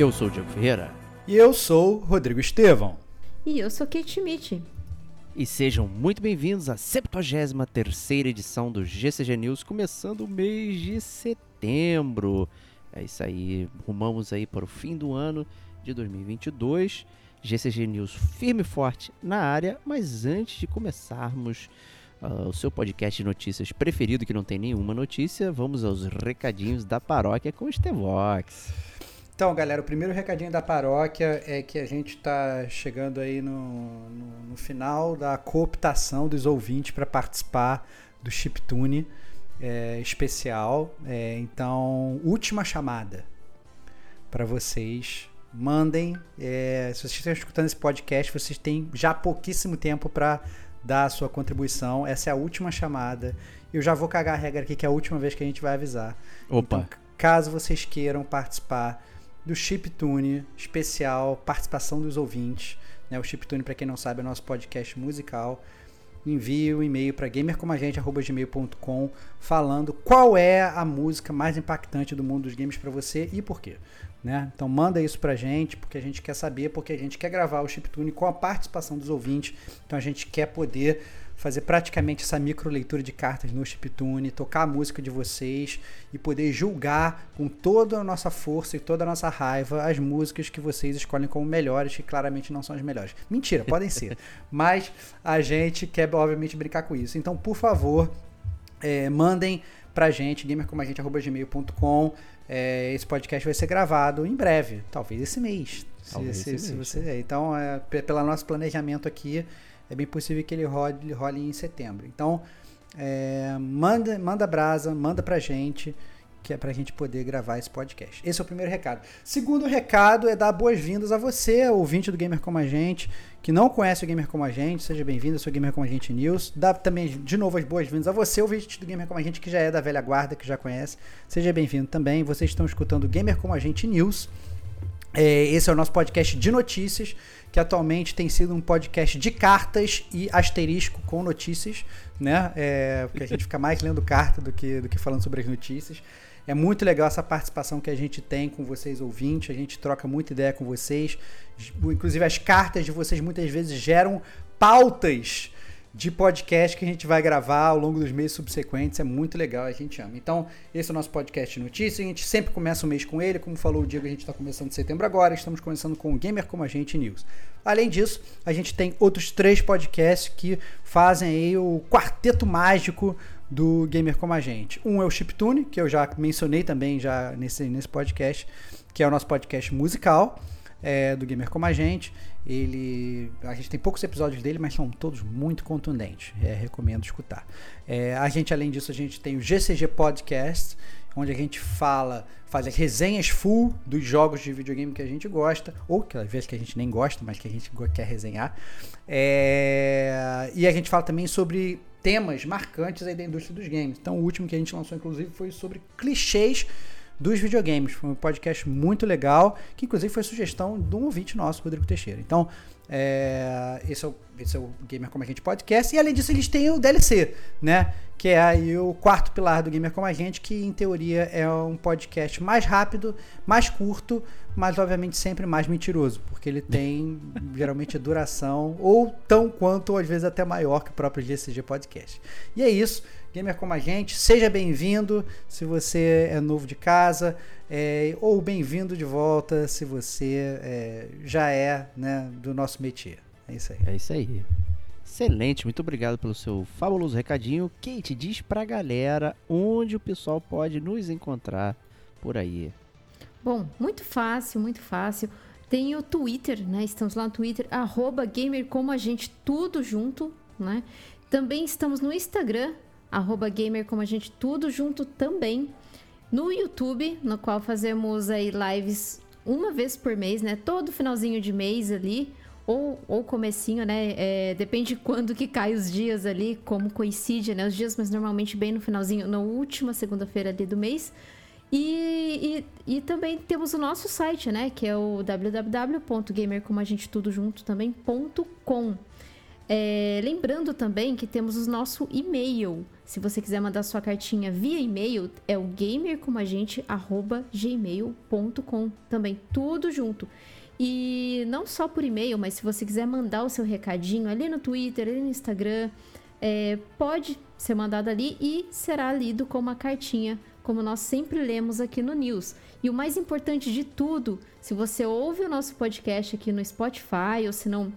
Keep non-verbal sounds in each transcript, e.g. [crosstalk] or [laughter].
Eu sou o Diego Ferreira. E eu sou Rodrigo Estevão. E eu sou Kate Schmidt. E sejam muito bem-vindos à 73 edição do GCG News, começando o mês de setembro. É isso aí, rumamos aí para o fim do ano de 2022. GCG News firme e forte na área, mas antes de começarmos uh, o seu podcast de notícias preferido, que não tem nenhuma notícia, vamos aos recadinhos da paróquia com o Stevox. Então, galera, o primeiro recadinho da paróquia é que a gente está chegando aí no, no, no, final da cooptação dos ouvintes para participar do Chiptune é, especial. É, então, última chamada para vocês. Mandem. É, se vocês estão escutando esse podcast, vocês têm já pouquíssimo tempo para dar a sua contribuição. Essa é a última chamada. Eu já vou cagar a regra aqui, que é a última vez que a gente vai avisar. Opa! Então, caso vocês queiram participar do Chiptune especial, participação dos ouvintes. Né? O Chiptune, para quem não sabe, é nosso podcast musical. Envie um e-mail para gamercomagente.gmail.com falando qual é a música mais impactante do mundo dos games para você e por quê. Né? Então manda isso pra gente, porque a gente quer saber, porque a gente quer gravar o Chiptune com a participação dos ouvintes. Então a gente quer poder fazer praticamente essa micro leitura de cartas no Chiptune, tocar a música de vocês e poder julgar com toda a nossa força e toda a nossa raiva as músicas que vocês escolhem como melhores, que claramente não são as melhores. Mentira, podem ser. [laughs] Mas a gente quer, obviamente, brincar com isso. Então, por favor, é, mandem pra gente, gamercomagente.gmail.com. É, esse podcast vai ser gravado em breve, talvez esse mês. Talvez se, esse se, mês, você, então, é, pelo nosso planejamento aqui, é bem possível que ele role, role em setembro. Então, é, manda, manda brasa, manda pra gente, que é pra gente poder gravar esse podcast. Esse é o primeiro recado. Segundo recado é dar boas-vindas a você, ouvinte do Gamer Como a Gente, que não conhece o Gamer Como a Gente, seja bem-vindo, sou o Gamer Como a Gente News. Dá também, de novo, as boas-vindas a você, ouvinte do Gamer Como a Gente, que já é da velha guarda, que já conhece. Seja bem-vindo também. Vocês estão escutando o Gamer Como a Gente News. É, esse é o nosso podcast de notícias que atualmente tem sido um podcast de cartas e asterisco com notícias, né? É, porque a gente fica mais lendo carta do que, do que falando sobre as notícias. É muito legal essa participação que a gente tem com vocês ouvintes, a gente troca muita ideia com vocês. Inclusive, as cartas de vocês muitas vezes geram pautas de podcast que a gente vai gravar ao longo dos meses subsequentes. É muito legal, a gente ama. Então, esse é o nosso podcast notícias. A gente sempre começa o mês com ele. Como falou o Diego, a gente está começando em setembro agora. Estamos começando com o Gamer Como a Gente News. Além disso, a gente tem outros três podcasts que fazem aí o quarteto mágico do Gamer Como a Gente. Um é o Chiptune, que eu já mencionei também já nesse, nesse podcast, que é o nosso podcast musical é, do Gamer Como a Gente. Ele, a gente tem poucos episódios dele, mas são todos muito contundentes. É, recomendo escutar. É, a gente, além disso, a gente tem o GCG Podcast, onde a gente fala, faz as resenhas full dos jogos de videogame que a gente gosta, ou que às vezes que a gente nem gosta, mas que a gente quer resenhar. É, e a gente fala também sobre temas marcantes aí da indústria dos games. Então, o último que a gente lançou, inclusive, foi sobre clichês dos videogames. Foi um podcast muito legal, que inclusive foi sugestão de um ouvinte nosso, Rodrigo Teixeira. Então, é, esse, é o, esse é o Gamer Como a Gente Podcast. E além disso, eles têm o DLC, né? Que é aí o quarto pilar do Gamer Como a Gente, que em teoria é um podcast mais rápido, mais curto, mas obviamente sempre mais mentiroso, porque ele tem [laughs] geralmente duração ou tão quanto, ou às vezes até maior que o próprio GCG Podcast. E é isso. Gamer como a gente, seja bem-vindo se você é novo de casa, é, ou bem-vindo de volta se você é, já é né, do nosso métier. É isso aí. É isso aí. Excelente, muito obrigado pelo seu fabuloso recadinho. Kate, diz pra galera onde o pessoal pode nos encontrar por aí. Bom, muito fácil, muito fácil. Tem o Twitter, né? Estamos lá no Twitter, arroba gamer como a gente, tudo junto, né? Também estamos no Instagram, arroba gamer como a gente, tudo junto também. No YouTube, no qual fazemos aí lives uma vez por mês, né? Todo finalzinho de mês ali, ou, ou comecinho, né? É, depende de quando que cai os dias ali, como coincide, né? Os dias, mas normalmente bem no finalzinho, na última segunda-feira ali do mês. E, e, e, também temos o nosso site, né? Que é o www.gamercomagentetudojunto também.com. É, lembrando também que temos o nosso e-mail. Se você quiser mandar sua cartinha via e-mail, é o gamercomagente.gmail.com. Também, tudo junto. E não só por e-mail, mas se você quiser mandar o seu recadinho ali no Twitter, ali no Instagram, é, pode ser mandado ali e será lido como uma cartinha como nós sempre lemos aqui no News. E o mais importante de tudo, se você ouve o nosso podcast aqui no Spotify ou se não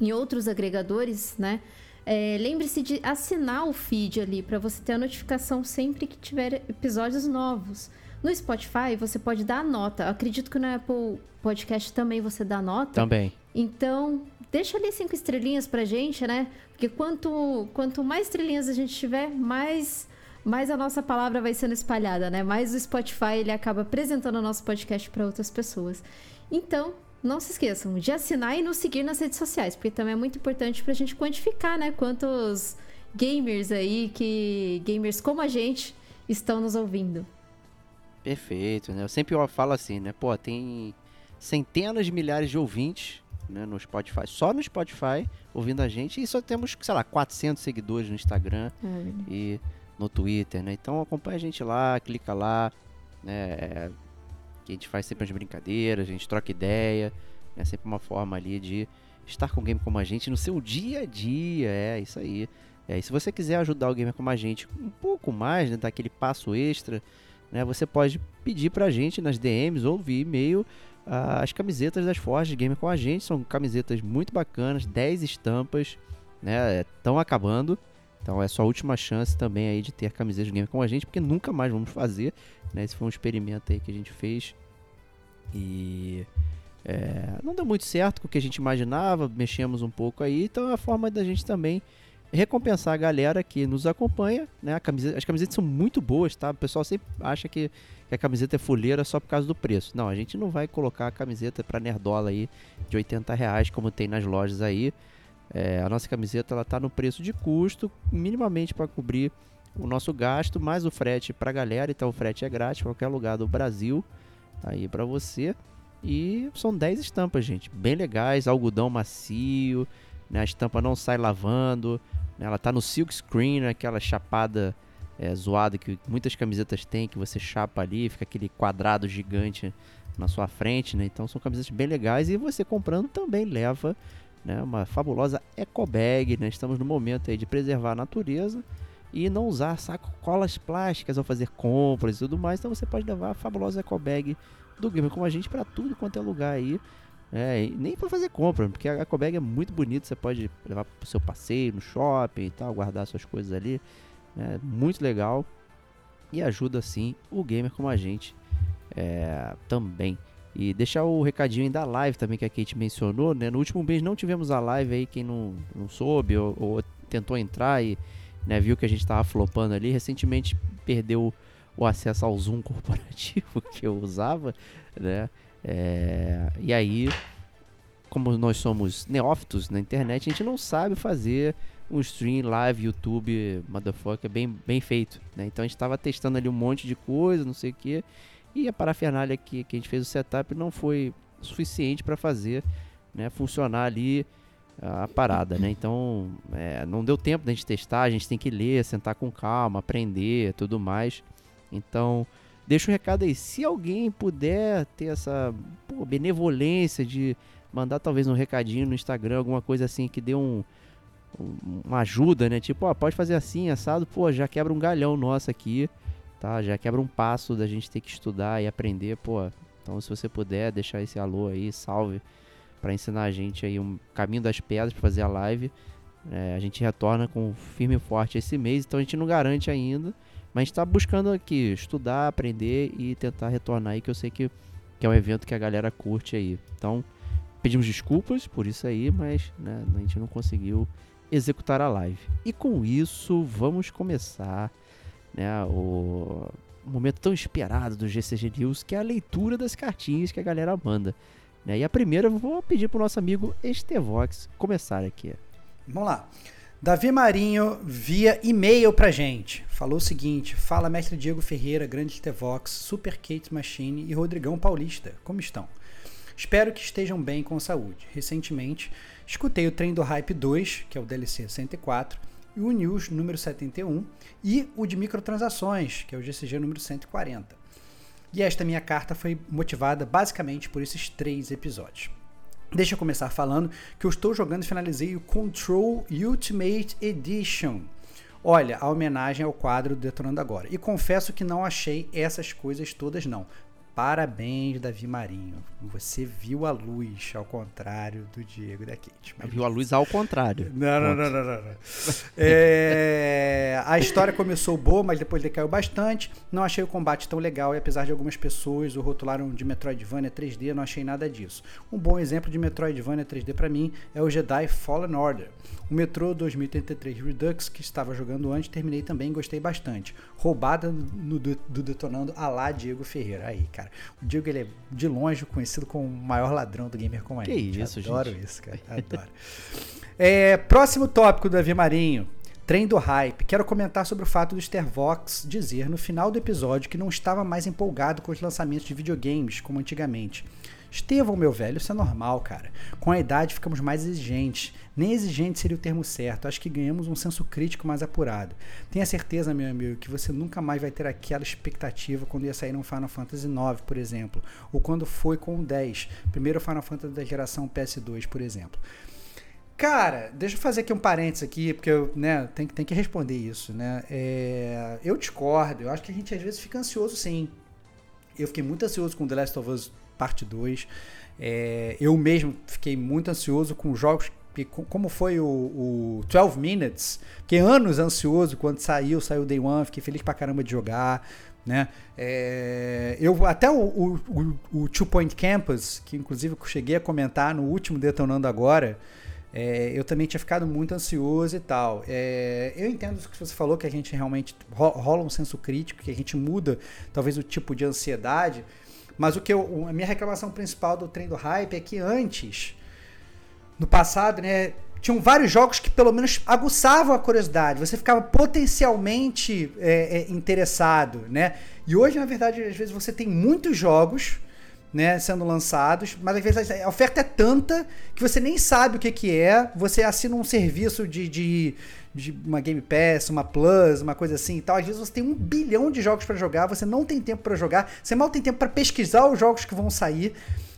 em outros agregadores, né? É, Lembre-se de assinar o feed ali para você ter a notificação sempre que tiver episódios novos. No Spotify você pode dar nota. Eu acredito que no Apple Podcast também você dá nota. Também. Então deixa ali cinco estrelinhas pra gente, né? Porque quanto, quanto mais estrelinhas a gente tiver, mais mais a nossa palavra vai sendo espalhada, né? Mais o Spotify ele acaba apresentando o nosso podcast para outras pessoas. Então, não se esqueçam de assinar e nos seguir nas redes sociais, porque também é muito importante para a gente quantificar, né? Quantos gamers aí, que gamers como a gente, estão nos ouvindo. Perfeito, né? Eu sempre falo assim, né? Pô, tem centenas de milhares de ouvintes né, no Spotify, só no Spotify, ouvindo a gente, e só temos, sei lá, 400 seguidores no Instagram. É. E no Twitter, né? Então acompanha a gente lá, clica lá, né? É, a gente faz sempre as brincadeiras, a gente troca ideia, é sempre uma forma ali de estar com o game como a gente no seu dia a dia, é isso aí. É, e se você quiser ajudar o gamer como a gente um pouco mais, né, dar aquele passo extra, né, você pode pedir pra gente nas DMs ou via e-mail uh, as camisetas das Forges Gamer com a gente. São camisetas muito bacanas, 10 estampas, né, estão acabando. Então é sua última chance também aí de ter camisetas de game com a gente, porque nunca mais vamos fazer. Né? Esse foi um experimento aí que a gente fez. E é, não deu muito certo com o que a gente imaginava, mexemos um pouco aí. Então é a forma da gente também recompensar a galera que nos acompanha. Né? Camiseta, as camisetas são muito boas, tá? O pessoal sempre acha que, que, a camiseta é fuleira só por causa do preço. Não, a gente não vai colocar a camiseta para nerdola aí de 80 reais como tem nas lojas aí. É, a nossa camiseta ela está no preço de custo, minimamente para cobrir o nosso gasto, mais o frete para a galera. Então o frete é grátis qualquer lugar do Brasil, tá aí para você. E são 10 estampas, gente, bem legais, algodão macio, né? a estampa não sai lavando, né? ela tá no silk screen, aquela chapada é, zoada que muitas camisetas têm, que você chapa ali, fica aquele quadrado gigante na sua frente, né? Então são camisetas bem legais e você comprando também leva né? Uma fabulosa eco bag, né? Estamos no momento aí de preservar a natureza e não usar sacolas plásticas ao fazer compras e tudo mais. Então você pode levar a fabulosa eco bag do Gamer com a gente para tudo quanto é lugar aí. É, nem para fazer compra, porque a eco bag é muito bonita, você pode levar para o seu passeio no shopping e tal, guardar suas coisas ali. É muito legal e ajuda sim o gamer como a gente é, também. E deixar o recadinho da live também que a Kate mencionou, né? No último mês não tivemos a live aí, quem não, não soube ou, ou tentou entrar e né, viu que a gente estava flopando ali. Recentemente perdeu o acesso ao Zoom [laughs] corporativo que eu usava, né? É, e aí, como nós somos neófitos na internet, a gente não sabe fazer um stream live YouTube, motherfucker, bem, bem feito, né? Então a gente estava testando ali um monte de coisa, não sei o que. E a parafernália que, que a gente fez o setup não foi suficiente para fazer né, funcionar ali a parada, né? Então, é, não deu tempo da gente testar, a gente tem que ler, sentar com calma, aprender, tudo mais. Então, deixa um recado aí, se alguém puder ter essa pô, benevolência de mandar talvez um recadinho no Instagram, alguma coisa assim que dê um- uma ajuda, né? Tipo, ó, pode fazer assim, assado, pô, já quebra um galhão nosso aqui, tá? Já quebra um passo da gente ter que estudar e aprender, pô. Então, se você puder deixar esse alô aí, salve, pra ensinar a gente aí um caminho das pedras pra fazer a live. É, a gente retorna com firme e forte esse mês, então a gente não garante ainda, mas a gente tá buscando aqui estudar, aprender e tentar retornar aí, que eu sei que, que é um evento que a galera curte aí. Então, pedimos desculpas por isso aí, mas né, a gente não conseguiu executar a live. E com isso, vamos começar né, o o momento tão esperado do GCG News, que é a leitura das cartinhas que a galera manda. né? E a primeira eu vou pedir pro nosso amigo Estevox começar aqui. Vamos lá. Davi Marinho via e-mail pra gente. Falou o seguinte: Fala, mestre Diego Ferreira, Grande Tevox, Super Kate Machine e Rodrigão Paulista. Como estão? Espero que estejam bem com saúde. Recentemente, escutei o Trem do Hype 2, que é o DLC 104, e o News número 71, e o de microtransações, que é o GCG número 140. E esta minha carta foi motivada basicamente por esses três episódios. Deixa eu começar falando que eu estou jogando e finalizei o Control Ultimate Edition. Olha, a homenagem ao quadro do Detonando Agora. E confesso que não achei essas coisas todas não. Parabéns, Davi Marinho. Você viu a luz, ao contrário do Diego e da Kate. Mas Viu a luz ao contrário. [laughs] não, não, não, não, não, não. É, a história começou boa, mas depois decaiu bastante. Não achei o combate tão legal e apesar de algumas pessoas o rotularam de Metroidvania 3D, não achei nada disso. Um bom exemplo de Metroidvania 3D pra mim é o Jedi Fallen Order. O Metro 2033 Redux, que estava jogando antes, terminei também e gostei bastante. Roubada no, do, do Detonando a lá Diego Ferreira. Aí, cara. O Diego ele é de longe conhecido como o maior ladrão do gamer como a Que gente. isso, Adoro gente. isso, cara. Adoro. [laughs] É, próximo tópico do Davi Marinho. Trem do hype. Quero comentar sobre o fato do Starvox dizer no final do episódio que não estava mais empolgado com os lançamentos de videogames como antigamente. Estevão, meu velho, isso é normal, cara. Com a idade ficamos mais exigentes. Nem exigente seria o termo certo. Acho que ganhamos um senso crítico mais apurado. Tenha certeza, meu amigo, que você nunca mais vai ter aquela expectativa quando ia sair um Final Fantasy IX, por exemplo. Ou quando foi com o 10, primeiro Final Fantasy da geração PS2, por exemplo. Cara, deixa eu fazer aqui um parênteses aqui, porque eu né, tenho, que- responder isso. Né? É, eu discordo, eu acho que a gente às vezes fica ansioso sim. Eu fiquei muito ansioso com The Last of Us Parte 2. É, eu mesmo fiquei muito ansioso com jogos como foi o, o 12 Minutes, fiquei anos ansioso quando saiu, saiu Day One, fiquei feliz pra caramba de jogar. Né? É, eu até o, o, o, o Two Point Campus, que inclusive eu cheguei a comentar no último Detonando Agora, é, eu também tinha ficado muito ansioso e tal. É, eu entendo isso que você falou, que a gente realmente ro- rola um senso crítico, que a gente muda talvez o tipo de ansiedade. Mas o que eu, a minha reclamação principal do trem do hype é que antes, no passado, né, tinham vários jogos que pelo menos aguçavam a curiosidade. Você ficava potencialmente é, é, interessado, né? E hoje, na verdade, às vezes você tem muitos jogos né, sendo lançados, mas às vezes a oferta é tanta que você nem sabe o que, que é. Você assina um serviço de, de, de uma Game Pass, uma Plus, uma coisa assim e tal. Às vezes você tem um bilhão de jogos para jogar, você não tem tempo para jogar, você mal tem tempo para pesquisar os jogos que vão sair.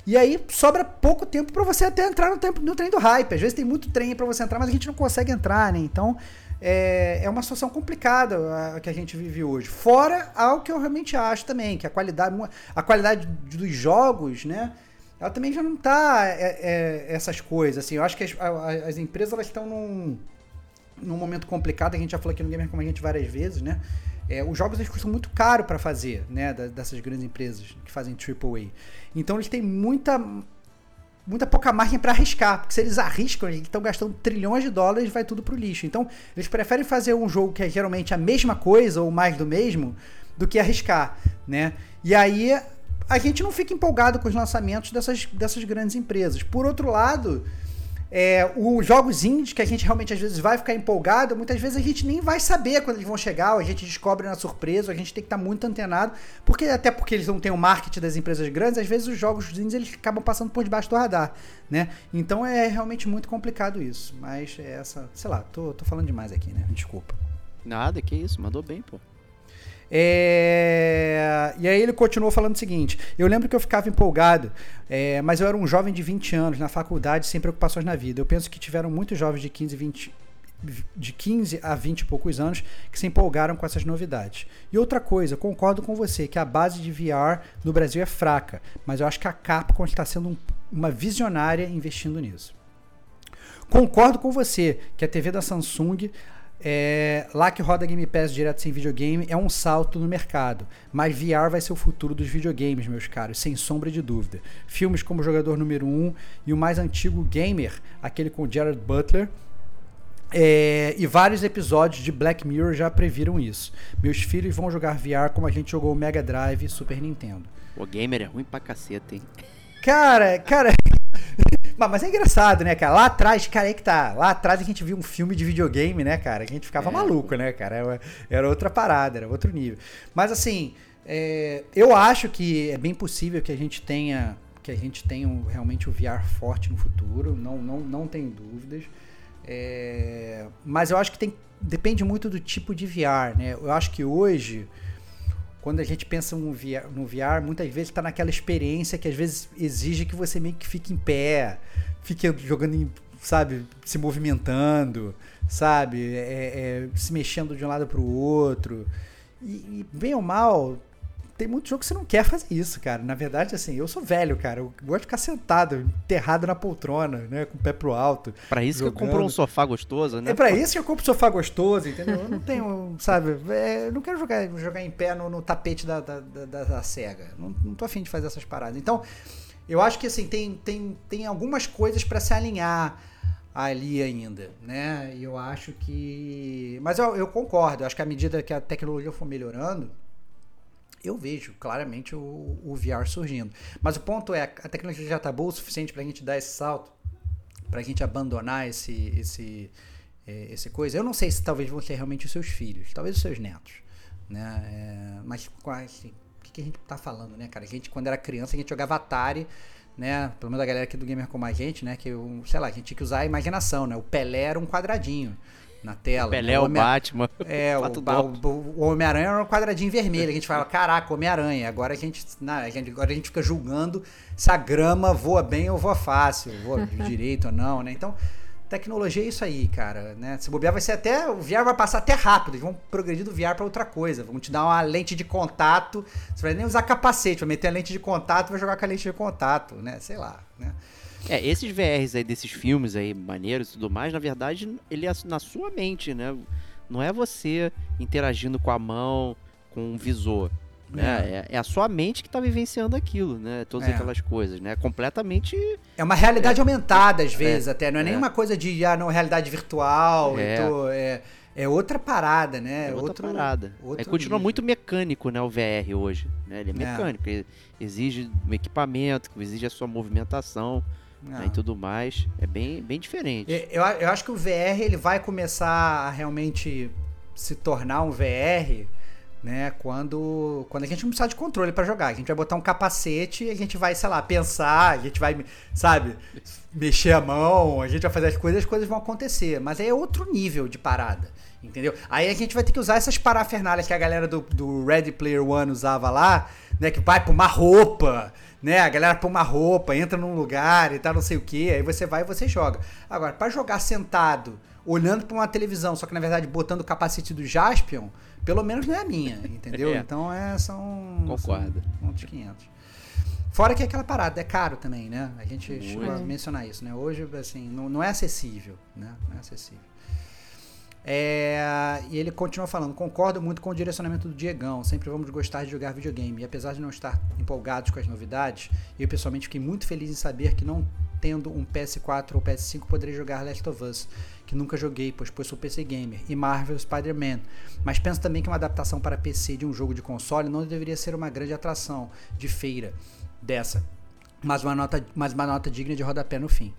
E aí sobra pouco tempo para você até entrar no, tempo, no trem do hype. Às vezes tem muito trem para você entrar, mas a gente não consegue entrar, né? Então é, é uma situação complicada a, que a gente vive hoje. Fora algo que eu realmente acho também, que a qualidade, a qualidade dos jogos, né? Ela também já não tá é, é, essas coisas. Assim, eu acho que as, as empresas elas estão num, num momento complicado. A gente já falou aqui no Gamer como a gente várias vezes, né? É, os jogos eles custam muito caro para fazer, né? dessas grandes empresas que fazem AAA. Então eles têm muita muita pouca margem para arriscar, porque se eles arriscam, eles estão gastando trilhões de dólares, vai tudo pro lixo. Então, eles preferem fazer um jogo que é geralmente a mesma coisa ou mais do mesmo do que arriscar, né? E aí a gente não fica empolgado com os lançamentos dessas, dessas grandes empresas. Por outro lado, é, os jogos indies que a gente realmente às vezes vai ficar empolgado, muitas vezes a gente nem vai saber quando eles vão chegar, ou a gente descobre na surpresa, a gente tem que estar muito antenado, porque até porque eles não têm o marketing das empresas grandes, às vezes os jogos indies eles acabam passando por debaixo do radar, né? Então é realmente muito complicado isso. Mas é essa, sei lá, tô, tô falando demais aqui, né? Desculpa. Nada, que isso, mandou bem, pô. É, E aí ele continuou falando o seguinte: eu lembro que eu ficava empolgado, é, mas eu era um jovem de 20 anos na faculdade sem preocupações na vida. Eu penso que tiveram muitos jovens de 15, 20 de 15 a 20 e poucos anos que se empolgaram com essas novidades. E outra coisa, concordo com você que a base de VR no Brasil é fraca, mas eu acho que a Capcom está sendo um, uma visionária investindo nisso. Concordo com você que a TV da Samsung é, lá que roda Game Pass direto sem videogame é um salto no mercado. Mas VR vai ser o futuro dos videogames, meus caros, sem sombra de dúvida. Filmes como Jogador Número 1 e o mais antigo Gamer, aquele com Jared Butler, é, e vários episódios de Black Mirror já previram isso. Meus filhos vão jogar VR como a gente jogou o Mega Drive e Super Nintendo. O gamer é ruim pra caceta, hein? Cara, cara. [laughs] Mas é engraçado, né, cara? Lá atrás, cara, é que tá. Lá atrás a gente viu um filme de videogame, né, cara? Que a gente ficava é. maluco, né, cara? Era, era, outra parada, era outro nível. Mas assim, é, eu acho que é bem possível que a gente tenha que a gente tenha um, realmente o VR forte no futuro. Não, não, não tenho dúvidas. É, mas eu acho que tem, depende muito do tipo de VR, né? Eu acho que hoje quando a gente pensa no VR, no VR muitas vezes está naquela experiência que às vezes exige que você meio que fique em pé, fique jogando, sabe, se movimentando, sabe, é, é, se mexendo de um lado para o outro. E, e, bem ou mal, tem muito jogo que você não quer fazer isso, cara. Na verdade, assim, eu sou velho, cara. Eu gosto de ficar sentado, enterrado na poltrona, né? Com o pé pro alto. Pra isso jogando. que eu compro um sofá gostoso, né? É pra isso que eu compro um sofá gostoso, entendeu? Eu não tenho, [laughs] sabe? É, eu não quero jogar, jogar em pé no, no tapete da, da, da, da SEGA. Não, não tô afim de fazer essas paradas. Então, eu acho que, assim, tem, tem, tem algumas coisas para se alinhar ali ainda, né? E eu acho que... Mas eu, eu concordo. Eu acho que à medida que a tecnologia for melhorando eu vejo claramente o, o VR surgindo. Mas o ponto é, a tecnologia já está boa o suficiente para a gente dar esse salto, para a gente abandonar esse, esse, é, esse coisa. Eu não sei se talvez vão ser realmente os seus filhos, talvez os seus netos, né? É, mas assim, o que, que a gente está falando, né, cara? A gente, quando era criança, a gente jogava Atari, né? Pelo menos a galera aqui do Gamer como a gente, né? Que, sei lá, a gente tinha que usar a imaginação, né? O Pelé era um quadradinho na tela. O Pelé, o, Homem... Batman. É, [laughs] o, o, o Homem-Aranha era um quadradinho vermelho. A gente fala, caraca, Homem-Aranha. Agora a gente, não, a gente, agora a gente fica julgando se a grama voa bem ou voa fácil, voa [laughs] direito ou não, né? Então, tecnologia é isso aí, cara, né? Se bobear vai ser até, o VR vai passar até rápido, eles vão progredir do VR para outra coisa, vão te dar uma lente de contato, você vai nem usar capacete, vai meter a lente de contato, vai jogar com a lente de contato, né? Sei lá, né? É, esses VRs aí desses filmes aí maneiros e tudo mais, na verdade, ele é na sua mente, né? Não é você interagindo com a mão, com o visor. Né? É. é, é a sua mente que está vivenciando aquilo, né? Todas é. aquelas coisas, né? Completamente. É uma realidade é, aumentada, às vezes, é, até. Não é, nenhuma coisa de ah, não, realidade virtual. É. Então, é, é outra parada, né? É outra Outro, parada. Outro é, continua nível. muito mecânico, né? O VR hoje. Né? Ele é mecânico. Ele exige um equipamento, exige a sua movimentação né, e tudo mais. É bem, bem diferente. Eu, eu acho que o VR ele vai começar a realmente se tornar um VR né? Quando, quando a gente não precisar de controle para jogar, a gente vai botar um capacete e a gente vai, sei lá, pensar, a gente vai, sabe, mexer a mão, a gente vai fazer as coisas, as coisas vão acontecer. Mas aí é outro nível de parada, entendeu? Aí a gente vai ter que usar essas parafernálias que a galera do, do Ready Player One usava lá, né? Que vai pra uma roupa, né? A galera põe uma roupa, entra num lugar e tal, não sei o que, aí você vai e você joga. Agora, para jogar sentado, olhando para uma televisão, só que na verdade botando o capacete do Jaspion, pelo menos não é a minha, [laughs] entendeu? é. Então é, são. Concordo. São uns 500. Fora que é aquela parada, é caro também, né? A gente Muito. chegou a mencionar isso, né? Hoje, assim, não, não é acessível, né? Não é acessível. É, e ele continua falando: concordo muito com o direcionamento do Diegão. Sempre vamos gostar de jogar videogame. E apesar de não estar empolgados com as novidades, eu pessoalmente fiquei muito feliz em saber que, não tendo um PS4 ou PS5, poderei jogar Last of Us, que nunca joguei, pois, pois sou PC Gamer, e Marvel Spider-Man. Mas penso também que uma adaptação para PC de um jogo de console não deveria ser uma grande atração de feira dessa, mas uma nota, mas uma nota digna de rodapé no fim.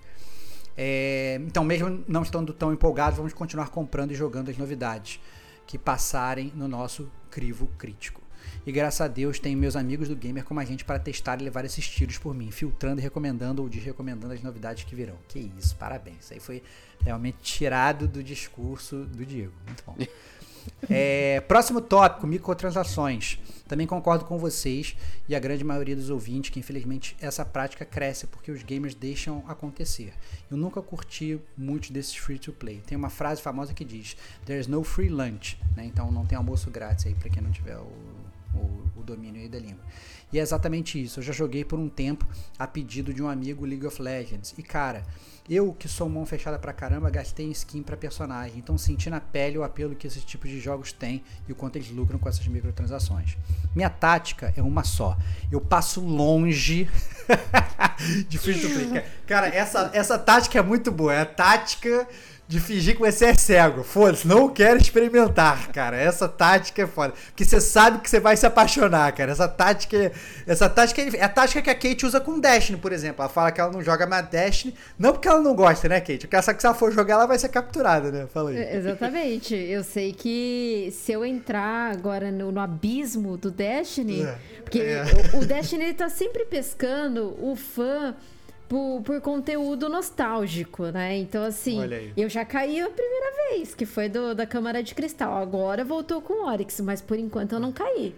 É, então, mesmo não estando tão empolgados, vamos continuar comprando e jogando as novidades que passarem no nosso crivo crítico. E graças a Deus tem meus amigos do gamer como a gente para testar e levar esses tiros por mim, filtrando e recomendando ou desrecomendando as novidades que virão. Que isso, parabéns. Isso aí foi realmente tirado do discurso do Diego. Muito bom. [laughs] É, próximo tópico, microtransações. Também concordo com vocês e a grande maioria dos ouvintes que infelizmente essa prática cresce porque os gamers deixam acontecer. Eu nunca curti muitos desses free to play. Tem uma frase famosa que diz: There's no free lunch, né? Então não tem almoço grátis aí para quem não tiver o, o, o domínio da língua. E é exatamente isso. Eu já joguei por um tempo a pedido de um amigo League of Legends. E cara, eu que sou mão fechada pra caramba, gastei skin pra personagem. Então senti na pele o apelo que esse tipo de jogos têm e o quanto eles lucram com essas microtransações. Minha tática é uma só. Eu passo longe [laughs] de free to play. Cara, essa, essa tática é muito boa. É a tática de fingir que você é cego. Foda-se, não quero experimentar, cara. Essa tática é foda. Porque você sabe que você vai se apaixonar, cara. Essa tática, é, essa tática é a tática que a Kate usa com Destiny, por exemplo. Ela fala que ela não joga mais Destiny, não porque ela não gosta, né, Kate? Porque ela sabe que se ela for jogar, ela vai ser capturada, né? Fala aí. É, exatamente. Eu sei que se eu entrar agora no, no abismo do Destiny, é, porque é. O, o Destiny ele tá sempre pescando o fã por, por conteúdo nostálgico, né? Então, assim, eu já caí a primeira vez, que foi do, da Câmara de Cristal. Agora voltou com o Oryx, mas por enquanto eu não caí.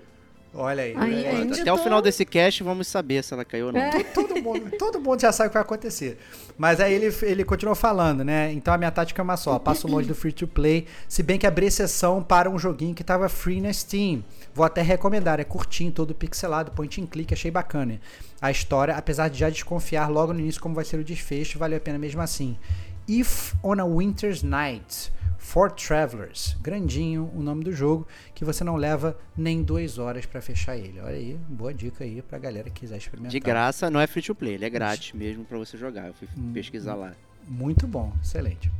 Olha aí. aí Até tô... o final desse cast vamos saber se ela caiu ou não. É. Todo, mundo, todo mundo já sabe o que vai acontecer. Mas aí ele, ele continuou falando, né? Então a minha tática é uma só. Passo longe do free to play. Se bem que abri exceção para um joguinho que estava free na Steam. Vou até recomendar. É curtinho, todo pixelado, point and click. Achei bacana a história. Apesar de já desconfiar logo no início como vai ser o desfecho, valeu a pena mesmo assim. If on a Winter's Night. For Travelers, grandinho o nome do jogo, que você não leva nem duas horas para fechar ele. Olha aí, boa dica aí pra galera que quiser experimentar. De graça, não é free to play, ele é grátis mesmo para você jogar. Eu fui hum, pesquisar lá. Muito bom, excelente.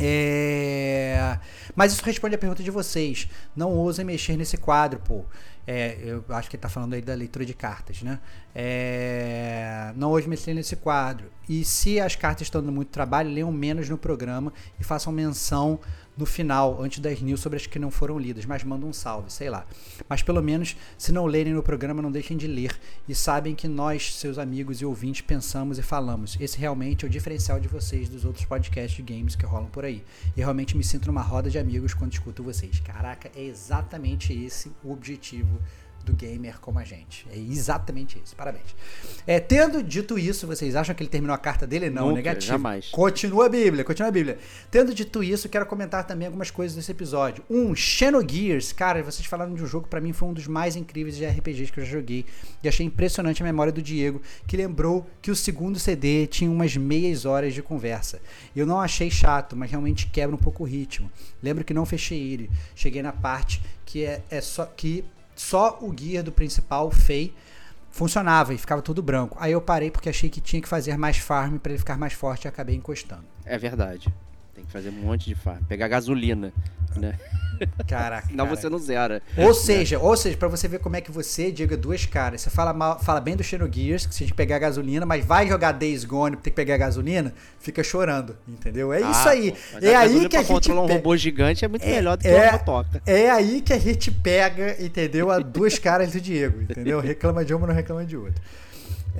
É... Mas isso responde a pergunta de vocês. Não ousem mexer nesse quadro, pô. É, eu acho que ele está falando aí da leitura de cartas, né? É, não hoje mexer nesse quadro. E se as cartas estão dando muito trabalho, leiam menos no programa e façam menção no final, antes das news sobre as que não foram lidas, mas manda um salve, sei lá. Mas pelo menos, se não lerem no programa, não deixem de ler e sabem que nós, seus amigos e ouvintes, pensamos e falamos. Esse realmente é o diferencial de vocês dos outros podcasts de games que rolam por aí. E realmente me sinto numa roda de amigos quando escuto vocês. Caraca, é exatamente esse o objetivo do gamer como a gente. É exatamente isso. Parabéns. É, tendo dito isso, vocês acham que ele terminou a carta dele? Não, Nunca, negativo. Jamais. Continua a Bíblia, continua a Bíblia. Tendo dito isso, quero comentar também algumas coisas desse episódio. Um, Xenogears. Cara, vocês falaram de um jogo, para mim foi um dos mais incríveis de RPGs que eu já joguei. E achei impressionante a memória do Diego, que lembrou que o segundo CD tinha umas meias horas de conversa. Eu não achei chato, mas realmente quebra um pouco o ritmo. Lembro que não fechei ele. Cheguei na parte que é, é só que só o guia do principal, Fei, funcionava e ficava tudo branco. Aí eu parei porque achei que tinha que fazer mais farm para ele ficar mais forte e acabei encostando. É verdade. Tem que fazer um monte de farm. Pegar gasolina, né? [laughs] Caraca. Senão cara. você não zera. Ou seja, ou seja, para você ver como é que você, Diego, é duas caras. Você fala, mal, fala bem do Xenogears, que você tem que pegar gasolina, mas vai jogar Days Gone pra ter que pegar gasolina, fica chorando, entendeu? É ah, isso aí. Pô, é aí que a gente controlar um robô gigante é muito é, melhor do que é, uma motoca. É aí que a gente pega, entendeu? A duas caras do Diego, entendeu? Reclama de uma, não reclama de outra.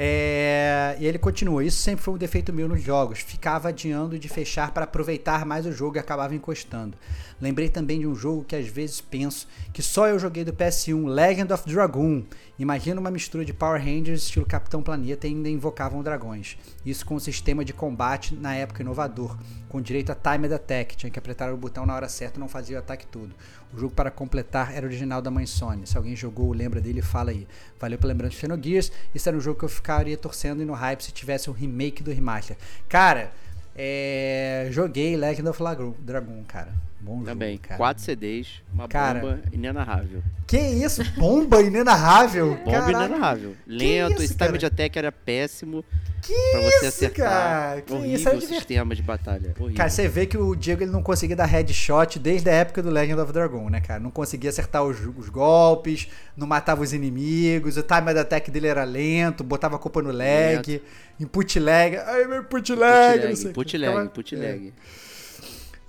É, e ele continua: Isso sempre foi um defeito meu nos jogos. Ficava adiando de fechar para aproveitar mais o jogo e acabava encostando. Lembrei também de um jogo que às vezes penso que só eu joguei do PS1, Legend of Dragoon. Imagina uma mistura de Power Rangers estilo Capitão Planeta e ainda invocavam dragões. Isso com um sistema de combate na época inovador, com direito a timed attack, tinha que apertar o botão na hora certa e não fazia o ataque todo. O jogo para completar era original da mãe Sony. Se alguém jogou ou lembra dele, fala aí. Valeu pela lembrança de Xenogears. Esse era um jogo que eu ficaria torcendo e no hype se tivesse um remake do remaster. Cara, é... joguei Legend of Dragon, cara. Bom Também. jogo, cara. Quatro CDs, uma cara, bomba inenarrável. Que isso? Bomba inenarrável? [laughs] bomba Caraca. inenarrável. Lento, isso, esse time de attack era péssimo. Que pra você isso, acertar. Cara? Que Horrível isso, é sistema de batalha. Horrível. Cara, você vê que o Diego ele não conseguia dar headshot desde a época do Legend of Dragon, né, cara? Não conseguia acertar os, os golpes, não matava os inimigos, o time de attack dele era lento, botava a culpa no lag, lento. input lag. Ai, meu input lag. Input lag, input lag.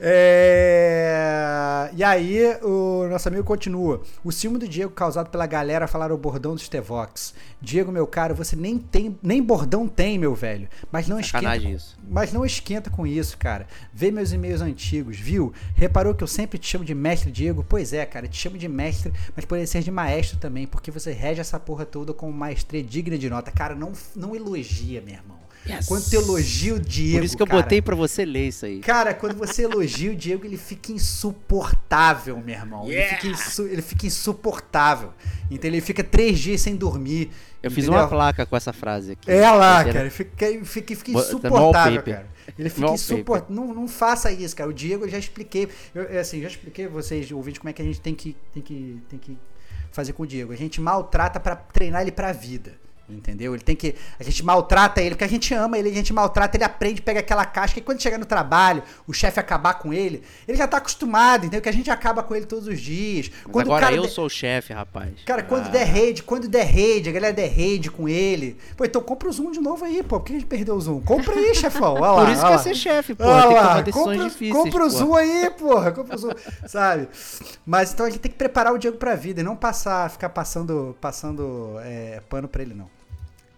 É. E aí, o nosso amigo continua. O ciúme do Diego causado pela galera falar o bordão dos Tevox. Diego, meu caro, você nem tem, nem bordão tem, meu velho. Mas não esquenta. Sacanagem isso. Mas não esquenta com isso, cara. Vê meus e-mails antigos, viu? Reparou que eu sempre te chamo de mestre, Diego? Pois é, cara, te chamo de mestre, mas poderia ser de maestro também, porque você rege essa porra toda com maestria digna de nota. Cara, não, não elogia, meu irmão. Yes. Quando tu elogia o Diego. Por isso que eu cara, botei pra você ler isso aí. Cara, quando você elogia o Diego, ele fica insuportável, meu irmão. Ele, fica insu- ele fica insuportável. Então ele fica três dias sem dormir. Eu fiz entendeu? uma placa com essa frase aqui. É lá, cara. Ele fica, fica, fica Bota- insuportável, cara. Ele fica insuportável. Não, não faça isso, cara. O Diego eu já expliquei. Eu, é assim, já expliquei pra vocês, ouvintes, como é que a gente tem que, tem que, tem que fazer com o Diego. A gente maltrata pra treinar ele pra vida. Entendeu? Ele tem que. A gente maltrata ele, porque a gente ama ele, a gente maltrata, ele aprende, pega aquela casca, e quando chegar no trabalho, o chefe acabar com ele, ele já tá acostumado, entendeu? Que a gente acaba com ele todos os dias. Mas Quando agora eu de- sou o chefe, rapaz. Cara, quando Ah, der raid, quando der raid, a galera der raid com ele. Pô, então compra o Zoom de novo aí, pô. Por que a gente perdeu o Zoom? Compra aí, [laughs] chefão. Olha lá, Por isso que é ser chefe, pô. Tem que tomar decisões compra, difíceis. compra o pô. Zoom aí, porra. Compra o Zoom, sabe? Mas então a gente tem que preparar o Diego pra vida e não passar, ficar passando, passando é, pano pra ele, não.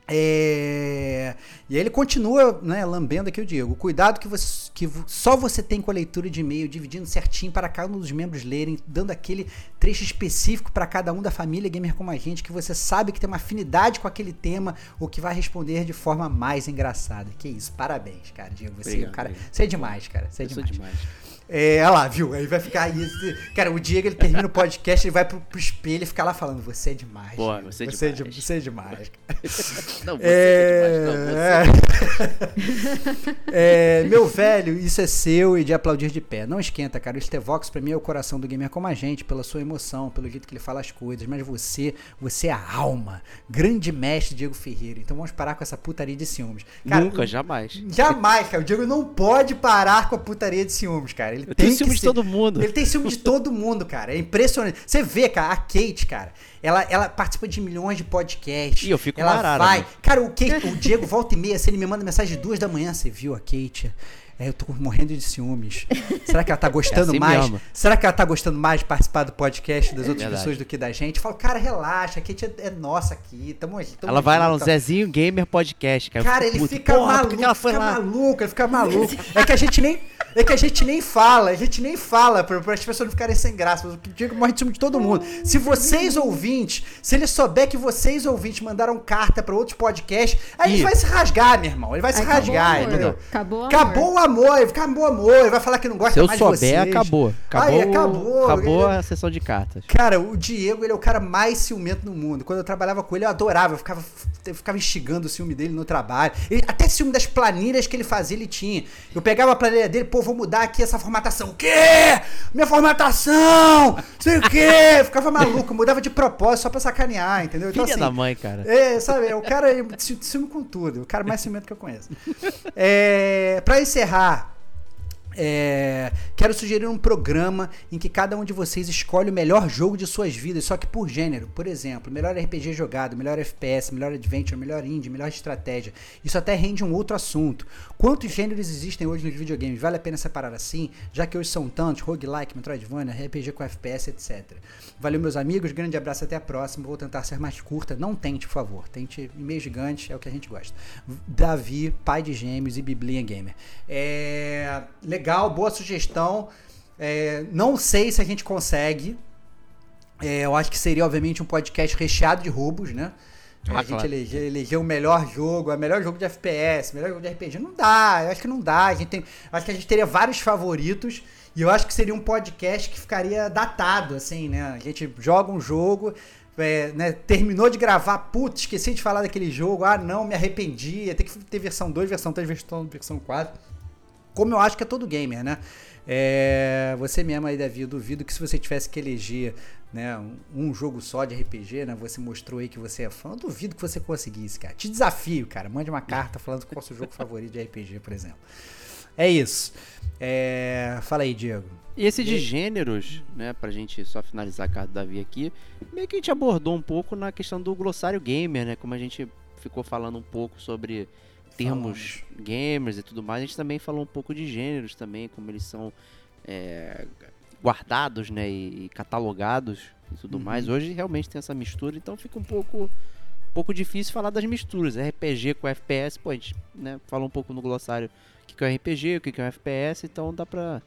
É, E aí ele continua, né, lambendo aqui o Diego. Cuidado que, você, que só você tem com a leitura de e-mail, dividindo certinho para cada um dos membros lerem, dando aquele trecho específico para cada um da família gamer como a gente, que você sabe que tem uma afinidade com aquele tema ou que vai responder de forma mais engraçada. Que isso, parabéns, cara, Diego. Você, Obrigado, cara, você é demais, cara. Você é demais. demais. É, olha lá, viu? Aí vai ficar aí. Cara, o Diego ele termina o podcast, ele vai pro, pro espelho e fica lá falando: Você é demais. Diego. você é você, é demais." de- você é demais. cara." [laughs] Não, você é, demais. Não, você É, [laughs] é, meu velho, isso é seu e de aplaudir de pé. Não esquenta, cara. O Stevox pra mim é o coração do gamer como a gente, pela sua emoção, pelo jeito que ele fala as coisas. Mas você, você é a alma. Grande mestre Diego Ferreira. Então vamos parar com essa putaria de ciúmes. Cara, Nunca, jamais. Jamais, cara. O Diego não pode parar com a putaria de ciúmes, cara. Ele Eu tem ciúme de ser- todo mundo. Ele tem ciúme de todo mundo, cara. É impressionante. Você vê, cara, a Kate, cara, ela, ela participa de milhões de podcasts. Ih, eu fico ela marado, vai. Cara, o, Kate, o Diego volta e meia, se ele me manda mensagem de duas da manhã, você viu a Kate? É, eu tô morrendo de ciúmes. Será que ela tá gostando assim mais? mesmo. Será que ela tá gostando mais de participar do podcast das outras verdade. pessoas do que da gente? Eu falo, cara, relaxa, a Kate é, é nossa aqui. Tamo, tamo Ela vai lá no Zezinho Gamer Podcast, cara. Cara, ele puto. fica Porra, maluco, ela foi fica lá? maluco, ele fica [laughs] maluco. É que a gente nem, é que a gente nem fala, a gente nem fala para as pessoas não ficarem sem graça. O Diego morre de ciúme de todo mundo. Se vocês ouvintes, se ele souber que vocês ouvintes mandaram carta para outros podcasts, aí ele vai se rasgar, meu irmão. Ele vai se rasgar, entendeu? Acabou o amor. Acabou o amor, ele acabou o amor, ele vai falar que não gosta Se eu mais souber, de vocês. acabou. Acabou, Aí, acabou. acabou Ele- a sessão de cartas. Cara, o Diego, ele é o cara mais ciumento do mundo. Quando eu trabalhava com ele, eu adorava. Eu ficava, eu ficava instigando o ciúme dele no trabalho. Ele- até ciúme das planilhas que ele fazia, ele tinha. Eu pegava a planilha dele, pô, vou mudar aqui essa formatação. O quê? Minha formatação! Sei o quê? Eu ficava maluco, mudava de propósito só pra sacanear, entendeu? Então, Filha assim, da mãe, cara. é, sabe, é o cara é ci- ciúme com tudo, o cara mais ciumento que eu conheço. É, para encerrar, é, quero sugerir um programa em que cada um de vocês escolhe o melhor jogo de suas vidas, só que por gênero. Por exemplo, melhor RPG jogado, melhor FPS, melhor adventure, melhor indie, melhor estratégia. Isso até rende um outro assunto. Quantos gêneros existem hoje nos videogames? Vale a pena separar assim? Já que hoje são tantos, roguelike, Metroidvania, RPG com FPS, etc. Valeu, meus amigos. Grande abraço, até a próxima. Vou tentar ser mais curta. Não tente, por favor. Tente e-mail gigante, é o que a gente gosta. Davi, pai de gêmeos e Biblia Gamer. É, legal, boa sugestão. É, não sei se a gente consegue. É, eu acho que seria, obviamente, um podcast recheado de roubos, né? Ah, a gente claro. eleger, eleger o melhor jogo, o melhor jogo de FPS, o melhor jogo de RPG. Não dá, eu acho que não dá. A gente tem, acho que a gente teria vários favoritos e eu acho que seria um podcast que ficaria datado, assim, né? A gente joga um jogo, é, né, terminou de gravar, putz, esqueci de falar daquele jogo, ah, não, me arrependi, ter que ter versão 2, versão 3, versão, versão 4. Como eu acho que é todo gamer, né? É, você mesmo aí, Davi, eu duvido que se você tivesse que eleger né, um, um jogo só de RPG, né? Você mostrou aí que você é fã, eu duvido que você conseguisse, cara. Te desafio, cara. Mande uma carta falando qual é o seu jogo favorito de RPG, por exemplo. É isso. É, fala aí, Diego. E esse de gêneros, né, pra gente só finalizar a carta do Davi aqui, meio que a gente abordou um pouco na questão do glossário gamer, né, como a gente ficou falando um pouco sobre termos gamers e tudo mais, a gente também falou um pouco de gêneros também, como eles são é, guardados, né, e, catalogados e tudo Uhum. mais. Hoje realmente tem essa mistura, então fica um pouco, um pouco difícil falar das misturas. RPG com FPS, pô, a gente né, fala um pouco no glossário o que que é um RPG, o que que é um FPS, então dá pra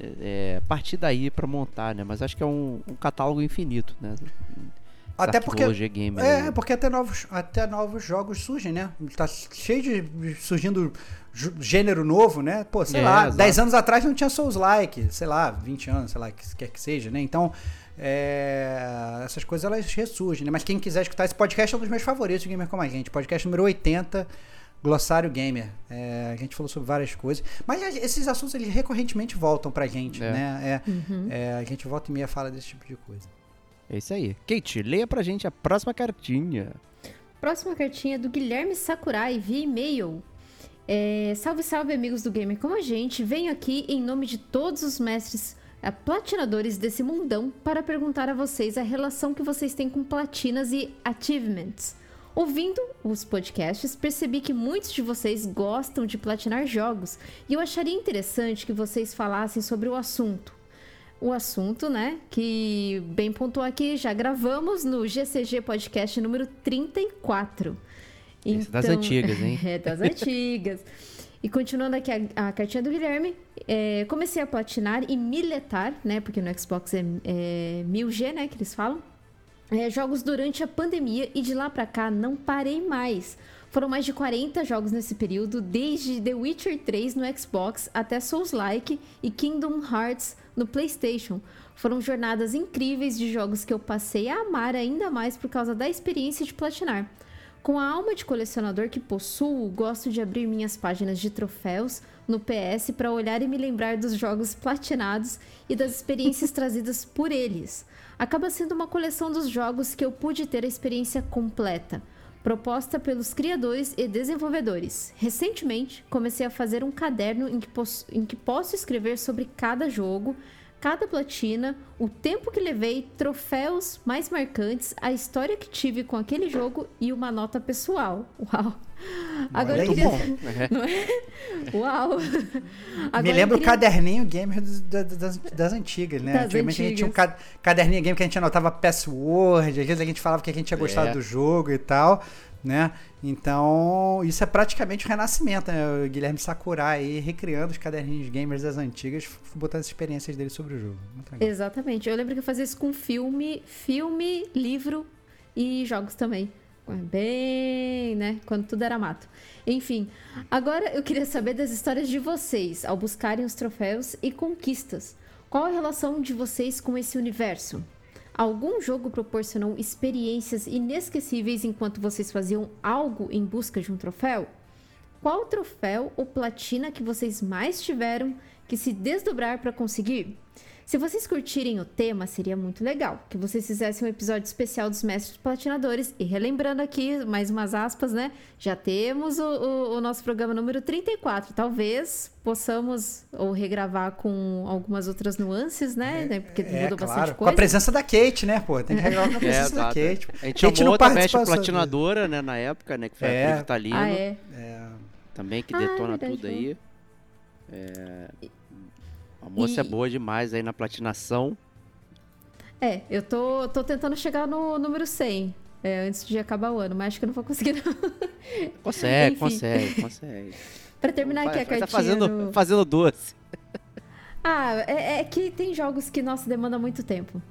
é, é, partir daí pra montar, né? Mas acho que é um, um catálogo infinito, né? Até porque gamer É, aí. porque até novos, até novos jogos surgem, né? Tá cheio de surgindo gênero novo, né? Pô, sei É, lá, exato. 10 anos atrás não tinha Souls-like, sei lá, 20 anos, sei lá, que quer que seja, né? Então, é, essas coisas elas ressurgem, né? Mas quem quiser escutar esse podcast é um dos meus favoritos de Gamer Como a Gente. Podcast número 80, Glossário Gamer. É, a gente falou sobre várias coisas. Mas a- esses assuntos, eles recorrentemente voltam pra gente, É. né? É, Uhum. é, a gente volta e meia fala desse tipo de coisa. É isso aí. Kate, leia pra gente a próxima cartinha. Próxima cartinha é do Guilherme Sakurai via e-mail. É, salve, salve, amigos do Gamer como a gente. Venho aqui em nome de todos os mestres platinadores desse mundão para perguntar a vocês a relação que vocês têm com platinas e achievements. Ouvindo os podcasts, percebi que muitos de vocês gostam de platinar jogos e eu acharia interessante que vocês falassem sobre o assunto. O assunto, né, que bem pontuou aqui, já gravamos no GCG Podcast número 34. Esse é das antigas, hein? [laughs] É, das antigas. E continuando aqui a, a cartinha do Guilherme, é, comecei a platinar e miletar, né, porque no Xbox é, é 1000G, né, que eles falam, é, jogos durante a pandemia e de lá pra cá não parei mais. Foram mais de 40 jogos nesse período, desde The Witcher 3 no Xbox até Souls-like e Kingdom Hearts no PlayStation. Foram jornadas incríveis de jogos que eu passei a amar ainda mais por causa da experiência de platinar. Com a alma de colecionador que possuo, gosto de abrir minhas páginas de troféus no PS para olhar e me lembrar dos jogos platinados e das experiências [laughs] trazidas por eles. Acaba sendo uma coleção dos jogos que eu pude ter a experiência completa, proposta pelos criadores e desenvolvedores. Recentemente, comecei a fazer um caderno em que, posso, em que posso escrever sobre cada jogo, cada platina, o tempo que levei, troféus mais marcantes, a história que tive com aquele jogo e uma nota pessoal. Uau! Agora eu Muito queria... bom. [laughs] Não é? Uau! Agora Me lembra o queria- caderninho gamer dos- da- das, das antigas, né? Das Antigamente a gente tinha um antigas. ca- caderninho gamer que a gente anotava password, às vezes a gente falava que a gente tinha gostado É. do jogo e tal, né? Então, isso é praticamente o renascimento, né? O Guilherme Sakurai aí recriando os caderninhos gamers das antigas, botando as experiências dele sobre o jogo. Exatamente. Eu lembro que eu fazia isso com filme, filme, livro e jogos também. Bem, né? Quando tudo era mato. Enfim, agora eu queria saber das histórias de vocês ao buscarem os troféus e conquistas. Qual a relação de vocês com esse universo? Algum jogo proporcionou experiências inesquecíveis enquanto vocês faziam algo em busca de um troféu? Qual troféu ou platina que vocês mais tiveram que se desdobrar para conseguir? Se vocês curtirem o tema, seria muito legal que vocês fizessem um episódio especial dos mestres platinadores. E relembrando aqui, mais umas aspas, né? Já temos o, o- o nosso programa número 34. Talvez possamos ou regravar com algumas outras nuances, né? né, Porque É, mudou claro. bastante Com a coisa. presença da Kate, né, pô? Tem que regravar com a É, presença da exato. Kate. A gente Kate chamou outra mestre platinadora, né, na época, né, que foi É. a Pri Vitalino, Ah, é. É, também, que Ah, é detona verdade, tudo aí. É, A moça E- é boa demais aí na platinação. É, eu tô, tô tentando chegar no número 100 é, antes de acabar o ano, mas acho que eu não vou conseguir não. [laughs] Consegue, consegue, [laughs] consegue. pra terminar aqui a vai cartinha tá fazendo, do- fazendo doce. Ah, é, é que tem jogos que, nossa, demanda muito tempo.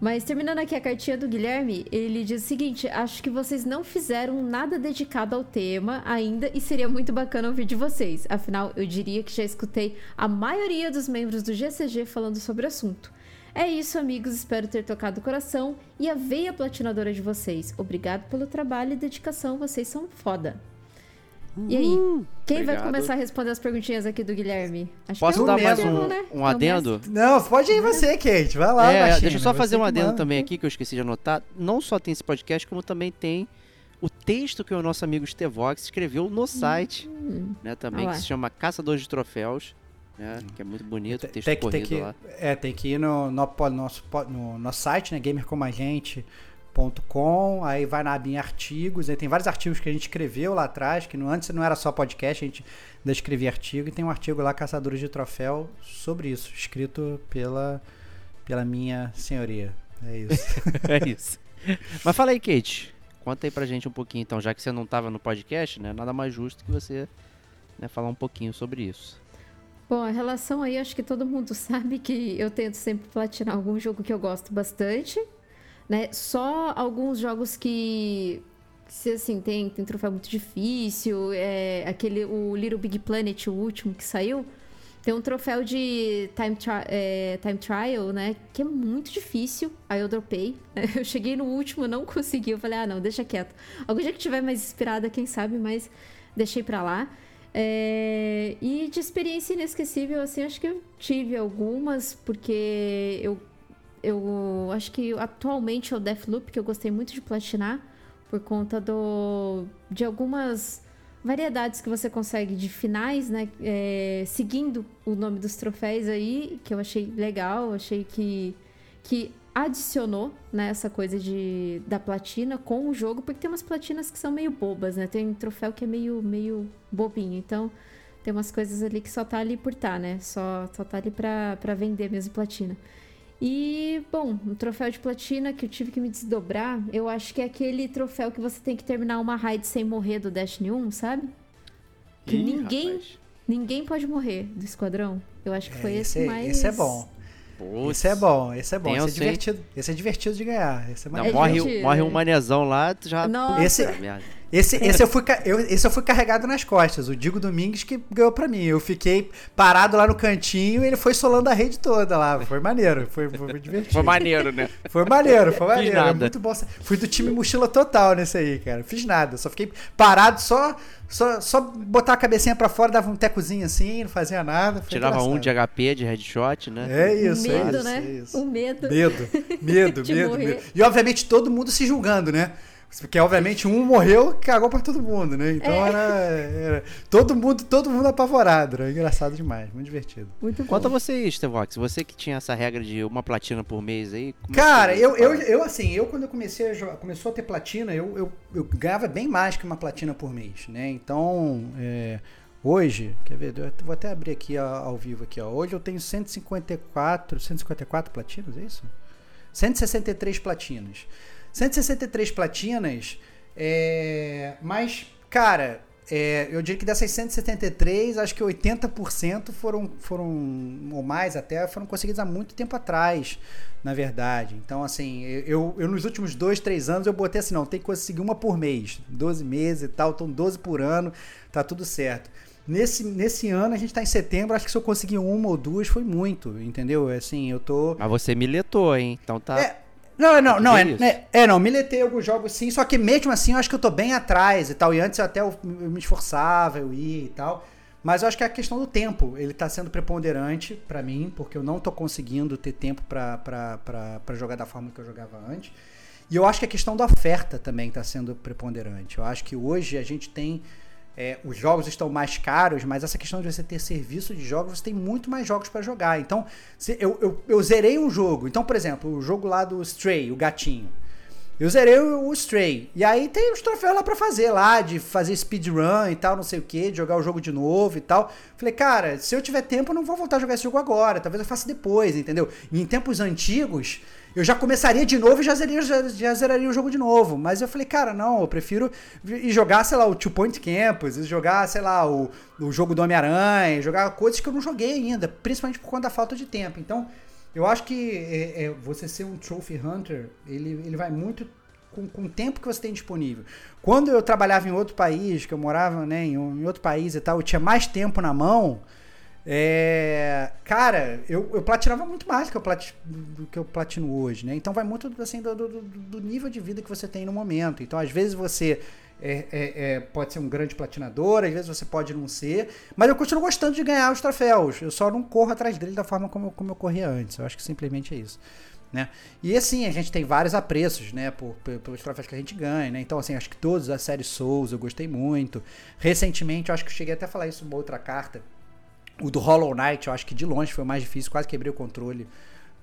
Mas terminando aqui a cartinha do Guilherme, ele diz o seguinte: acho que vocês não fizeram nada dedicado ao tema ainda e seria muito bacana ouvir de vocês. Afinal, eu diria que já escutei a maioria dos membros do GCG falando sobre o assunto. É isso, amigos. Espero ter tocado o coração e a veia platinadora de vocês. Obrigado pelo trabalho e dedicação. Vocês são foda. E aí? Quem vai obrigado. começar a responder as perguntinhas aqui do Guilherme? Acho Posso que é o dar mais um, né? um É adendo? Não, pode ir você, Kate. Vai lá, É, baixinho, deixa eu só você fazer um adendo manda. também aqui que eu esqueci de anotar. Não só tem esse podcast, como também tem o texto que o nosso amigo Stevox escreveu no site, né, também, Olha que se chama Caçadores de Troféus, né, que é muito bonito, Tem, texto tem que, tem corrido que, lá. é, tem que ir no, no, nosso, no nosso site, né? Gamer Como a Gente. Com, aí vai na abinha artigos, aí tem vários artigos que a gente escreveu lá atrás, que antes não era só podcast, a gente ainda escrevia artigo, e tem um artigo lá, Caçadores de Troféu, sobre isso, escrito pela, pela minha senhoria. É isso. é isso. Mas fala aí, Kate, conta aí pra gente um pouquinho, então, já que você não tava no podcast, né, nada mais justo que você né, falar um pouquinho sobre isso. Bom, a relação aí, acho que todo mundo sabe que eu tento sempre platinar algum jogo que eu gosto bastante, né? Só alguns jogos que se assim tem tem troféu muito difícil, é aquele o Little Big Planet, o último que saiu, tem um troféu de time, é, time trial, né? Que é muito difícil. Aí eu dropei. [laughs] Eu cheguei no último, não consegui. Eu falei, ah, não, deixa quieto. Algum dia que tiver mais inspirada, quem sabe, mas deixei pra lá. É, e de experiência inesquecível, assim, acho que eu tive algumas, porque eu eu acho que atualmente é o Deathloop, que eu gostei muito de platinar, por conta do, de algumas variedades que você consegue de finais, né? É, seguindo o nome dos troféus aí, que eu achei legal, achei que, que adicionou né, essa coisa de, da platina com o jogo, porque tem umas platinas que são meio bobas, né? Tem um troféu que é meio, meio bobinho, então tem umas coisas ali que só tá ali por tá, né? Só, só tá ali pra, pra vender mesmo platina. E, bom, um troféu de platina que eu tive que me desdobrar, eu acho que é aquele troféu que você tem que terminar uma raid sem morrer do Destiny 1, sabe? Que Ih, ninguém, rapaz. ninguém pode morrer do esquadrão. Eu acho que foi É, esse, esse, mais. esse é bom. Putz. Esse é bom, esse é bom. Esse é divertido. Esse é divertido de ganhar. Esse é Não. É morre, morre um é. manezão lá, tu já. Nossa. Esse-. Esse, esse, eu fui, eu, esse eu fui carregado nas costas. O Digo Domingues que ganhou pra mim. Eu fiquei parado lá no cantinho e ele foi solando a rede toda lá. Foi maneiro. Foi, foi, divertido. Foi maneiro, né? Foi maneiro, foi maneiro. É nada. muito bom. Fui do time mochila total nesse aí, cara. Fiz nada. Só fiquei parado, só, só, só botar a cabecinha pra fora, dava um tecozinho assim, não fazia nada. Foi Tirava um de engraçado. HP, de headshot, né? É isso, é medo, isso, né? é isso. O medo. Medo, medo, [laughs] medo, medo. E obviamente todo mundo se julgando, né? Porque obviamente um morreu, cagou pra todo mundo, né? Então É. era, era todo mundo, todo mundo apavorado. Era engraçado demais, muito divertido. Muito bom. Conta você, Stevox, você que tinha essa regra de uma platina por mês aí. é Cara, eu, eu, eu assim, eu quando eu comecei a jogar, começou a ter platina, eu, eu, eu ganhava bem mais que uma platina por mês, né? Então, é, hoje, quer ver, eu vou até abrir aqui ao, ao vivo aqui, ó. Hoje eu tenho 154, 154 platinas, é isso? 163 platinas. 163 platinas, é, mas, cara, é, eu diria que dessas 173, acho que 80% foram, foram, ou mais até, foram conseguidas há muito tempo atrás, na verdade. Então, assim, eu, eu nos últimos dois, três anos eu botei assim, não, tem que conseguir uma por mês, 12 meses e tal, então 12 por ano, tá tudo certo. Nesse, nesse ano, a gente tá em setembro, acho que se eu conseguir uma ou duas foi muito, entendeu? Assim, eu tô... Mas você miletou, hein? Então tá. É, não, não, não, é, é, é, não, miletei alguns jogos sim, só que mesmo assim eu acho que eu tô bem atrás e tal, e antes eu até eu, eu me esforçava, eu ia e tal, mas eu acho que é a questão do tempo, ele tá sendo preponderante pra mim, porque eu não tô conseguindo ter tempo pra jogar da forma que eu jogava antes, e eu acho que a questão da oferta também tá sendo preponderante, eu acho que hoje a gente tem é, os jogos estão mais caros, mas essa questão de você ter serviço de jogos, você tem muito mais jogos para jogar. Então, eu, eu, eu zerei um jogo. Então, por exemplo, o jogo lá do Stray, o gatinho. Eu zerei o, Stray. E aí tem os troféus lá pra fazer, lá, de fazer speedrun e tal, não sei o que, de jogar o jogo de novo e tal. Falei, cara, se eu tiver tempo, eu não vou voltar a jogar esse jogo agora. Talvez eu faça depois, entendeu? E em tempos antigos, eu já começaria de novo e já zeraria, já, já zeraria o jogo de novo. Mas eu falei, cara, não, eu prefiro ir jogar, sei lá, o Two Point Campus, jogar, sei lá, o, o jogo do Homem-Aranha, jogar coisas que eu não joguei ainda, principalmente por conta da falta de tempo. Então, eu acho que é, é, você ser um Trophy Hunter, ele, ele vai muito com, com o tempo que você tem disponível. Quando eu trabalhava em outro país, que eu morava né, em, um- em outro país e tal, eu tinha mais tempo na mão. É, cara, eu, eu platinava muito mais do que eu, plati, do que eu platino hoje, né? Então vai muito assim, do, do, do nível de vida que você tem no momento. Então, às vezes você é, é, é, pode ser um grande platinador, às vezes você pode não ser, mas eu continuo gostando de ganhar os troféus. Eu só não corro atrás dele da forma como, como eu corria antes. Eu acho que simplesmente é isso. Né? E assim, a gente tem vários apreços, né, por, por- pelos troféus que a gente ganha, né? Então, assim, acho que todos a série Souls eu gostei muito. Recentemente, eu acho que eu cheguei até a falar isso numa outra carta. O do Hollow Knight, eu acho que de longe foi o mais difícil, quase quebrei o controle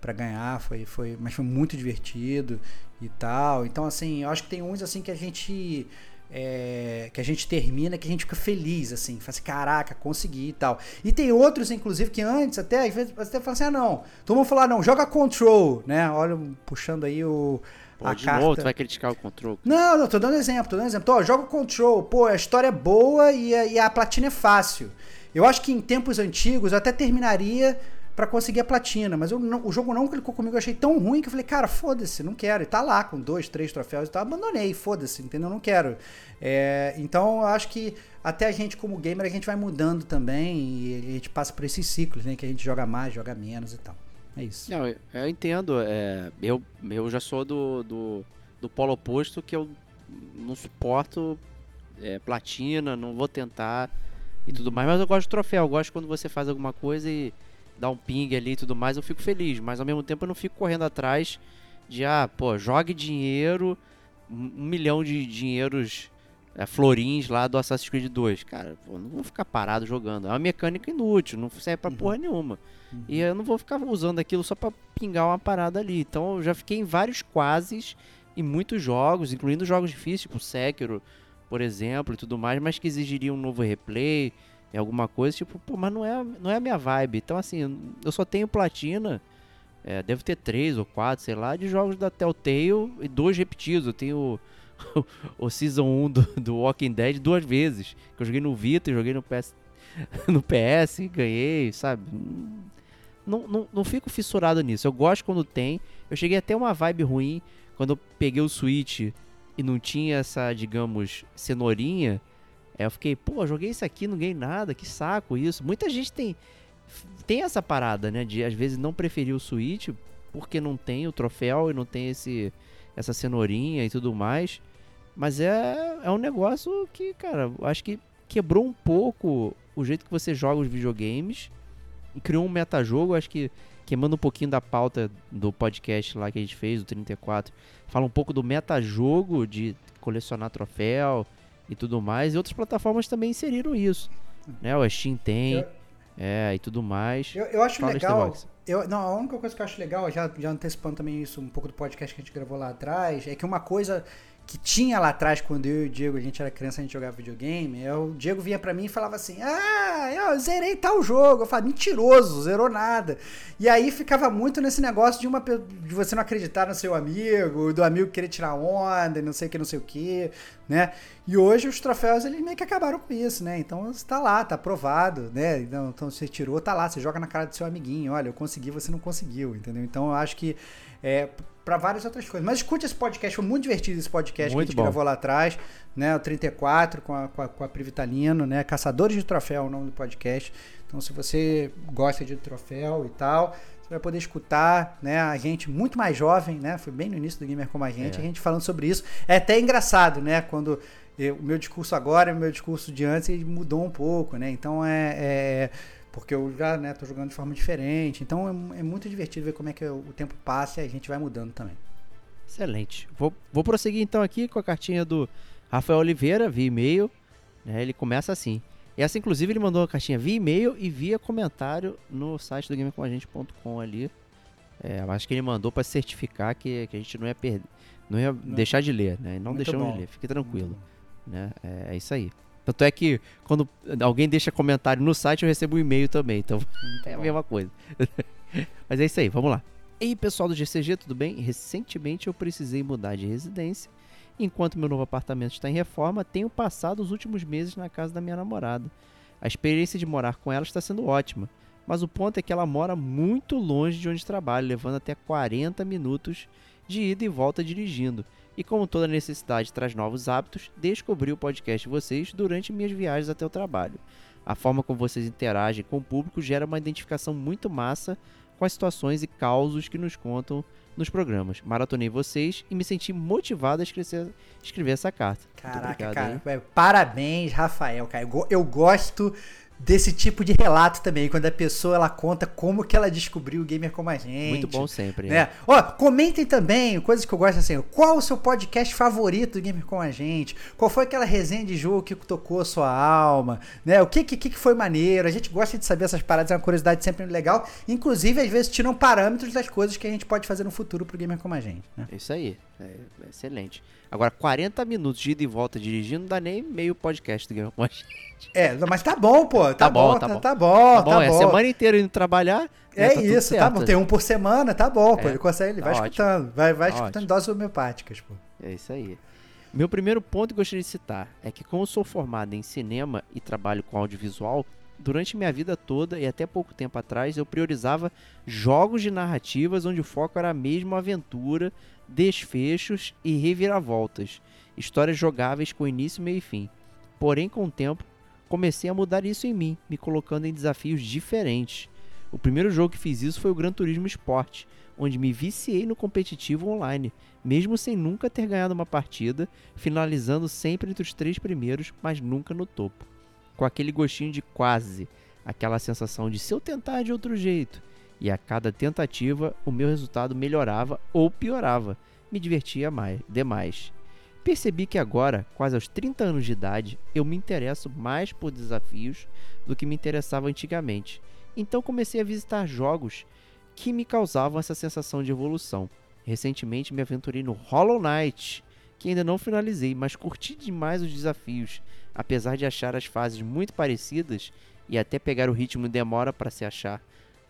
para ganhar, foi, foi, mas foi muito divertido e tal. Então, assim, eu acho que tem uns assim que a gente. É, que a gente termina, que a gente fica feliz, assim, fala assim, caraca, consegui e tal. E tem outros, inclusive, que antes até, às vezes, até fala assim, ah, não, todo mundo falar, não, joga control, né? Olha, puxando aí o. Pô, a de carta. novo, tu vai criticar o control. Não, não, tô dando exemplo, tô dando exemplo. Ó, joga control, pô, a história é boa e a, e a platina é fácil. Eu acho que em tempos antigos eu até terminaria para conseguir a platina, mas não- o jogo não clicou comigo, eu achei tão ruim que eu falei, cara, foda-se, não quero. E tá lá com dois, três troféus e tal, abandonei, foda-se, entendeu? Não quero. É, então eu acho que até a gente como gamer a gente vai mudando também e a gente passa por esses ciclos, né? Que a gente joga mais, joga menos e tal. É isso. Não, eu, eu entendo. é, eu, eu já sou do, do, do polo oposto que eu não suporto é, platina, não vou tentar e tudo mais. Mas eu gosto de troféu. Eu gosto quando você faz alguma coisa e dá um ping ali e tudo mais. Eu fico feliz. Mas ao mesmo tempo eu não fico correndo atrás de, ah, pô, jogue dinheiro, um milhão de dinheiros. é, florins lá do Assassin's Creed 2. Cara, pô, não vou ficar parado jogando. É uma mecânica inútil, não serve pra porra nenhuma. E eu não vou ficar usando aquilo só pra pingar uma parada ali. Então eu já fiquei em vários quases em muitos jogos, incluindo jogos difíceis, tipo Sekiro, por exemplo, e tudo mais, mas que exigiriam um novo replay, alguma coisa, tipo, pô, mas não é, não é a minha vibe. Então, assim, eu só tenho platina, é, deve ter três ou quatro, sei lá, de jogos da Telltale e dois repetidos. Eu tenho o, [laughs] o Season 1 do, do Walking Dead duas vezes, que eu joguei no Vita e joguei no PS, [laughs] no PS ganhei, sabe? não, não, não fico fissurado nisso. Eu gosto quando tem. Eu cheguei até uma vibe ruim quando eu peguei o Switch e não tinha essa, digamos, cenourinha. Eu fiquei, pô, joguei isso aqui, não ganhei nada, que saco isso. Muita gente tem tem essa parada, né, de às vezes não preferir o Switch porque não tem o troféu e não tem esse essa cenourinha e tudo mais. Mas é, é um negócio que, cara, acho que quebrou um pouco o jeito que você joga os videogames e criou um metajogo, acho que queimando um pouquinho da pauta do podcast lá que a gente fez, do 34, fala um pouco do metajogo de colecionar troféu e tudo mais, e outras plataformas também inseriram isso, né? O Steam tem, Eu- é, e tudo mais. Eu, eu acho Fala, legal. Eu, não, a única coisa que eu acho legal, já, já antecipando também isso, um pouco do podcast que a gente gravou lá atrás, é que uma coisa que tinha lá atrás, quando eu e o Diego, a gente era criança, a gente jogava videogame, é, o Diego vinha pra mim e falava assim, ah, eu zerei tal jogo. Eu falava, mentiroso, zerou nada. E aí ficava muito nesse negócio de, uma, de você não acreditar no seu amigo, do amigo querer tirar onda, não sei o que, não sei o que, né? E hoje os troféus, eles meio que acabaram com isso, né? Então você tá lá, tá aprovado, né? Então, então você tirou, tá lá, você joga na cara do seu amiguinho, olha, eu consegui, você não conseguiu, entendeu? Então eu acho que é para várias outras coisas. Mas escute esse podcast, foi muito divertido esse podcast Muito que a gente bom. gravou lá atrás, né? O 34 com a, com a, com a Pri Vitalino, né? Caçadores de Troféu é o nome do podcast. Então se você gosta de troféu e tal, vai poder escutar, né? A gente muito mais jovem, né? Foi bem no início do Gamer Como a Gente, É. a gente falando sobre isso. É até engraçado, né? Quando eu- o meu discurso agora e o meu discurso de antes mudou um pouco, né? Então é, é- porque eu já né, tô jogando de forma diferente. Então é, é muito divertido ver como é que o tempo passa e a gente vai mudando também. Excelente. Vou, vou prosseguir então aqui com a cartinha do Rafael Oliveira, via e-mail. né, ele começa assim. Essa, inclusive, ele mandou uma cartinha via e-mail e via comentário no site do gamercomagente.com ali. É, acho que ele mandou para certificar que, que a gente não ia perder, não ia deixar de ler, né? E Não Muito deixamos bom. de ler, fique tranquilo, né? É, é isso aí. Tanto é que quando alguém deixa comentário no site, eu recebo um e-mail também, então [laughs] é a bom. mesma coisa. [laughs] Mas é isso aí, vamos lá. E aí, pessoal do GCG, tudo bem? Recentemente eu precisei mudar de residência. Enquanto meu novo apartamento está em reforma, tenho passado os últimos meses na casa da minha namorada. A experiência de morar com ela está sendo ótima, mas o ponto é que ela mora muito longe de onde trabalho, levando até 40 minutos de ida e volta dirigindo. E como toda necessidade traz novos hábitos, descobri o podcast de vocês durante minhas viagens até o trabalho. A forma como vocês interagem com o público gera uma identificação muito massa com as situações e causos que nos contam nos programas. Maratonei vocês e me senti motivado a escrever, escrever essa carta. Caraca, obrigado, cara. hein? Parabéns, Rafael, cara. Eu, eu gosto desse tipo de relato também, quando a pessoa ela conta como que ela descobriu o gamer como a gente. Muito bom sempre. Né? Ó, comentem também, coisas que eu gosto assim, qual o seu podcast favorito do gamer como a gente? Qual foi aquela resenha de jogo que tocou a sua alma, né? O que que, que foi maneiro? A gente gosta de saber essas paradas, é uma curiosidade sempre legal. Inclusive, às vezes tiram parâmetros das coisas que a gente pode fazer no futuro pro gamer como a gente, né? Isso aí. É, é excelente. Agora, 40 minutos de ida e volta dirigindo, não dá nem meio podcast do Gamer com a gente. É, mas tá bom, pô. Tá, Tá bom, bom, tá, tá bom. tá bom. Tá bom, tá é a semana inteira indo trabalhar. né, É tá tudo isso, tá bom. Tem um por semana, tá bom, pô. É, Ele consegue, ele tá vai ótimo. escutando. Vai, vai Tá escutando ótimo. doses homeopáticas, pô. É isso aí. Meu primeiro ponto que gostaria de citar é que, como eu sou formado em cinema e trabalho com audiovisual, durante minha vida toda e até pouco tempo atrás eu priorizava jogos de narrativas onde o foco era mesmo aventura, desfechos e reviravoltas, histórias jogáveis com início, meio e fim. Porém, com o tempo, comecei a mudar isso em mim, me colocando em desafios diferentes. O primeiro jogo que fiz isso foi o Gran Turismo Sport, onde me viciei no competitivo online, mesmo sem nunca ter ganhado uma partida, finalizando sempre entre os três primeiros, mas nunca no topo. Com aquele gostinho de quase, aquela sensação de se eu tentar de outro jeito. E a cada tentativa, o meu resultado melhorava ou piorava. Me divertia mais, demais. Percebi que agora, quase aos 30 anos de idade, eu me interesso mais por desafios do que me interessava antigamente. Então comecei a visitar jogos que me causavam essa sensação de evolução. Recentemente me aventurei no Hollow Knight, que ainda não finalizei, mas curti demais os desafios, apesar de achar as fases muito parecidas e até pegar o ritmo demora para se achar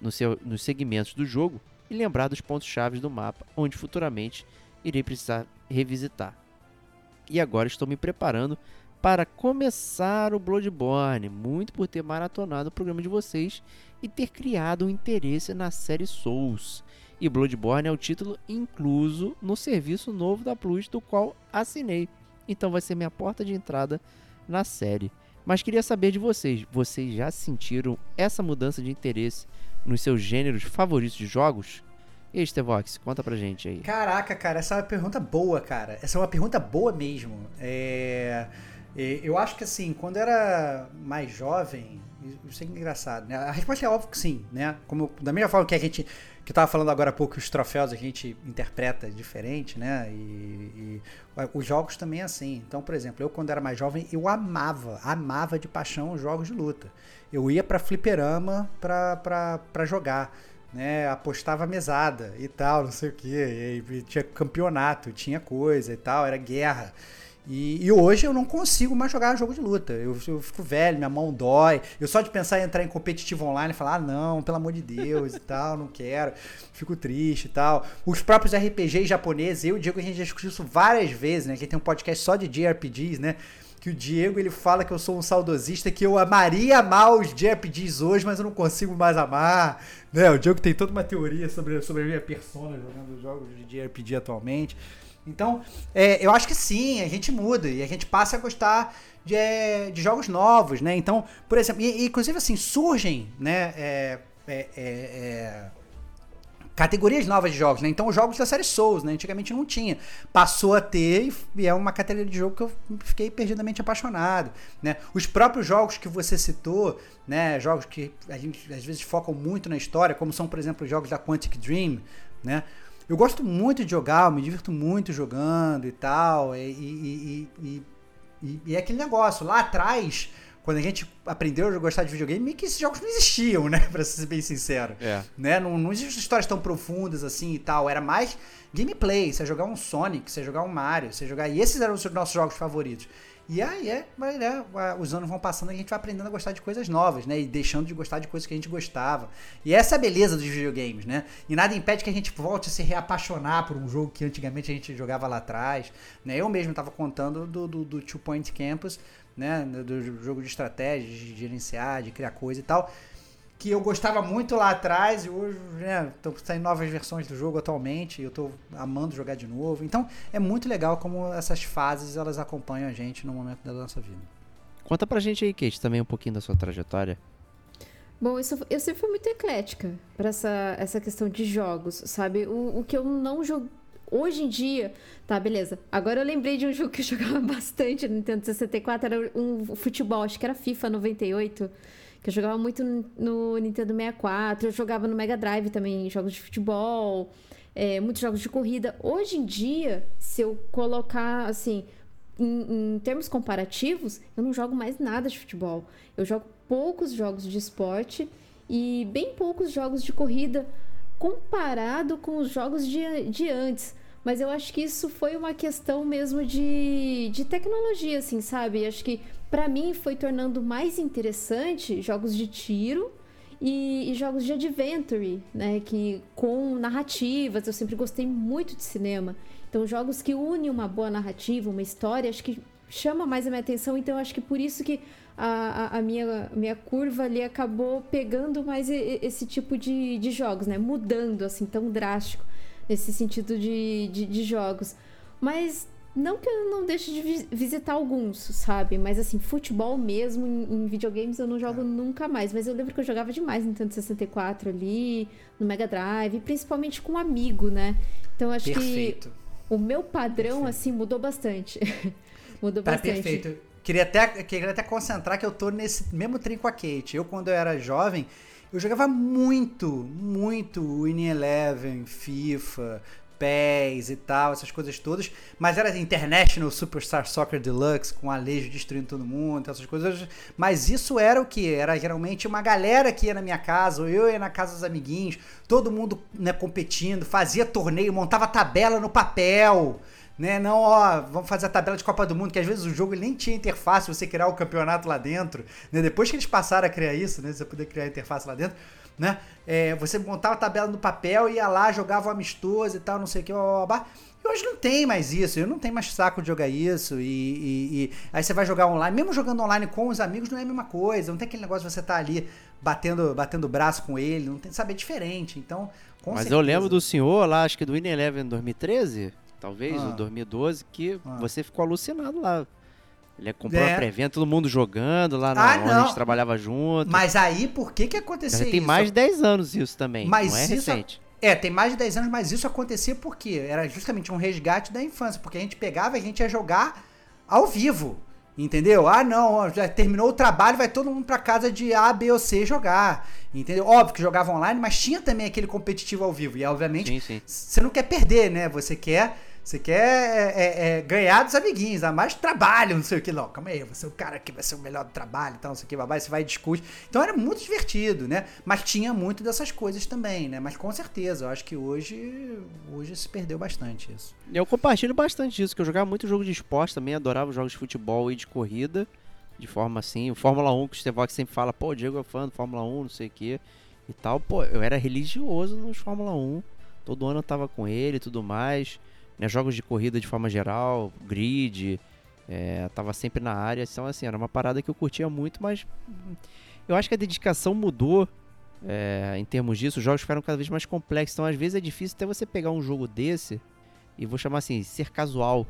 no seu- nos segmentos do jogo e lembrar dos pontos chaves do mapa, onde futuramente irei precisar revisitar. E agora estou me preparando para começar o Bloodborne, muito por ter maratonado o programa de vocês e ter criado um interesse na série Souls. E Bloodborne é o título incluso no serviço novo da Plus, do qual assinei. Então vai ser minha porta de entrada na série. Mas queria saber de vocês, vocês já sentiram essa mudança de interesse nos seus gêneros favoritos de jogos? E aí, Stevox, conta pra gente aí. Caraca, cara, essa é uma pergunta boa, cara. Essa é uma pergunta boa mesmo. É, é, Eu acho que assim, quando eu era mais jovem, isso é engraçado, né? A resposta é óbvio que sim, né? Como da mesma forma que a gente que eu tava falando agora há pouco os troféus a gente interpreta diferente, né? E, e os jogos também é assim. Então, por exemplo, eu quando era mais jovem, eu amava, amava de paixão os jogos de luta. Eu ia pra fliperama pra jogar né, apostava mesada e tal, não sei o que, tinha campeonato, tinha coisa e tal, era guerra. E, e hoje eu não consigo mais jogar jogo de luta. Eu, eu fico velho, minha mão dói. Eu só de pensar em entrar em competitivo online e falar, ah, não, pelo amor de Deus e [laughs] tal, não quero. Fico triste e tal. Os próprios RPGs japoneses, eu e o Diego, a gente já discutiu isso várias vezes, né? Que tem um podcast só de JRPGs, né? Que o Diego ele fala que eu sou um saudosista, que eu amaria amar os JRPGs hoje, mas eu não consigo mais amar. Né? O Diego tem toda uma teoria sobre, sobre a minha persona jogando jogos de JRPG atualmente. Então, é, eu acho que sim, a gente muda e a gente passa a gostar de, é, de jogos novos, né? Então, por exemplo, e, inclusive assim, surgem, né? É, é, é, categorias novas de jogos, né? Então, os jogos da série Souls, né? Antigamente não tinha. Passou a ter e é uma categoria de jogo que eu fiquei perdidamente apaixonado, né? Os próprios jogos que você citou, né? Jogos que a gente às vezes focam muito na história, como são, por exemplo, os jogos da Quantic Dream, né? Eu gosto muito de jogar, me divirto muito jogando e tal, e, e, e, e é aquele negócio, lá atrás quando a gente aprendeu a gostar de videogame, meio que esses jogos não existiam, né? [laughs] Pra ser bem sincero. É. Né? Não, não existem histórias tão profundas assim e tal. Era mais gameplay. Você jogar um Sonic, você jogar um Mario, você jogar. E esses eram os nossos jogos favoritos. E aí, é, mas, né, os anos vão passando e a gente vai aprendendo a gostar de coisas novas, né? E deixando de gostar de coisas que a gente gostava. E essa é a beleza dos videogames, né? E nada impede que a gente volte a se reapaixonar por um jogo que antigamente a gente jogava lá atrás. Né? Eu mesmo estava contando do, do, do Two Point Campus, né? Do jogo de estratégia, de gerenciar, de criar coisa e tal. Que eu gostava muito lá atrás e hoje, né? Estão saindo novas versões do jogo atualmente. E eu estou amando jogar de novo. Então é muito legal como essas fases elas acompanham a gente no momento da nossa vida. Conta pra gente aí, Kate, também um pouquinho da sua trajetória. Bom, isso, eu sempre fui muito eclética para essa, essa questão de jogos, sabe? O, o que eu não joguei. Hoje em dia, tá, beleza. Agora eu lembrei de um jogo que eu [laughs] jogava bastante no Nintendo 64, era um futebol, acho que era FIFA 98, que eu jogava muito no Nintendo 64, eu jogava no Mega Drive também, jogos de futebol, é, muitos jogos de corrida. Hoje em dia, se eu colocar assim, em, em, termos comparativos, eu não jogo mais nada de futebol. Eu jogo poucos jogos de esporte e bem poucos jogos de corrida comparado com os jogos de, de antes. Mas eu acho que isso foi uma questão mesmo de, de tecnologia, assim, sabe? Acho que para mim foi tornando mais interessante jogos de tiro e, e, jogos de adventure, né? Que com narrativas, eu sempre gostei muito de cinema. Então, jogos que unem uma boa narrativa, uma história, acho que chama mais a minha atenção. Então, acho que por isso que a, a, minha, minha curva ali acabou pegando mais esse tipo de, de jogos, né? Mudando, assim, tão drástico nesse sentido de, de, de jogos. Mas não que eu não deixe de visitar alguns, sabe? Mas assim, futebol mesmo em, em videogames eu não jogo é. nunca mais. Mas eu lembro que eu jogava demais no Nintendo 64 ali, no Mega Drive, principalmente com um amigo, né? Então acho perfeito. que o meu padrão, perfeito. assim, mudou bastante. [laughs] mudou tá bastante. Perfeito. Queria até, queria até concentrar que eu tô nesse mesmo trem com a Kate. Eu, quando eu era jovem, eu jogava muito, muito Winning Eleven, FIFA, PES e tal, essas coisas todas. Mas era International Superstar Soccer Deluxe, com Alejo destruindo todo mundo, essas coisas. Mas isso era o que? Era geralmente uma galera que ia na minha casa, ou eu ia na casa dos amiguinhos, todo mundo né, competindo, fazia torneio, montava tabela no papel né? Não, ó, vamos fazer a tabela de Copa do Mundo, que às vezes o jogo nem tinha interface, você criar o campeonato lá dentro, né? Depois que eles passaram a criar isso, né? Você poder criar a interface lá dentro, né? É, você montava a tabela no papel, ia lá, jogava um amistoso e tal, não sei o que, blá, blá, blá. E hoje não tem mais isso, eu não tenho mais saco de jogar isso. E, e, e, aí você vai jogar online, mesmo jogando online com os amigos, não é a mesma coisa. Não tem aquele negócio de você estar tá ali batendo batendo o braço com ele, não tem, sabe, é diferente. Então, Mas certeza. eu lembro do senhor lá, acho que do Win Eleven 2013, talvez, ah. ou 2012, que ah. você ficou alucinado lá. Ele comprou é. a pré-venda, todo mundo jogando lá na, ah, onde a gente trabalhava junto. Mas aí, por que que aconteceu Já isso? Tem mais de 10 anos isso também, mas não é isso, recente. É, tem mais de 10 anos, mas isso acontecia porque era justamente um resgate da infância, porque a gente pegava e a gente ia jogar ao vivo. Entendeu? Ah, não, já terminou o trabalho, vai todo mundo pra casa de A, B ou C jogar. Entendeu? Óbvio que jogava online, mas tinha também aquele competitivo ao vivo. E obviamente, você não quer perder, né? Você quer você quer é, é, é, ganhar dos amiguinhos, a mais trabalho, não sei o que. Não, calma aí, você é o cara que vai ser o melhor do trabalho, então, não sei o que, babai, você vai e discute. Então era muito divertido, né? Mas tinha muito dessas coisas também, né? Mas com certeza, eu acho que hoje, hoje se perdeu bastante isso. Eu compartilho bastante disso, que eu jogava muito jogo de esporte também, adorava jogos de futebol e de corrida, de forma assim. O Fórmula 1, que o Stevox sempre fala, pô, o Diego é fã do Fórmula 1, não sei o que e tal. Pô, eu era religioso nos Fórmula 1. Todo ano eu tava com ele e tudo mais né, jogos de corrida de forma geral, grid, é, tava sempre na área, então assim, era uma parada que eu curtia muito, mas eu acho que a dedicação mudou é, em termos disso, os jogos ficaram cada vez mais complexos, então às vezes é difícil até você pegar um jogo desse e vou chamar assim, ser casual,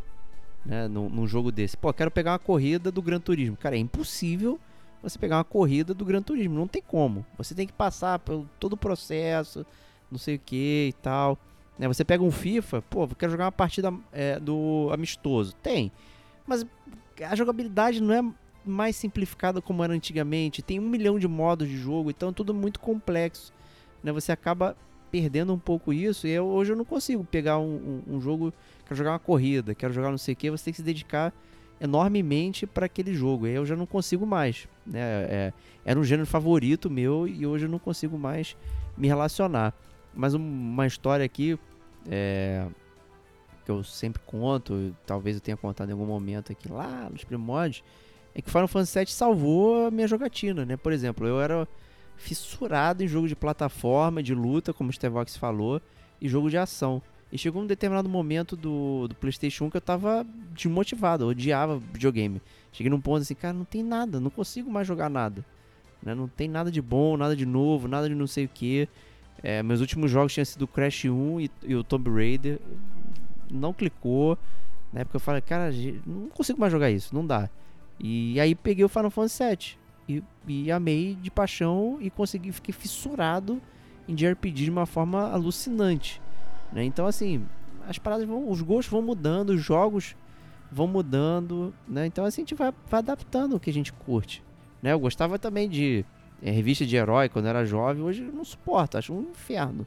né, num, num jogo desse. Pô, quero pegar uma corrida do Gran Turismo. Cara, é impossível você pegar uma corrida do Gran Turismo, não tem como. Você tem que passar por todo o processo, não sei o que e tal. Né? Você pega um FIFA, pô, quero jogar uma partida é, do amistoso. Tem. Mas a jogabilidade não é mais simplificada como era antigamente. Tem um milhão de modos de jogo, então é tudo muito complexo. Né? Você acaba perdendo um pouco isso. E eu, hoje eu não consigo pegar um, um, um jogo, quero jogar uma corrida, quero jogar não sei o que, você tem que se dedicar enormemente para aquele jogo. E eu já não consigo mais. Né? É, era um gênero favorito meu e hoje eu não consigo mais me relacionar. Mas uma história aqui, é, que eu sempre conto, talvez eu tenha contado em algum momento aqui lá nos primórdios, é que Final Fantasy VII salvou a minha jogatina, né? Por exemplo, eu era fissurado em jogo de plataforma, de luta, como o Stevox falou, e jogo de ação. E chegou um determinado momento do, do PlayStation 1 que eu tava desmotivado, eu odiava videogame. Cheguei num ponto assim, cara, não tem nada, não consigo mais jogar nada. Né? Não tem nada de bom, nada de novo, nada de não sei o que. É, meus últimos jogos tinham sido Crash 1 e, e o Tomb Raider. Não clicou. Na época eu falei, cara, não consigo mais jogar isso, não dá. E aí peguei o Final Fantasy VII. E, e amei de paixão e consegui, fiquei fissurado em JRPG de uma forma alucinante. Né? Então, assim, as paradas vão, os gostos vão mudando, os jogos vão mudando, né? Então, assim, a gente vai, vai adaptando o que a gente curte. Né? Eu gostava também de é, revista de herói quando era jovem, hoje eu não suporto, acho um inferno.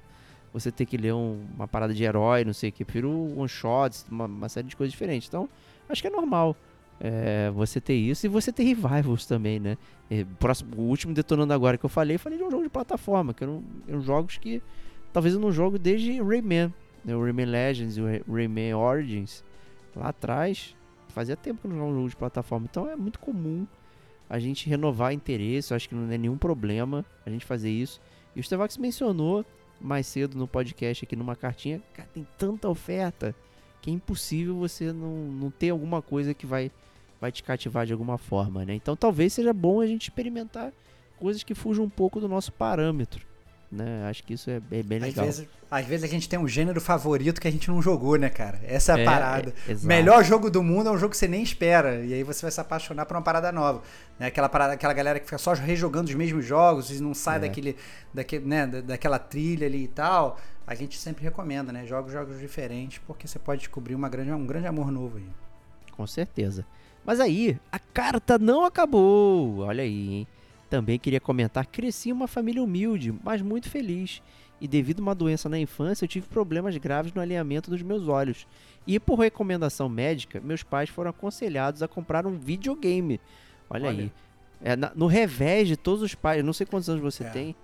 Você ter que ler um, uma parada de herói, não sei o que, prefiro one shots, uma, uma série de coisas diferentes. Então, acho que é normal é, você ter isso e você ter revivals também, né? É, próximo, o último detonando agora que eu falei, falei de um jogo de plataforma, que eram, eram jogos que talvez eu não jogo desde Rayman, né? o Rayman Legends o Rayman Origins. Lá atrás, fazia tempo que eu não jogo um jogo de plataforma, então é muito comum a gente renovar interesse, acho que não é nenhum problema a gente fazer isso. E o Stevax mencionou mais cedo no podcast aqui numa cartinha, cara, tem tanta oferta que é impossível você não, não ter alguma coisa que vai, vai te cativar de alguma forma, né? Então talvez seja bom a gente experimentar coisas que fujam um pouco do nosso parâmetro. Né? Acho que isso é bem, bem legal. Às vezes, às vezes, a gente tem um gênero favorito que a gente não jogou, né, cara? Essa é a É, parada. é. Melhor jogo do mundo é um jogo que você nem espera. E aí você vai se apaixonar por uma parada nova. Né? Aquela, parada, aquela galera que fica só rejogando os mesmos jogos e não sai É. daquele, daquele, né, da- daquela trilha ali e tal. A gente sempre recomenda, né? Jogos jogos diferentes, porque você pode descobrir uma grande, um grande amor novo aí. Com certeza. Mas aí, a carta não acabou. Olha aí, hein? Também queria comentar, cresci em uma família humilde, mas muito feliz. E devido a uma doença na infância, eu tive problemas graves no alinhamento dos meus olhos. E por recomendação médica, meus pais foram aconselhados a comprar um videogame. Olha, Olha. aí. É, na- no revés de todos os pais, não sei quantos anos você É. tem,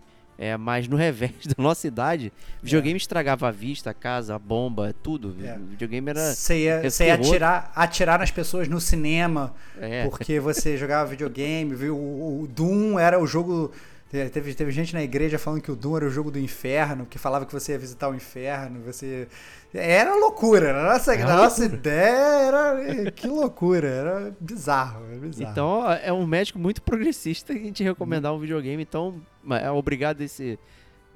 é, mas no revés [laughs] da nossa idade, videogame estragava a vista, a casa, a bomba, tudo. É. Videogame era. Você ia, é ia atirar, atirar nas pessoas no cinema, É, porque você jogava videogame, viu? O, o Doom era o jogo. Teve, teve gente na igreja falando que o Doom era o jogo do inferno, que falava que você ia visitar o inferno, você. Era loucura, a nossa, Era nossa loucura. ideia era. Que loucura, era bizarro, era bizarro. Então é um médico muito progressista a gente recomendar um videogame. Então, é obrigado esse,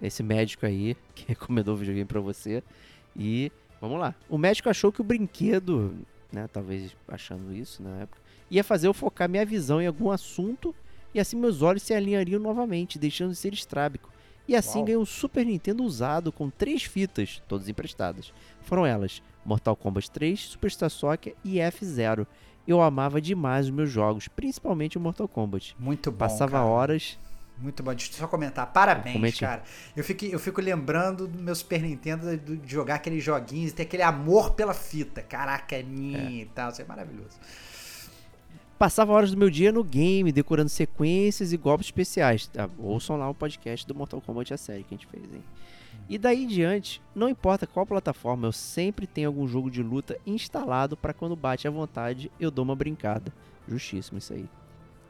esse médico aí [laughs] que recomendou o videogame pra você. E vamos lá. O médico achou que o brinquedo, né, talvez achando isso na época, ia fazer eu focar minha visão em algum assunto e assim meus olhos se alinhariam novamente, deixando de ser estrábico. E assim Uau. ganhei um Super Nintendo usado com três fitas, todas emprestadas. Foram elas: Mortal Kombat 3, Superstar Soccer e F0. Eu amava demais os meus jogos, principalmente o Mortal Kombat. Muito bom. Passava cara. horas. Muito bom. Deixa eu só comentar. Parabéns, Comente. cara. Eu fico, eu fico lembrando do meu Super Nintendo de, de jogar aqueles joguinhos e ter aquele amor pela fita. Caraca, é minha e tal. Isso é maravilhoso. Passava horas do meu dia no game, decorando sequências e golpes especiais. Ah, ouçam lá o podcast do Mortal Kombat a série que a gente fez, hein? E daí em diante, não importa qual plataforma, eu sempre tenho algum jogo de luta instalado para quando bate à vontade eu dou uma brincada. Justíssimo isso aí.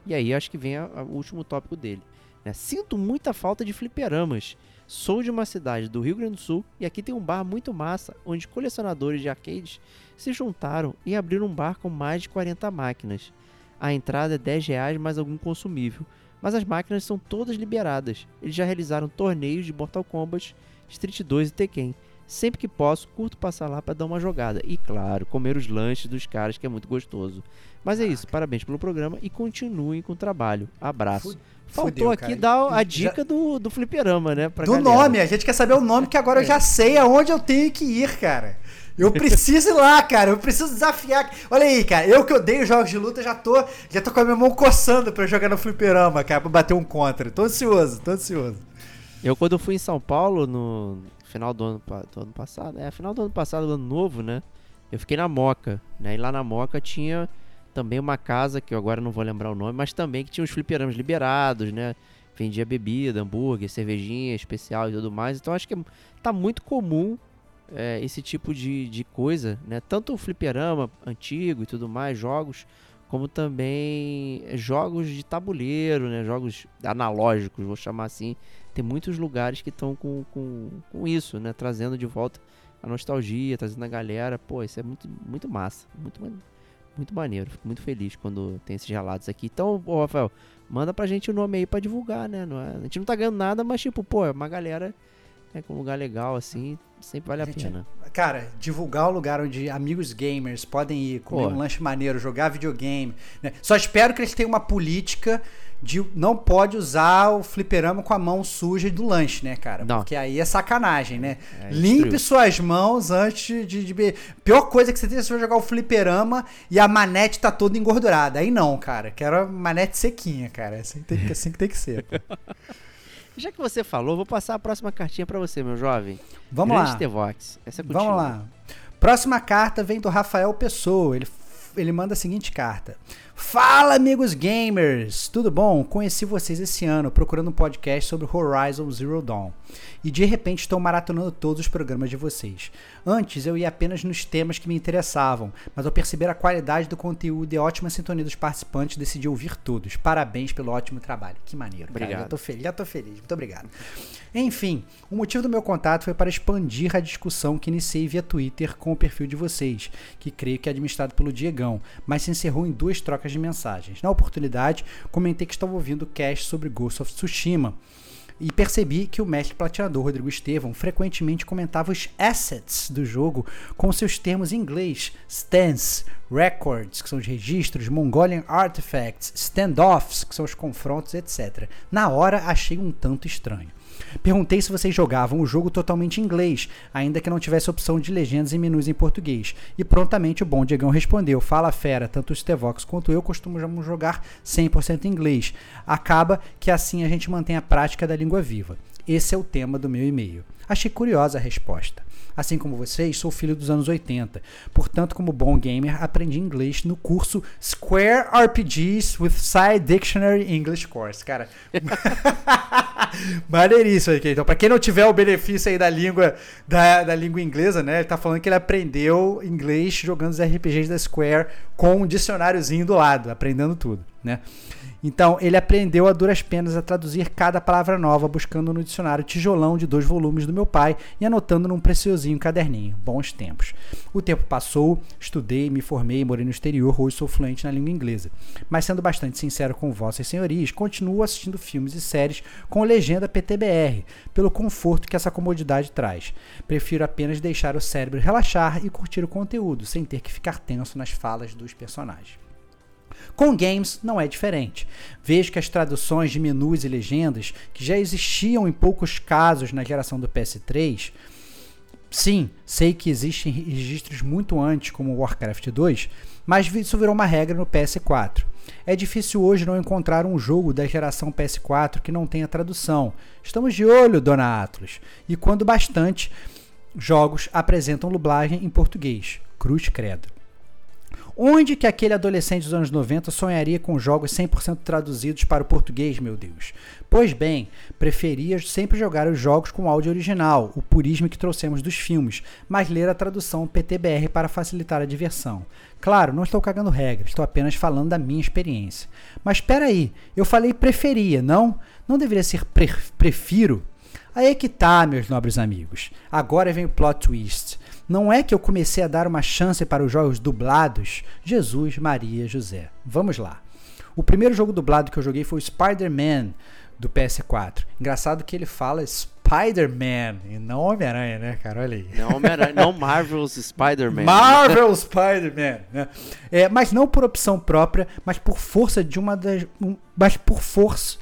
E aí acho que vem o último tópico dele. né? Sinto muita falta de fliperamas. Sou de uma cidade do Rio Grande do Sul e aqui tem um bar muito massa onde colecionadores de arcades se juntaram e abriram um bar com mais de 40 máquinas. A entrada é 10 reais mais algum consumível, mas as máquinas são todas liberadas. Eles já realizaram torneios de Mortal Kombat, Street 2 e Tekken. Sempre que posso, curto passar lá para dar uma jogada. E claro, comer os lanches dos caras, que é muito gostoso. Mas é isso, parabéns pelo programa e continuem com o trabalho. Abraço. Faltou fudeu, aqui cara. dar a Já- dica do, do fliperama, né? Do galera. nome, a gente quer saber o nome, que agora eu É. já sei aonde eu tenho que ir, cara. Eu preciso ir lá, cara. Eu preciso desafiar. Olha aí, cara. Eu que odeio jogos de luta, já tô, já tô com a minha mão coçando pra jogar no fliperama, cara, pra bater um contra. Tô ansioso, tô ansioso. Eu, quando fui em São Paulo, no final do ano, do ano passado, é, final do ano passado, ano novo, né? Eu fiquei na Moca, né? E lá na Moca tinha também uma casa, que eu agora não vou lembrar o nome, mas também que tinha os fliperamas liberados, né? Vendia bebida, hambúrguer, cervejinha especial e tudo mais. Então acho que tá muito comum é, esse tipo de, de coisa, né? Tanto o fliperama antigo e tudo mais, jogos, como também jogos de tabuleiro, né? Jogos analógicos, vou chamar assim. Tem muitos lugares que estão com, com, com isso, né? Trazendo de volta a nostalgia, trazendo a galera. Pô, isso é muito, muito massa. Muito, muito maneiro. Fico muito feliz quando tem esses relatos aqui. Então, ô, Rafael, manda pra gente o nome aí pra divulgar, né? É- a gente não tá ganhando nada, mas tipo, pô, é uma galera é, com um lugar legal assim, sempre vale a Gente, pena. Cara, divulgar o lugar onde amigos gamers podem ir, comer Pô. um lanche maneiro, jogar videogame. né? Só espero que eles tenham uma política de não pode usar o fliperama com a mão suja do lanche, né, cara? Não. Porque aí é sacanagem, né? É, Limpe destruiu. suas mãos antes de, de. Pior coisa que você tem é se você jogar o fliperama e a manete tá toda engordurada. Aí não, cara. Quero a manete sequinha, cara. Assim que tem que, assim que, tem que ser. [laughs] Já que você falou, vou passar a próxima cartinha pra você, meu jovem. Vamos Grande lá. Tevox. Essa é contigo. Vamos lá. Próxima carta vem do Rafael Pessoa. Ele, ele manda a seguinte carta. Fala, amigos gamers! Tudo bom? Conheci vocês esse ano procurando um podcast sobre Horizon Zero Dawn. E de repente estou maratonando todos os programas de vocês. Antes eu ia apenas nos temas que me interessavam, mas ao perceber a qualidade do conteúdo e a ótima sintonia dos participantes, decidi ouvir todos. Parabéns pelo ótimo trabalho. Que maneiro, cara. Obrigado. Já tô feliz, já tô feliz. Muito obrigado. Enfim, o motivo do meu contato foi para expandir a discussão que iniciei via Twitter com o perfil de vocês, que creio que é administrado pelo Diegão, mas se encerrou em duas trocas de mensagens. Na oportunidade, comentei que estava ouvindo o cast sobre Ghost of Tsushima e percebi que o mestre platinador Rodrigo Estevão frequentemente comentava os assets do jogo com seus termos em inglês, stance, records, que são os registros, Mongolian artifacts, standoffs, que são os confrontos, etc. Na hora achei um tanto estranho. Perguntei se vocês jogavam o jogo totalmente em inglês, ainda que não tivesse opção de legendas e menus em português. E prontamente o bom Diegão respondeu: Fala fera, tanto o Stevox quanto eu costumamos jogar 100% em inglês. Acaba que assim a gente mantém a prática da língua viva. Esse é o tema do meu e-mail. Achei curiosa a resposta. Assim como vocês, sou filho dos anos 80. Portanto, como bom gamer, aprendi inglês no curso Square RPGs with Side Dictionary English Course. Cara, [laughs] maneiríssimo aqui. Então, pra quem não tiver o benefício aí da língua da, da língua inglesa, né? Ele tá falando que ele aprendeu inglês jogando os RPGs da Square com um dicionáriozinho do lado, aprendendo tudo, né? Então, ele aprendeu a duras penas a traduzir cada palavra nova, buscando no dicionário tijolão de dois volumes do meu pai e anotando num preciosinho caderninho. Bons tempos. O tempo passou, estudei, me formei, morei no exterior, hoje sou fluente na língua inglesa. Mas sendo bastante sincero com vossas senhorias, continuo assistindo filmes e séries com legenda PTBR, pelo conforto que essa comodidade traz. Prefiro apenas deixar o cérebro relaxar e curtir o conteúdo, sem ter que ficar tenso nas falas dos personagens. Com games não é diferente. Vejo que as traduções de menus e legendas, que já existiam em poucos casos na geração do PS3, sim, sei que existem registros muito antes, como Warcraft 2, mas isso virou uma regra no PS4. É difícil hoje não encontrar um jogo da geração PS4 que não tenha tradução. Estamos de olho, Dona Atlas. E quando bastante, jogos apresentam dublagem em português. Cruz credo. Onde que aquele adolescente dos anos 90 sonharia com jogos 100% traduzidos para o português, meu Deus? Pois bem, preferia sempre jogar os jogos com áudio original, o purismo que trouxemos dos filmes, mas ler a tradução PTBR para facilitar a diversão. Claro, não estou cagando regras, estou apenas falando da minha experiência. Mas espera aí, eu falei preferia, não? Não deveria ser pre prefiro? Aí é que tá, meus nobres amigos. Agora vem o plot twist. Não é que eu comecei a dar uma chance para os jogos dublados? Jesus, Maria, José. Vamos lá. O primeiro jogo dublado que eu joguei foi o Spider-Man do PS4. Engraçado que ele fala Spider-Man e não Homem-Aranha, né, cara? Olha aí. Não, Homem-Aranha- não Marvel's Spider-Man. Marvel Spider-Man, né? É, mas não por opção própria, mas por força de uma das, um- mas por força,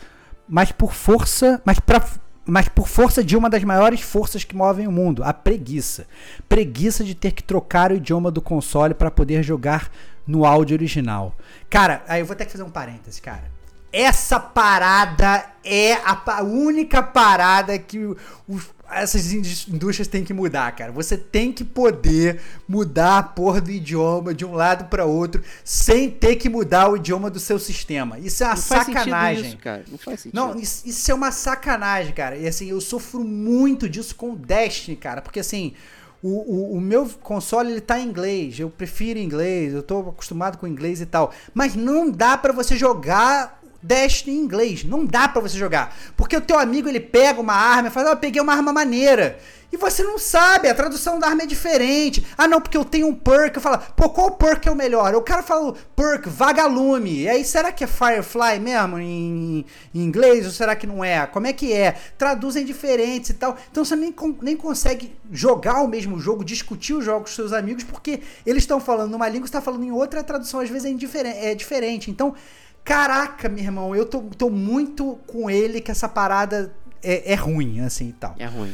mas por força, mas pra, mas por força de uma das maiores forças que movem o mundo, a preguiça. Preguiça de ter que trocar o idioma do console para poder jogar no áudio original. Cara, aí eu vou ter que fazer um parêntese, cara. Essa parada é a única parada que os- essas indústrias têm que mudar, cara. Você tem que poder mudar a porra do idioma de um lado para outro sem ter que mudar o idioma do seu sistema. Isso é uma Não sacanagem. isso, cara. Não faz sentido. Não, isso, isso é uma sacanagem, cara. E assim, eu sofro muito disso com o Destiny, cara. Porque assim, o, o, o meu console ele tá em inglês. Eu prefiro inglês, eu tô acostumado com inglês e tal. Mas não dá pra você jogar Destiny em inglês. Não dá pra você jogar. Porque o teu amigo ele pega uma arma e fala, ah, peguei uma arma maneira. E você não sabe, a tradução da arma é diferente. Ah, não, porque eu tenho um perk. Eu falo, pô, qual perk é o melhor? O cara fala perk, vagalume. E aí, será que é Firefly mesmo em, em inglês? Ou será que não é? Como é que é? Traduzem diferentes e tal. Então você nem, nem consegue jogar o mesmo jogo, discutir os jogos com seus amigos, porque eles estão falando numa língua, você está falando em outra, a tradução às vezes é, é diferente. Então, caraca, meu irmão, eu tô, tô muito com ele que essa parada é, é ruim, assim e tal. É ruim.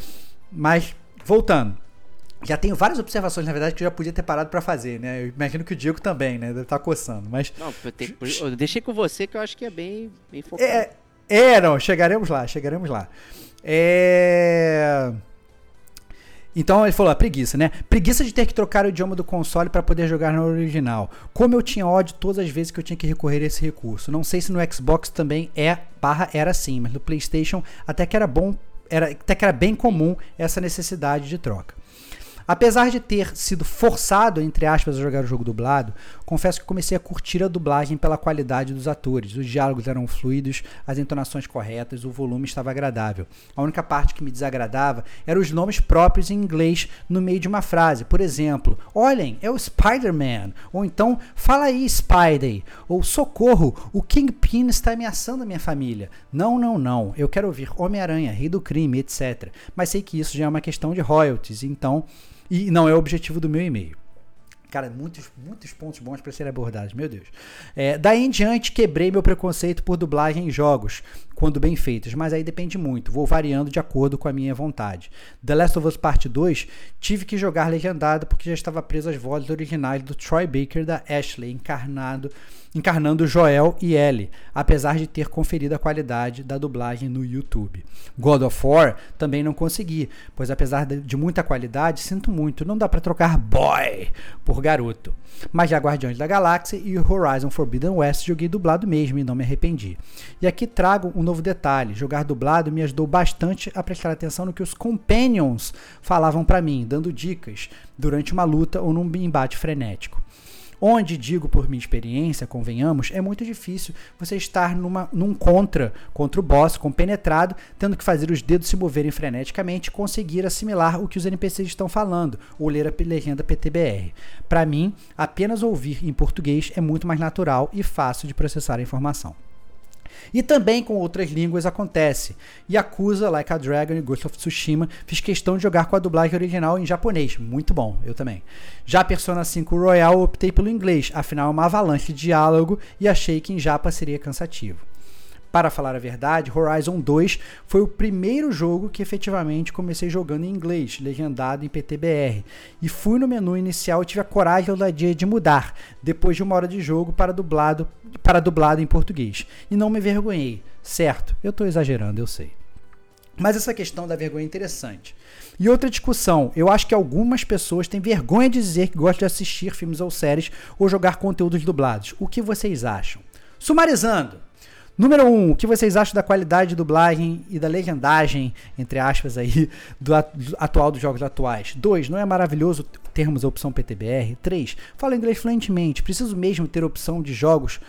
Mas, voltando. Já tenho várias observações, na verdade, que eu já podia ter parado pra fazer, né? Eu imagino que o Diego também, né? Deve estar coçando. Mas. Não, eu, te- eu deixei com você que eu acho que é bem, bem focado. É, é, não, chegaremos lá, chegaremos lá. É. Então ele falou, a preguiça, né? Preguiça de ter que trocar o idioma do console para poder jogar no original. Como eu tinha ódio todas as vezes que eu tinha que recorrer a esse recurso. Não sei se no Xbox também é barra era assim, mas no PlayStation até que era bom, era, até que era bem comum essa necessidade de troca. Apesar de ter sido forçado, entre aspas, a jogar o jogo dublado, confesso que comecei a curtir a dublagem pela qualidade dos atores. Os diálogos eram fluidos, as entonações corretas, o volume estava agradável. A única parte que me desagradava eram os nomes próprios em inglês no meio de uma frase. Por exemplo, olhem, é o Spider-Man. Ou então, fala aí, Spidey. Ou socorro, o Kingpin está ameaçando a minha família. Não, não, não. Eu quero ouvir Homem-Aranha, Rei do Crime, etc. Mas sei que isso já é uma questão de royalties, então. E não é o objetivo do meu e-mail. Cara, muitos, muitos pontos bons para serem abordados, meu Deus. É, daí em diante, quebrei meu preconceito por dublagem em jogos, quando bem feitos, mas aí depende muito, vou variando de acordo com a minha vontade. The Last of Us Part 2, tive que jogar legendado porque já estava preso às vozes originais do Troy Baker da Ashley, encarnado, encarnando Joel e Ellie, apesar de ter conferido a qualidade da dublagem no YouTube. God of War também não consegui, pois apesar de de muita qualidade, sinto muito, não dá para trocar boy por garoto. Mas já Guardiões da Galáxia e Horizon Forbidden West joguei dublado mesmo e não me arrependi. E aqui trago um novo detalhe: jogar dublado me ajudou bastante a prestar atenção no que os companions falavam para mim, dando dicas durante uma luta ou num embate frenético. Onde, digo por minha experiência, convenhamos, é muito difícil você estar numa, num contra, contra o boss, compenetrado, tendo que fazer os dedos se moverem freneticamente conseguir assimilar o que os NPCs estão falando, ou ler a legenda PTBR. Para mim, apenas ouvir em português é muito mais natural e fácil de processar a informação. E também com outras línguas acontece. Yakuza, Like a Dragon e Ghost of Tsushima fiz questão de jogar com a dublagem original em japonês. Muito bom, eu também. Já Persona 5 Royal optei pelo inglês, afinal é uma avalanche de diálogo e achei que em japa seria cansativo. Para falar a verdade, Horizon 2 foi o primeiro jogo que efetivamente comecei jogando em inglês, legendado em PTBR. E fui no menu inicial e tive a coragem e ousadia de mudar, depois de uma hora de jogo, para dublado, para dublado em português. E não me envergonhei. Certo, eu estou exagerando, eu sei. Mas essa questão da vergonha é interessante. E outra discussão, eu acho que algumas pessoas têm vergonha de dizer que gostam de assistir filmes ou séries ou jogar conteúdos dublados. O que vocês acham? Sumarizando, Número 1, um, o que vocês acham da qualidade de dublagem e da legendagem, entre aspas, aí, do, at do atual dos jogos atuais? 2, não é maravilhoso termos a opção PTBR? 3, fala inglês fluentemente, preciso mesmo ter opção de jogos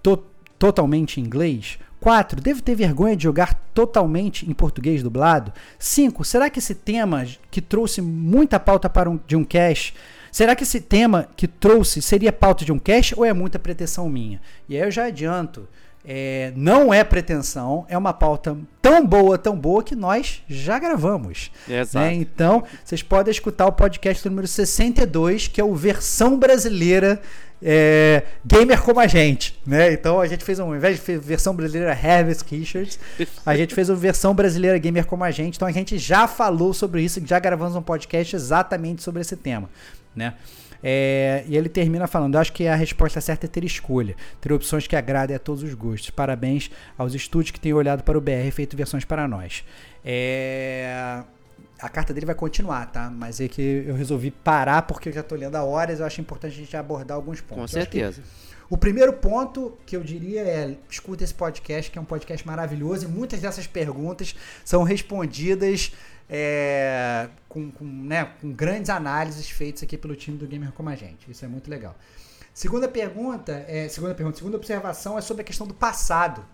to totalmente em inglês? 4. Devo ter vergonha de jogar totalmente em português dublado? 5. Será que esse tema que trouxe muita pauta para um, de um cast Será que esse tema que trouxe seria pauta de um cast ou é muita pretensão minha? E aí eu já adianto. É, não é pretensão, é uma pauta tão boa, tão boa que nós já gravamos. Exato. Né? Então, vocês podem escutar o podcast número 62, que é o versão brasileira é, gamer como a gente, né? Então a gente fez um, ao invés de versão brasileira Harvest Richards, a gente fez uma versão brasileira gamer como a gente. Então a gente já falou sobre isso, já gravamos um podcast exatamente sobre esse tema, né? É, e ele termina falando: acho que a resposta certa é ter escolha, ter opções que agradem a todos os gostos. Parabéns aos estúdios que têm olhado para o BR e feito versões para nós. É, a carta dele vai continuar, tá? Mas é que eu resolvi parar porque eu já tô lendo há horas. Eu acho importante a gente abordar alguns pontos. Com certeza. o primeiro ponto que eu diria é escuta esse podcast, que é um podcast maravilhoso, e muitas dessas perguntas são respondidas é, com, com, né, com grandes análises feitas aqui pelo time do Gamer Como a Gente. Isso é muito legal. Segunda pergunta, é, segunda pergunta, segunda observação é sobre a questão do passado.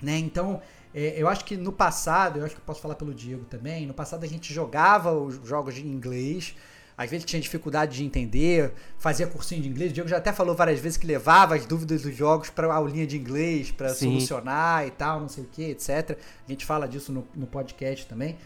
Né? Então, é, eu acho que no passado, eu acho que eu posso falar pelo Diego também, no passado a gente jogava os jogos em inglês, às vezes tinha dificuldade de entender, fazia cursinho de inglês. O Diego já até falou várias vezes que levava as dúvidas dos jogos para aulinha de inglês, para solucionar e tal, não sei o que, etc. A gente fala disso no, no podcast também.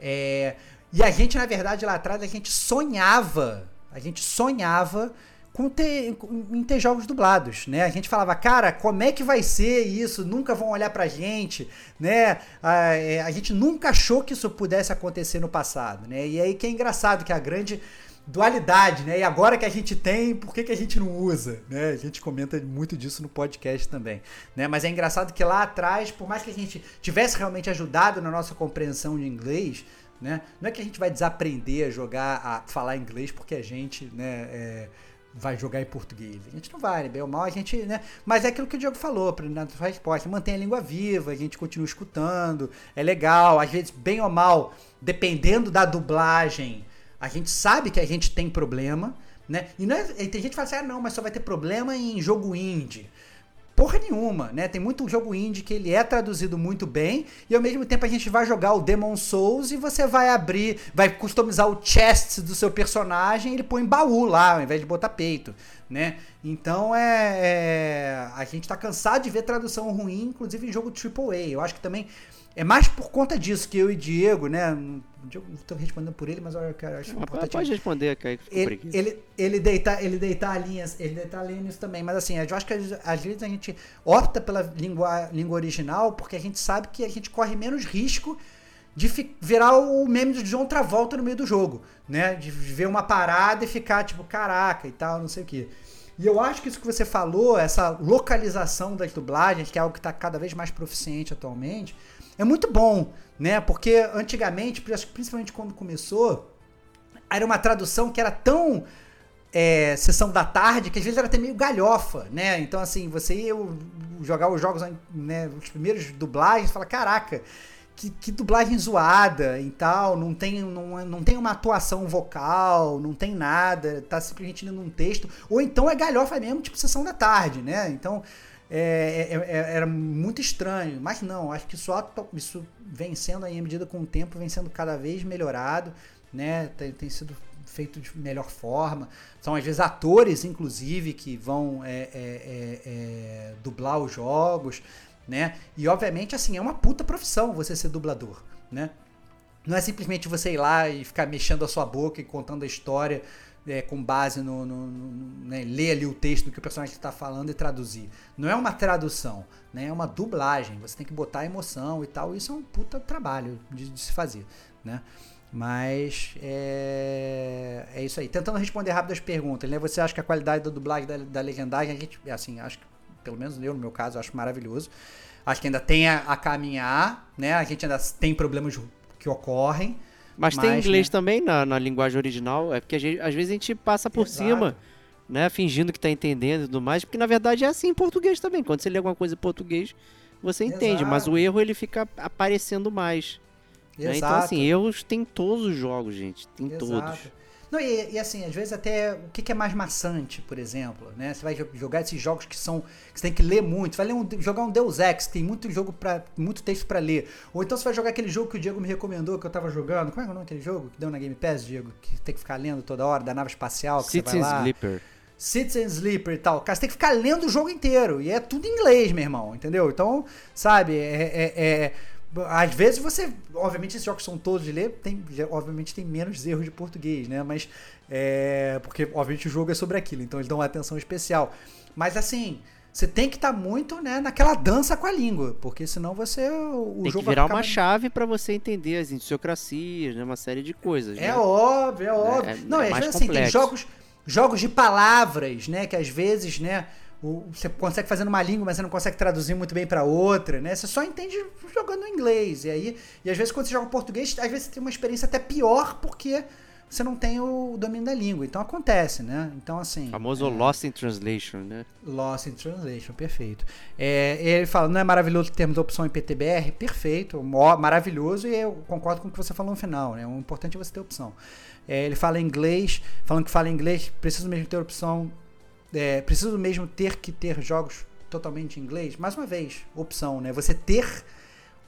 É, e a gente, na verdade, lá atrás, a gente sonhava, a gente sonhava com ter, em ter jogos dublados, né? A gente falava, cara, como é que vai ser isso? Nunca vão olhar pra gente, né? A, é, a gente nunca achou que isso pudesse acontecer no passado, né? E aí que é engraçado que a grande dualidade, né? E agora que a gente tem, por que, que a gente não usa? Né? A gente comenta muito disso no podcast também. Né? Mas é engraçado que lá atrás, por mais que a gente tivesse realmente ajudado na nossa compreensão de inglês, né? Não é que a gente vai desaprender a jogar, a falar inglês porque a gente, né? É, vai jogar em português. A gente não vai, né? bem ou mal, a gente, né? Mas é aquilo que o Diego falou, na sua resposta, mantém a língua viva, a gente continua escutando, é legal, às vezes, bem ou mal, dependendo da dublagem, a gente sabe que a gente tem problema, né? E, não é, e tem gente que fala assim, ah, não, mas só vai ter problema em jogo indie porra nenhuma, né? Tem muito jogo indie que ele é traduzido muito bem e ao mesmo tempo a gente vai jogar o Demon Souls e você vai abrir, vai customizar o chest do seu personagem e ele põe baú lá ao invés de botar peito, né? Então é, é a gente tá cansado de ver tradução ruim, inclusive em jogo AAA. Eu acho que também é mais por conta disso que eu e Diego, né? Estou respondendo por ele, mas eu quero, acho ah, importante. Pode responder, Caio. Ele, ele, ele, deitar, ele deitar linhas, ele deitar linhas também. Mas assim, eu acho que às vezes a gente opta pela língua, língua original porque a gente sabe que a gente corre menos risco de virar o meme de John Travolta no meio do jogo, né? De ver uma parada e ficar tipo, caraca e tal, não sei o que. E eu acho que isso que você falou, essa localização das dublagens, que é algo que está cada vez mais proficiente atualmente, é muito bom, né? Porque antigamente, principalmente quando começou, era uma tradução que era tão é, sessão da tarde que às vezes era até meio galhofa, né? Então, assim, você ia jogar os jogos, né, os primeiros dublagens, fala, caraca, que, que, dublagem zoada e tal, não tem, não, não tem uma atuação vocal, não tem nada, tá simplesmente lendo um texto, ou então é galhofa mesmo, tipo sessão da tarde, né? Então, é, é, é, era muito estranho. Mas não, acho que só isso vem sendo aí, à medida com o tempo, vem sendo cada vez melhorado, né? Tem, tem sido feito de melhor forma. São às vezes atores, inclusive, que vão é, é, é, é, dublar os jogos, né? E obviamente, assim, é uma puta profissão você ser dublador, né? Não é simplesmente você ir lá e ficar mexendo a sua boca e contando a história é, com base no, no, no né, ler ali o texto que o personagem está falando e traduzir. Não é uma tradução, né? É uma dublagem. Você tem que botar emoção e tal. Isso é um puta trabalho de, de se fazer, né? Mas é, é isso aí. Tentando responder rápido as perguntas, né? Você acha que a qualidade da dublagem da, da legendagem, a gente, assim, acho que, pelo menos eu, no meu caso, acho maravilhoso. Acho que ainda tem a, a caminhar, né? A gente ainda tem problemas que ocorrem, mas, Mas tem inglês né? também na, na linguagem original, é porque gente, às vezes a gente passa por Exato. cima, né, fingindo que está entendendo e tudo mais, porque na verdade é assim em português também. Quando você lê alguma coisa em português, você entende, Exato. mas o erro ele fica aparecendo mais. Né? Então, assim, erros tem todos os jogos, gente. Tem Exato. todos. Não, e, e, assim, às vezes até o que, que, é mais maçante, por exemplo, né? Você vai jogar esses jogos que são. que você tem que ler muito. Você vai ler um, jogar um Deus Ex, tem muito jogo para muito texto para ler. Ou então você vai jogar aquele jogo que o Diego me recomendou, que eu tava jogando. Como é, é o nome daquele jogo que deu na Game Pass, Diego? Que tem que ficar lendo toda hora, da nave espacial, que Citizen você vai lá. Sleeper. Citizen Sleeper e tal. Cara, você tem que ficar lendo o jogo inteiro. E é tudo em inglês, meu irmão, entendeu? Então, sabe, é, é, é às vezes você, obviamente esses jogos são todos de ler, tem, obviamente tem menos erros de português, né? Mas é, porque obviamente o jogo é sobre aquilo, então eles dão uma atenção especial. Mas assim, você tem que estar tá muito, né, naquela dança com a língua, porque senão você o tem jogo que virar uma chave para você entender as idiosincrasias, né, uma série de coisas. É né? óbvio, é óbvio. É, Não, é, é assim, tem jogos jogos de palavras, né, que às vezes, né, você consegue fazer numa língua, mas você não consegue traduzir muito bem para outra, né? Você só entende jogando inglês. E aí, e às vezes quando você joga português, às vezes você tem uma experiência até pior porque você não tem o domínio da língua. Então acontece, né? Então assim. O famoso é, Lost in Translation, né? Lost in Translation, perfeito. É, ele fala, não é maravilhoso termos opção em PTBR? Perfeito, maravilhoso, e eu concordo com o que você falou no final, né? O importante é você ter opção. É, ele fala inglês, falando que fala inglês, precisa mesmo ter opção é, preciso mesmo ter que ter jogos totalmente em inglês? Mais uma vez, opção, né? Você ter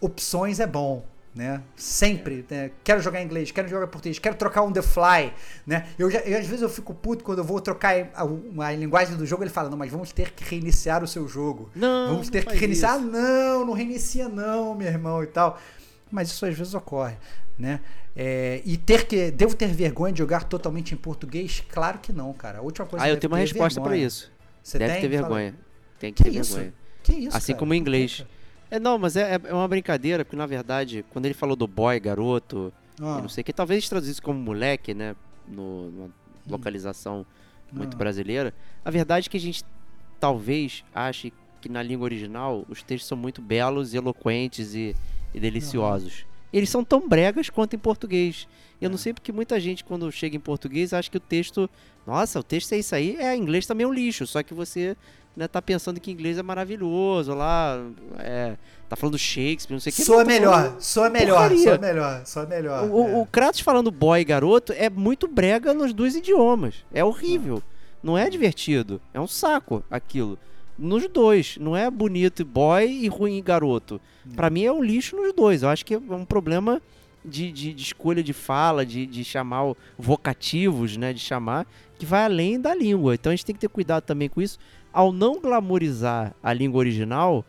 opções é bom, né? Sempre, né? Quero jogar em inglês, quero jogar português, quero trocar um The Fly, né? Eu, já, eu, às vezes eu fico puto quando eu vou trocar a, a, a, linguagem do jogo, ele fala, não, mas vamos ter que reiniciar o seu jogo. Não, Vamos ter que reiniciar. Isso. Não, não reinicia não, meu irmão e tal. Mas isso às vezes ocorre, né? É, e ter que. Devo ter vergonha de jogar totalmente em português? Claro que não, cara. A última coisa Ah, que eu deve tenho uma é resposta pra vergonha. isso. Você Deve tem? ter Fala. vergonha. Tem que, Que ter isso? vergonha. Que isso? Assim cara? como em inglês. É, não, mas é, é uma brincadeira, porque na verdade, quando ele falou do boy, garoto, Ah, e não sei o que, talvez traduzisse como moleque, né? No, numa Hum. localização muito Ah. brasileira. A verdade é que a gente talvez ache que na língua original os textos são muito belos, eloquentes e, e deliciosos. Eles são tão bregas quanto em português. Eu É. não sei porque muita gente, quando chega em português, acha que o texto. Nossa, o texto é isso aí. É, inglês também é um lixo. Só que você né, tá pensando que inglês é maravilhoso lá. É, tá falando Shakespeare, não sei o que. Soa Não, tá melhor, falando- soa melhor, soa melhor, soa melhor. o, é. o Kratos falando boy e garoto é muito brega nos dois idiomas. É horrível. Não é divertido. É um saco aquilo. Nos dois. Não é bonito boy e ruim garoto. Pra mim é um lixo nos dois. Eu acho que é um problema de, de, de escolha de fala, de, de chamar o- vocativos, né? De chamar, que vai além da língua. Então a gente tem que ter cuidado também com isso. Ao não glamorizar a língua original,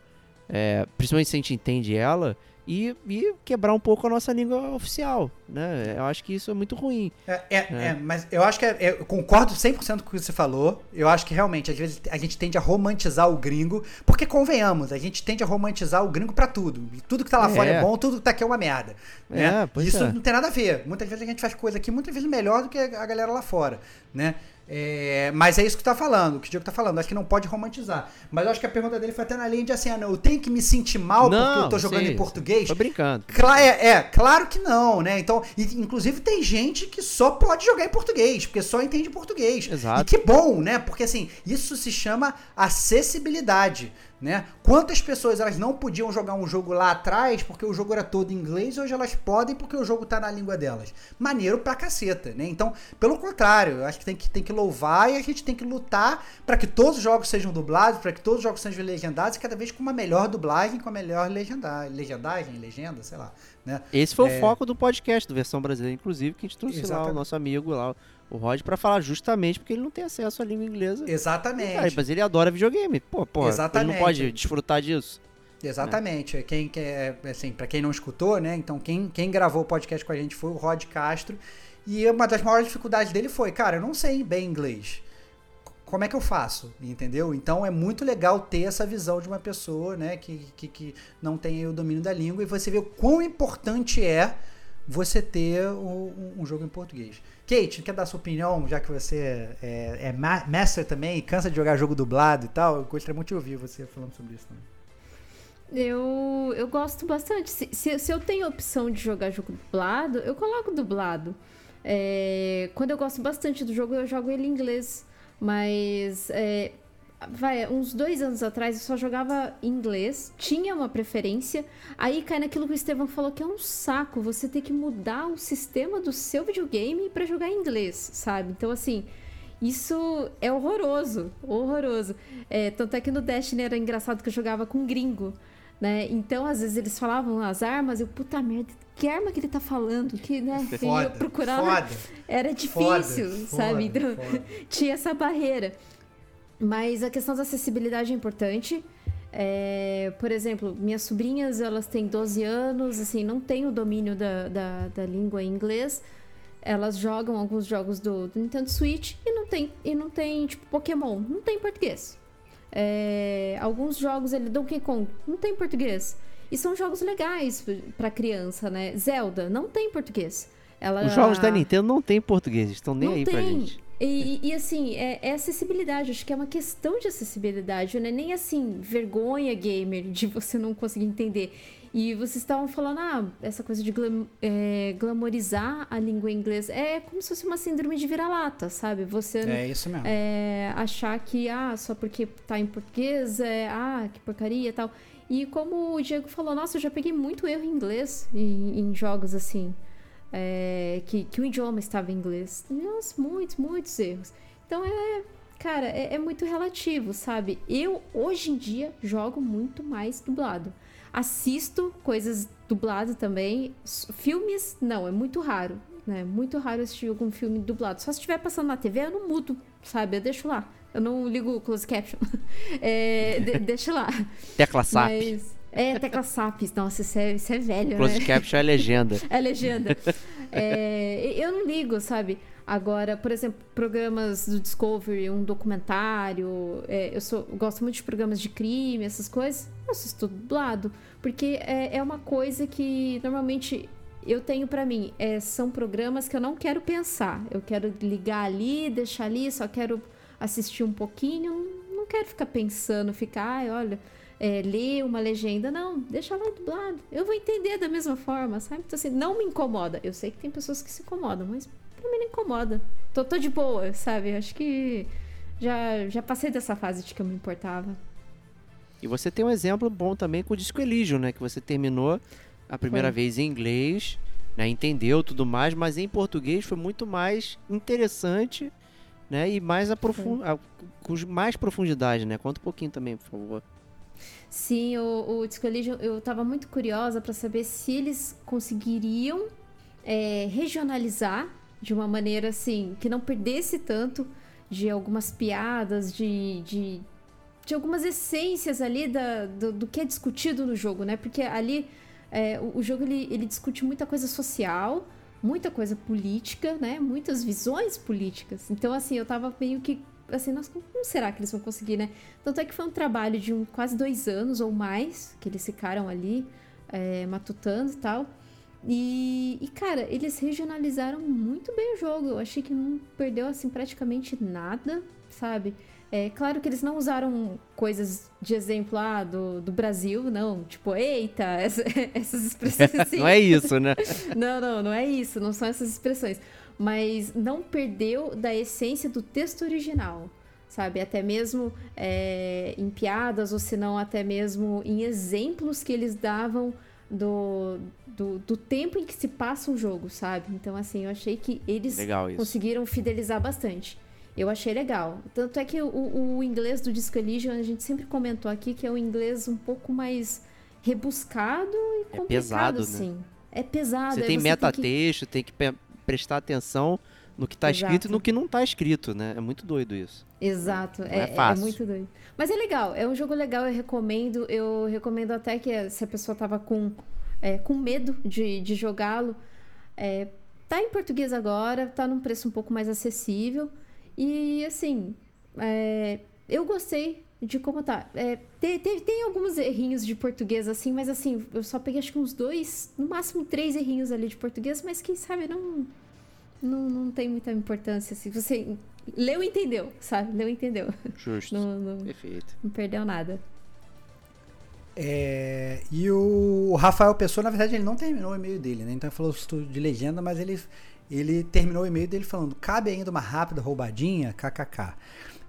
é, principalmente se a gente entende ela, e, e quebrar um pouco a nossa língua oficial, né? Eu acho que isso é muito ruim. É, é, é, mas eu acho que é, é- eu concordo 100% com o que você falou. Eu acho que realmente, às vezes, a gente tende a romantizar o gringo, porque convenhamos, a gente tende a romantizar o gringo pra tudo. Tudo que tá lá É. fora é bom, tudo que tá aqui é uma merda. Né? Isso não tem nada a ver. Muitas vezes a gente faz coisa aqui, muitas vezes melhor do que a galera lá fora, né? É, mas é isso que tá falando, que o Diego tá falando. Acho que não pode romantizar. Mas eu acho que a pergunta dele foi até na linha de assim, ah, não, eu tenho que me sentir mal porque eu tô jogando sei, em português. Tô brincando. Cla- é, é, claro que não, né? Então, e, inclusive tem gente que só pode jogar em português, porque só entende português. Exato. E que bom, né? Porque assim, isso se chama acessibilidade, né? Quantas pessoas elas não podiam jogar um jogo lá atrás porque o jogo era todo em inglês, hoje elas podem porque o jogo tá na língua delas. Maneiro pra caceta, né? Então, pelo contrário, eu acho que tem que, tem que louvar e a gente tem que lutar para que todos os jogos sejam dublados, para que todos os jogos sejam legendados e cada vez com uma melhor dublagem, com a melhor legenda, legendagem, legenda, sei lá, né? Esse foi É. o foco do podcast, do Versão Brasileira, inclusive, que a gente trouxe lá o Exatamente. nosso amigo lá, o Rod, pra falar justamente porque ele não tem acesso à língua inglesa. Exatamente. Cara, mas ele adora videogame. Pô, pô, ele Exatamente. não pode desfrutar disso. Exatamente. Quem quer, assim, para quem não escutou, né? Então, quem, quem gravou o podcast com a gente foi o Rod Castro. E uma das maiores dificuldades dele foi, cara, eu não sei bem inglês. Como é que eu faço? Entendeu? Então é muito legal ter essa visão de uma pessoa, né, que, que, que não tem o domínio da língua e você vê o quão importante é você ter um, um jogo em português. Kate, quer dar sua opinião, já que você é, é ma- master também e cansa de jogar jogo dublado e tal? Eu gostaria muito de ouvir você falando sobre isso também. Eu, eu gosto bastante. Se, se, se eu tenho a opção de jogar jogo dublado, eu coloco dublado. É, quando eu gosto bastante do jogo, eu jogo ele em inglês. Mas, é, vai, uns dois anos atrás eu só jogava inglês, tinha uma preferência. Aí cai naquilo que o Estevão falou que é um saco você ter que mudar o sistema do seu videogame pra jogar em inglês, sabe? Então, assim. Isso é horroroso, horroroso. É, tanto é que no Destiny era engraçado que eu jogava com gringo, né? Então, às vezes eles falavam as armas, eu, puta merda, que arma que ele tá falando? Que, né? E eu procurava. foda. Era difícil, Foda, sabe? foda, Então, foda. tinha essa barreira. Mas a questão da acessibilidade é importante. É, por exemplo, minhas sobrinhas, elas têm 12 anos, assim, não têm o domínio da, da, da língua em inglês. Elas jogam alguns jogos do, do Nintendo Switch e não tem, e não tem, tipo, Pokémon, não tem em português. É, alguns jogos, ele Donkey Kong, não tem em português. E são jogos legais pra criança, né? Zelda, não tem em português. Ela, Os jogos da Nintendo não tem português, estão nem aí tem. pra gente. E, e, assim, é, é acessibilidade. Acho que é uma questão de acessibilidade. Não é nem assim, vergonha gamer de você não conseguir entender. E vocês estavam falando, ah, essa coisa de glam, é, glamorizar a língua inglesa. É como se fosse uma síndrome de vira-lata, sabe? Você É isso mesmo. é, achar que, ah, só porque tá em português, é, ah, que porcaria e tal. E como o Diego falou, nossa, eu já peguei muito erro em inglês em, em jogos assim, é, que, que o idioma estava em inglês. Nossa, muitos, muitos erros. Então é, cara, é, é muito relativo, sabe? Eu, hoje em dia, jogo muito mais dublado. Assisto coisas dubladas também. Filmes, não, é muito raro. Né? Muito raro assistir algum filme dublado. Só se estiver passando na TV, eu não mudo, sabe? Eu deixo lá. Eu não ligo o close caption. [laughs] É, de, deixa lá. Tecla SAP. Mas, É, tecla SAP. Nossa, isso é, isso é velho, Closed né? caption é legenda. [laughs] É legenda. É, eu não ligo, sabe? Agora, por exemplo, programas do Discovery, um documentário. é, eu, sou, eu gosto muito de programas de crime, essas coisas. Eu assisto dublado. Porque é, é uma coisa que normalmente eu tenho pra mim. é, são programas que eu não quero pensar. Eu quero ligar ali, deixar ali, só quero assistir um pouquinho. Não quero ficar pensando, ficar, ai, olha, é, ler uma legenda. Não, deixa lá dublado. Eu vou entender da mesma forma, sabe? Então, assim, não me incomoda. Eu sei que tem pessoas que se incomodam, mas pra mim não incomoda. Tô, tô de boa, sabe? Acho que já, já passei dessa fase de que eu me importava. E você tem um exemplo bom também com o Disco Elysium, né? Que você terminou a primeira Foi. vez em inglês, né? Entendeu tudo mais, mas em português foi muito mais interessante, né? E mais aprofun... a- com mais profundidade, né? Conta um pouquinho também, por favor. Sim, o, o eu tava muito curiosa pra saber se eles conseguiriam é, regionalizar de uma maneira assim, que não perdesse tanto de algumas piadas, de, de, de algumas essências ali da, do, do que é discutido no jogo, né? Porque ali é, o, o jogo ele, ele discute muita coisa social, muita coisa política, né? Muitas visões políticas. Então, assim, eu tava meio que assim, nossa, como será que eles vão conseguir, né? Tanto é que foi um trabalho de um, quase dois anos ou mais que eles ficaram ali é, matutando e tal. E, e, cara, eles regionalizaram muito bem o jogo. Eu achei que não perdeu, assim, praticamente nada, sabe? É claro que eles não usaram coisas de exemplo ah, do, do Brasil, não. Tipo, eita, [laughs] essa- essas expressões assim. [laughs] Não é isso, né? [laughs] Não, não, não é isso, não são essas expressões. Mas não perdeu da essência do texto original, sabe? Até mesmo é, em piadas, ou se não, até mesmo em exemplos que eles davam do, do, do tempo em que se passa um jogo, sabe? Então, assim, eu achei que eles conseguiram fidelizar bastante. Eu achei legal. Tanto é que o, o inglês do Disco Elysium, a gente sempre comentou aqui que é um inglês um pouco mais rebuscado e É complicado, pesado, né? assim. É pesado. Você tem que- metatexto, tem que pe- prestar atenção no que tá escrito e no que não tá escrito, né? É muito doido isso. Exato, é, é é fácil. muito doido. Mas é legal, é um jogo legal, eu recomendo. Eu recomendo até que se a pessoa tava com, é, com medo de, de jogá-lo, é, tá em português agora, tá num preço um pouco mais acessível. E assim, é, eu gostei de como tá. É, tem, tem, tem alguns errinhos de português assim, mas assim, eu só peguei acho que uns dois, no máximo três errinhos ali de português, mas quem sabe não, não, não tem muita importância. Se você leu e entendeu, sabe? Leu e entendeu. Justo. Não, não, Perfeito. não perdeu nada. É, e o Rafael Pessoa, na verdade, ele não terminou o e-mail dele, né? Então ele falou isso de legenda, mas ele, ele terminou o e-mail dele falando: cabe ainda uma rápida roubadinha? KKK.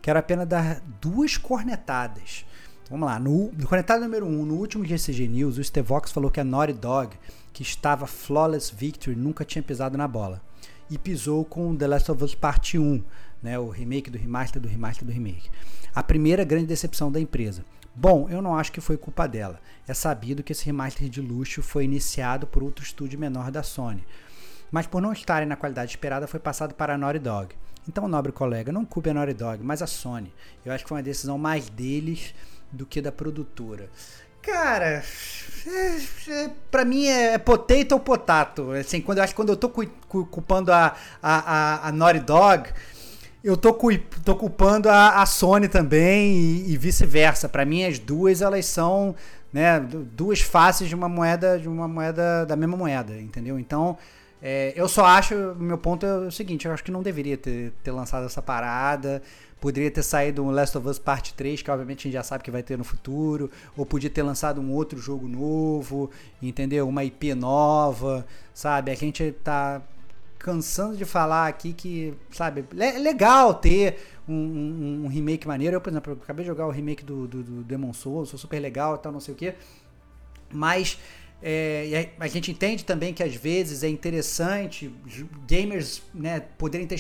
Quero apenas dar duas cornetadas. Vamos lá, no, cornetada número 1, um, no último GCG News, o Stevox falou que a Naughty Dog, que estava flawless victory, nunca tinha pisado na bola. E pisou com The Last of Us Parte 1, né, o remake do remaster do remaster do remake. A primeira grande decepção da empresa. Bom, eu não acho que foi culpa dela. É sabido que esse remaster de luxo foi iniciado por outro estúdio menor da Sony. Mas por não estarem na qualidade esperada, foi passado para a Naughty Dog. Então, nobre colega, não culpe a Naughty Dog, mas a Sony. Eu acho que foi uma decisão mais deles do que da produtora. Cara, é, é, pra mim é potato ou potato. Assim, quando eu acho que quando eu tô cu- cu- culpando a, a, a, a Naughty Dog, eu tô, cu- tô culpando a, a Sony também e, e vice-versa. Pra mim, as duas elas são né, du- duas faces de uma moeda de uma moeda da mesma moeda, entendeu? Então, é, eu só acho, meu ponto é o seguinte, eu acho que não deveria ter, ter lançado essa parada. Poderia ter saído um Last of Us Parte 3, que obviamente a gente já sabe que vai ter no futuro, ou podia ter lançado um outro jogo novo, entendeu? Uma IP nova, sabe? A gente tá cansando de falar aqui que, sabe, é legal ter um, um- um remake maneiro. Eu, por exemplo, acabei de jogar o remake do, do, do Demon Souls, sou super legal e tal, não sei o que. Mas é, a, gente entende também que às vezes é interessante gamers né, poderem ter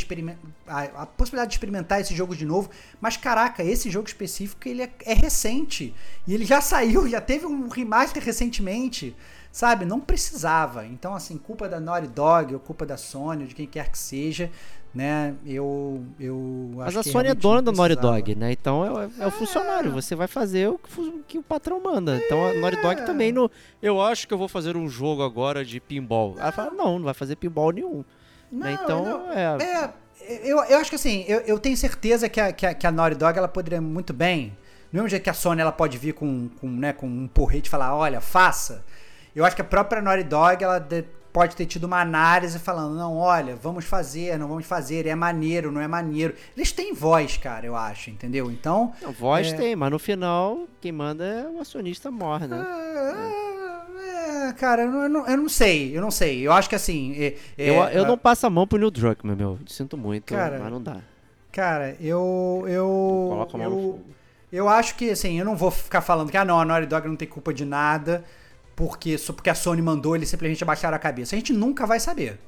a, a possibilidade de experimentar esse jogo de novo. Mas caraca, esse jogo específico ele é, é recente e ele já [laughs] saiu, já teve um remaster recentemente, sabe? Não precisava. Então assim, culpa da Naughty Dog ou culpa da Sony ou de quem quer que seja, né? Eu, eu Mas a Sony é dona da Naughty. Dog, né? Então é, é o funcionário. Você vai fazer o que, fu- que o patrão manda. Então a Naughty Dog também não. Eu acho que eu vou fazer um jogo agora de pinball. Ela fala, não, não vai fazer pinball nenhum. né? Não, Então não. é. É, eu, eu acho que assim, eu, eu tenho certeza que a, que, a, que a Naughty Dog ela poderia muito bem, do mesmo jeito que a Sony ela pode vir com, com, né, com um porrete e falar, olha, faça. Eu acho que a própria Naughty Dog ela de- pode ter tido uma análise falando, não, olha, vamos fazer, não vamos fazer, é maneiro, não é maneiro. Eles têm voz, cara, eu acho, entendeu? Então, Não, voz É. tem, mas no final quem manda é o acionista mor, né? é, é, cara, eu não, eu não- eu não sei, eu não sei. Eu acho que assim, é- é, eu, eu a- não passo a mão pro Neil Druckmann, meu. Sinto muito, Cara, mas não dá. Cara, eu. Eu. Coloca a mão no eu, fogo. eu acho que, assim, eu não vou ficar falando que, ah, não, a Naughty Dog não tem culpa de nada, porque só porque a Sony mandou, eles simplesmente abaixaram a cabeça. A gente nunca vai saber.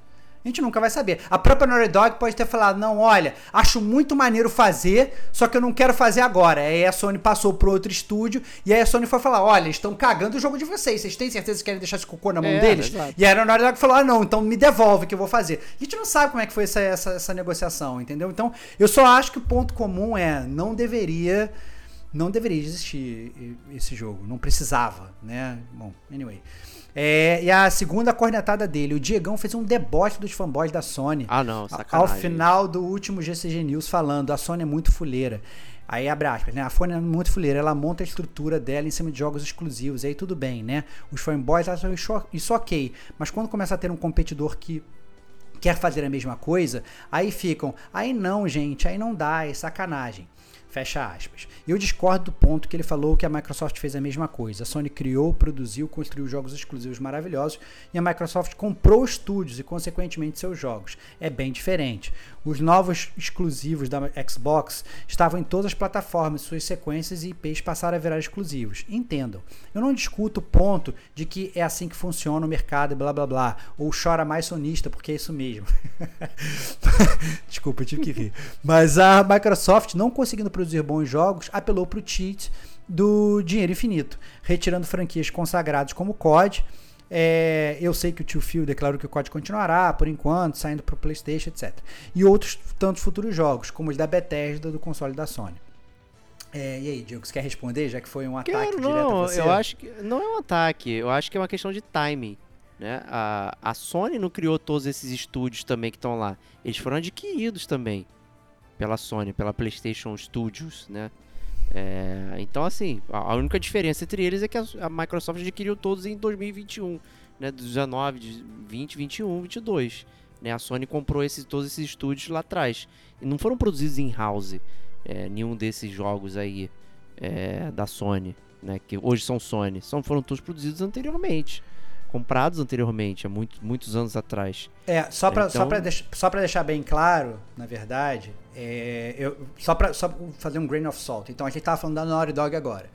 A gente nunca vai saber. A própria Naughty Dog pode ter falado, não, olha, acho muito maneiro fazer, só que eu não quero fazer agora. Aí a Sony passou pro outro estúdio, e aí a Sony foi falar, olha, estão cagando o jogo de vocês, vocês têm certeza que querem deixar esse cocô na mão É, deles? exato. E aí a Naughty Dog falou, ah, não, então me devolve que eu vou fazer. A gente não sabe como é que foi essa, essa, essa negociação, entendeu? Então, eu só acho que o ponto comum é, não deveria, não deveria existir esse jogo, não precisava, né? Bom, anyway. É, e a segunda cornetada dele, o Diegão fez um deboche dos fanboys da Sony. Ah, não, Ao sacanagem. final do último GCG News falando, a Sony é muito fuleira. Aí abre aspas, né? A Sony é muito fuleira, ela monta a estrutura dela em cima de jogos exclusivos. Aí tudo bem, né? Os fanboys acham isso ok. Mas quando começa a ter um competidor que quer fazer a mesma coisa, aí ficam, aí não, gente, aí não dá, é sacanagem. Fecha aspas. Eu discordo do ponto que ele falou que a Microsoft fez a mesma coisa. A Sony criou, produziu, construiu jogos exclusivos maravilhosos e a Microsoft comprou estúdios e, consequentemente, seus jogos. É bem diferente. Os novos exclusivos da Xbox estavam em todas as plataformas, suas sequências e IPs passaram a virar exclusivos. Entendam. Eu não discuto o ponto de que é assim que funciona o mercado e blá blá blá. Ou chora mais sonista, porque é isso mesmo. [laughs] Desculpa, eu tive que rir. Mas a Microsoft, não conseguindo produzir bons jogos, apelou para o cheat do dinheiro infinito, retirando franquias consagradas como COD. É, eu sei que o tio Phil declarou que o COD continuará por enquanto, saindo para o PlayStation, etc. E outros tantos futuros jogos, como os da Bethesda do console da Sony. É, e aí, Diego, você quer responder, já que foi um ataque Quero, direto não, a você? eu acho que não é um ataque, eu acho que é uma questão de timing, né? A, a Sony não criou todos esses estúdios também que estão lá, eles foram adquiridos também pela Sony, pela PlayStation Studios, né? É, então assim, a, única diferença entre eles é que a, Microsoft adquiriu todos em 2021, né? 19, de 20, 21, 22. Né? A Sony comprou esses, todos esses estúdios lá atrás. E não foram produzidos em house é, nenhum desses jogos aí é, da Sony, né? Que hoje são Sony. São, foram todos produzidos anteriormente. Comprados anteriormente, há muito, muitos anos atrás. É, só pra, só, Então- pra deix- só pra deixar bem claro, na verdade, é, eu, só pra só fazer um grain of salt. Então a gente tava falando da Naughty Dog agora.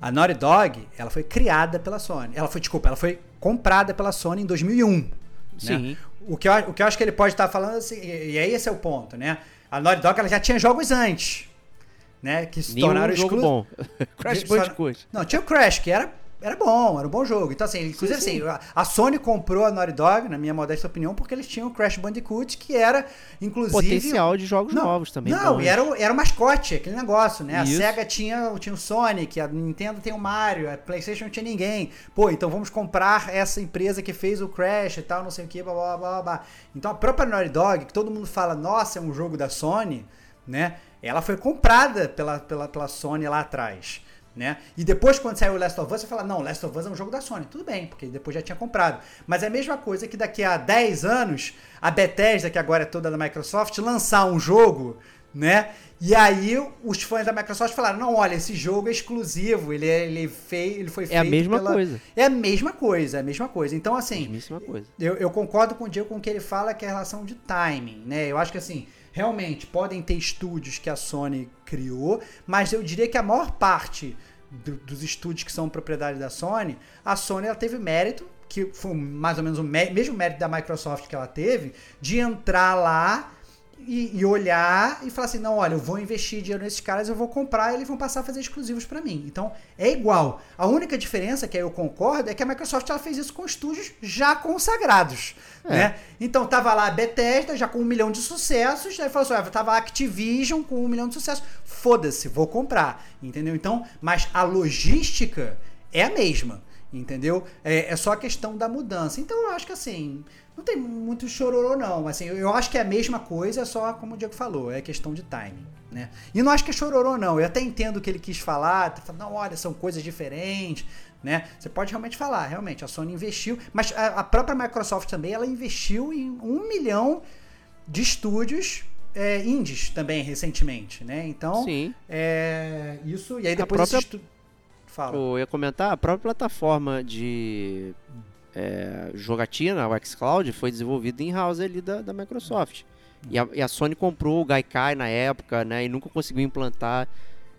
A Naughty Dog, ela foi criada pela Sony. Ela foi, desculpa, ela foi comprada pela Sony em 2001. Sim. Né? O, que eu, o que eu acho que ele pode estar falando, assim, e, aí esse é o ponto, né? A Naughty Dog ela já tinha jogos antes, né? Que se Nenhum tornaram jogo exclu- bom. [laughs] Crash Bandicoot. Não, tinha o Crash, que era, era bom, era um bom jogo. Então, assim, inclusive sim. assim, a- Sony comprou a Naughty Dog, na minha modesta opinião, porque eles tinham o Crash Bandicoot, que era, inclusive. Potencial de jogos Não, novos também. Não, e era, era o mascote, aquele negócio, né? Isso. A SEGA tinha, tinha o Sonic, a Nintendo tem o Mario, a PlayStation não tinha ninguém. Pô, então vamos comprar essa empresa que fez o Crash e tal, não sei o que, blá blá blá blá. blá. Então a própria Naughty Dog, que todo mundo fala, nossa, é um jogo da Sony, né? Ela foi comprada pela, pela, pela Sony lá atrás. Né? E depois, quando saiu o Last of Us, você fala: não, Last of Us é um jogo da Sony. Tudo bem, porque depois já tinha comprado. Mas é a mesma coisa que daqui a 10 anos, a Bethesda, que agora é toda da Microsoft, lançar um jogo, né? E aí os fãs da Microsoft falaram: não, olha, esse jogo é exclusivo, ele, é, ele, fei, ele foi É feito. a mesma pela- coisa. É a mesma coisa, é a mesma coisa. Então, assim, Mesmíssima coisa. eu, eu concordo com o Diego com o que ele fala, que é a relação de timing, né? Eu acho que assim, realmente podem ter estúdios que a Sony criou, mas eu diria que a maior parte do- dos estúdios que são propriedade da Sony, a Sony ela teve mérito, que foi mais ou menos o mé- mesmo mérito da Microsoft que ela teve, de entrar lá e, e, olhar e falar assim: não, olha, eu vou investir dinheiro nesses caras, eu vou comprar e eles vão passar a fazer exclusivos para mim. Então é igual. A única diferença, que aí eu concordo, é que a Microsoft ela fez isso com estúdios já consagrados. É. Né? Então tava lá a Bethesda já com um milhão de sucessos, aí falou assim: tava a Activision com um milhão de sucessos. Foda-se, vou comprar. Entendeu? Então, mas a logística é a mesma. Entendeu? É, é só a questão da mudança. Então eu acho que assim não tem muito chororô, não. Assim, eu, acho que é a mesma coisa, é só como o Diego falou, é questão de timing. Né? E não acho que é chororô, não. Eu até entendo o que ele quis falar, tá não, olha, são coisas diferentes. Né? Você pode realmente falar, realmente, a Sony investiu, mas a, a própria Microsoft também, ela investiu em um milhão de estúdios é, indies também recentemente, né? Então, Sim. É, isso e aí depois a própria, estu... Fala. Eu ia comentar a própria plataforma de é, jogatina, o xCloud, foi desenvolvido em house ali da, da Microsoft. E a, e a, Sony comprou o Gaikai na época, né? E nunca conseguiu implantar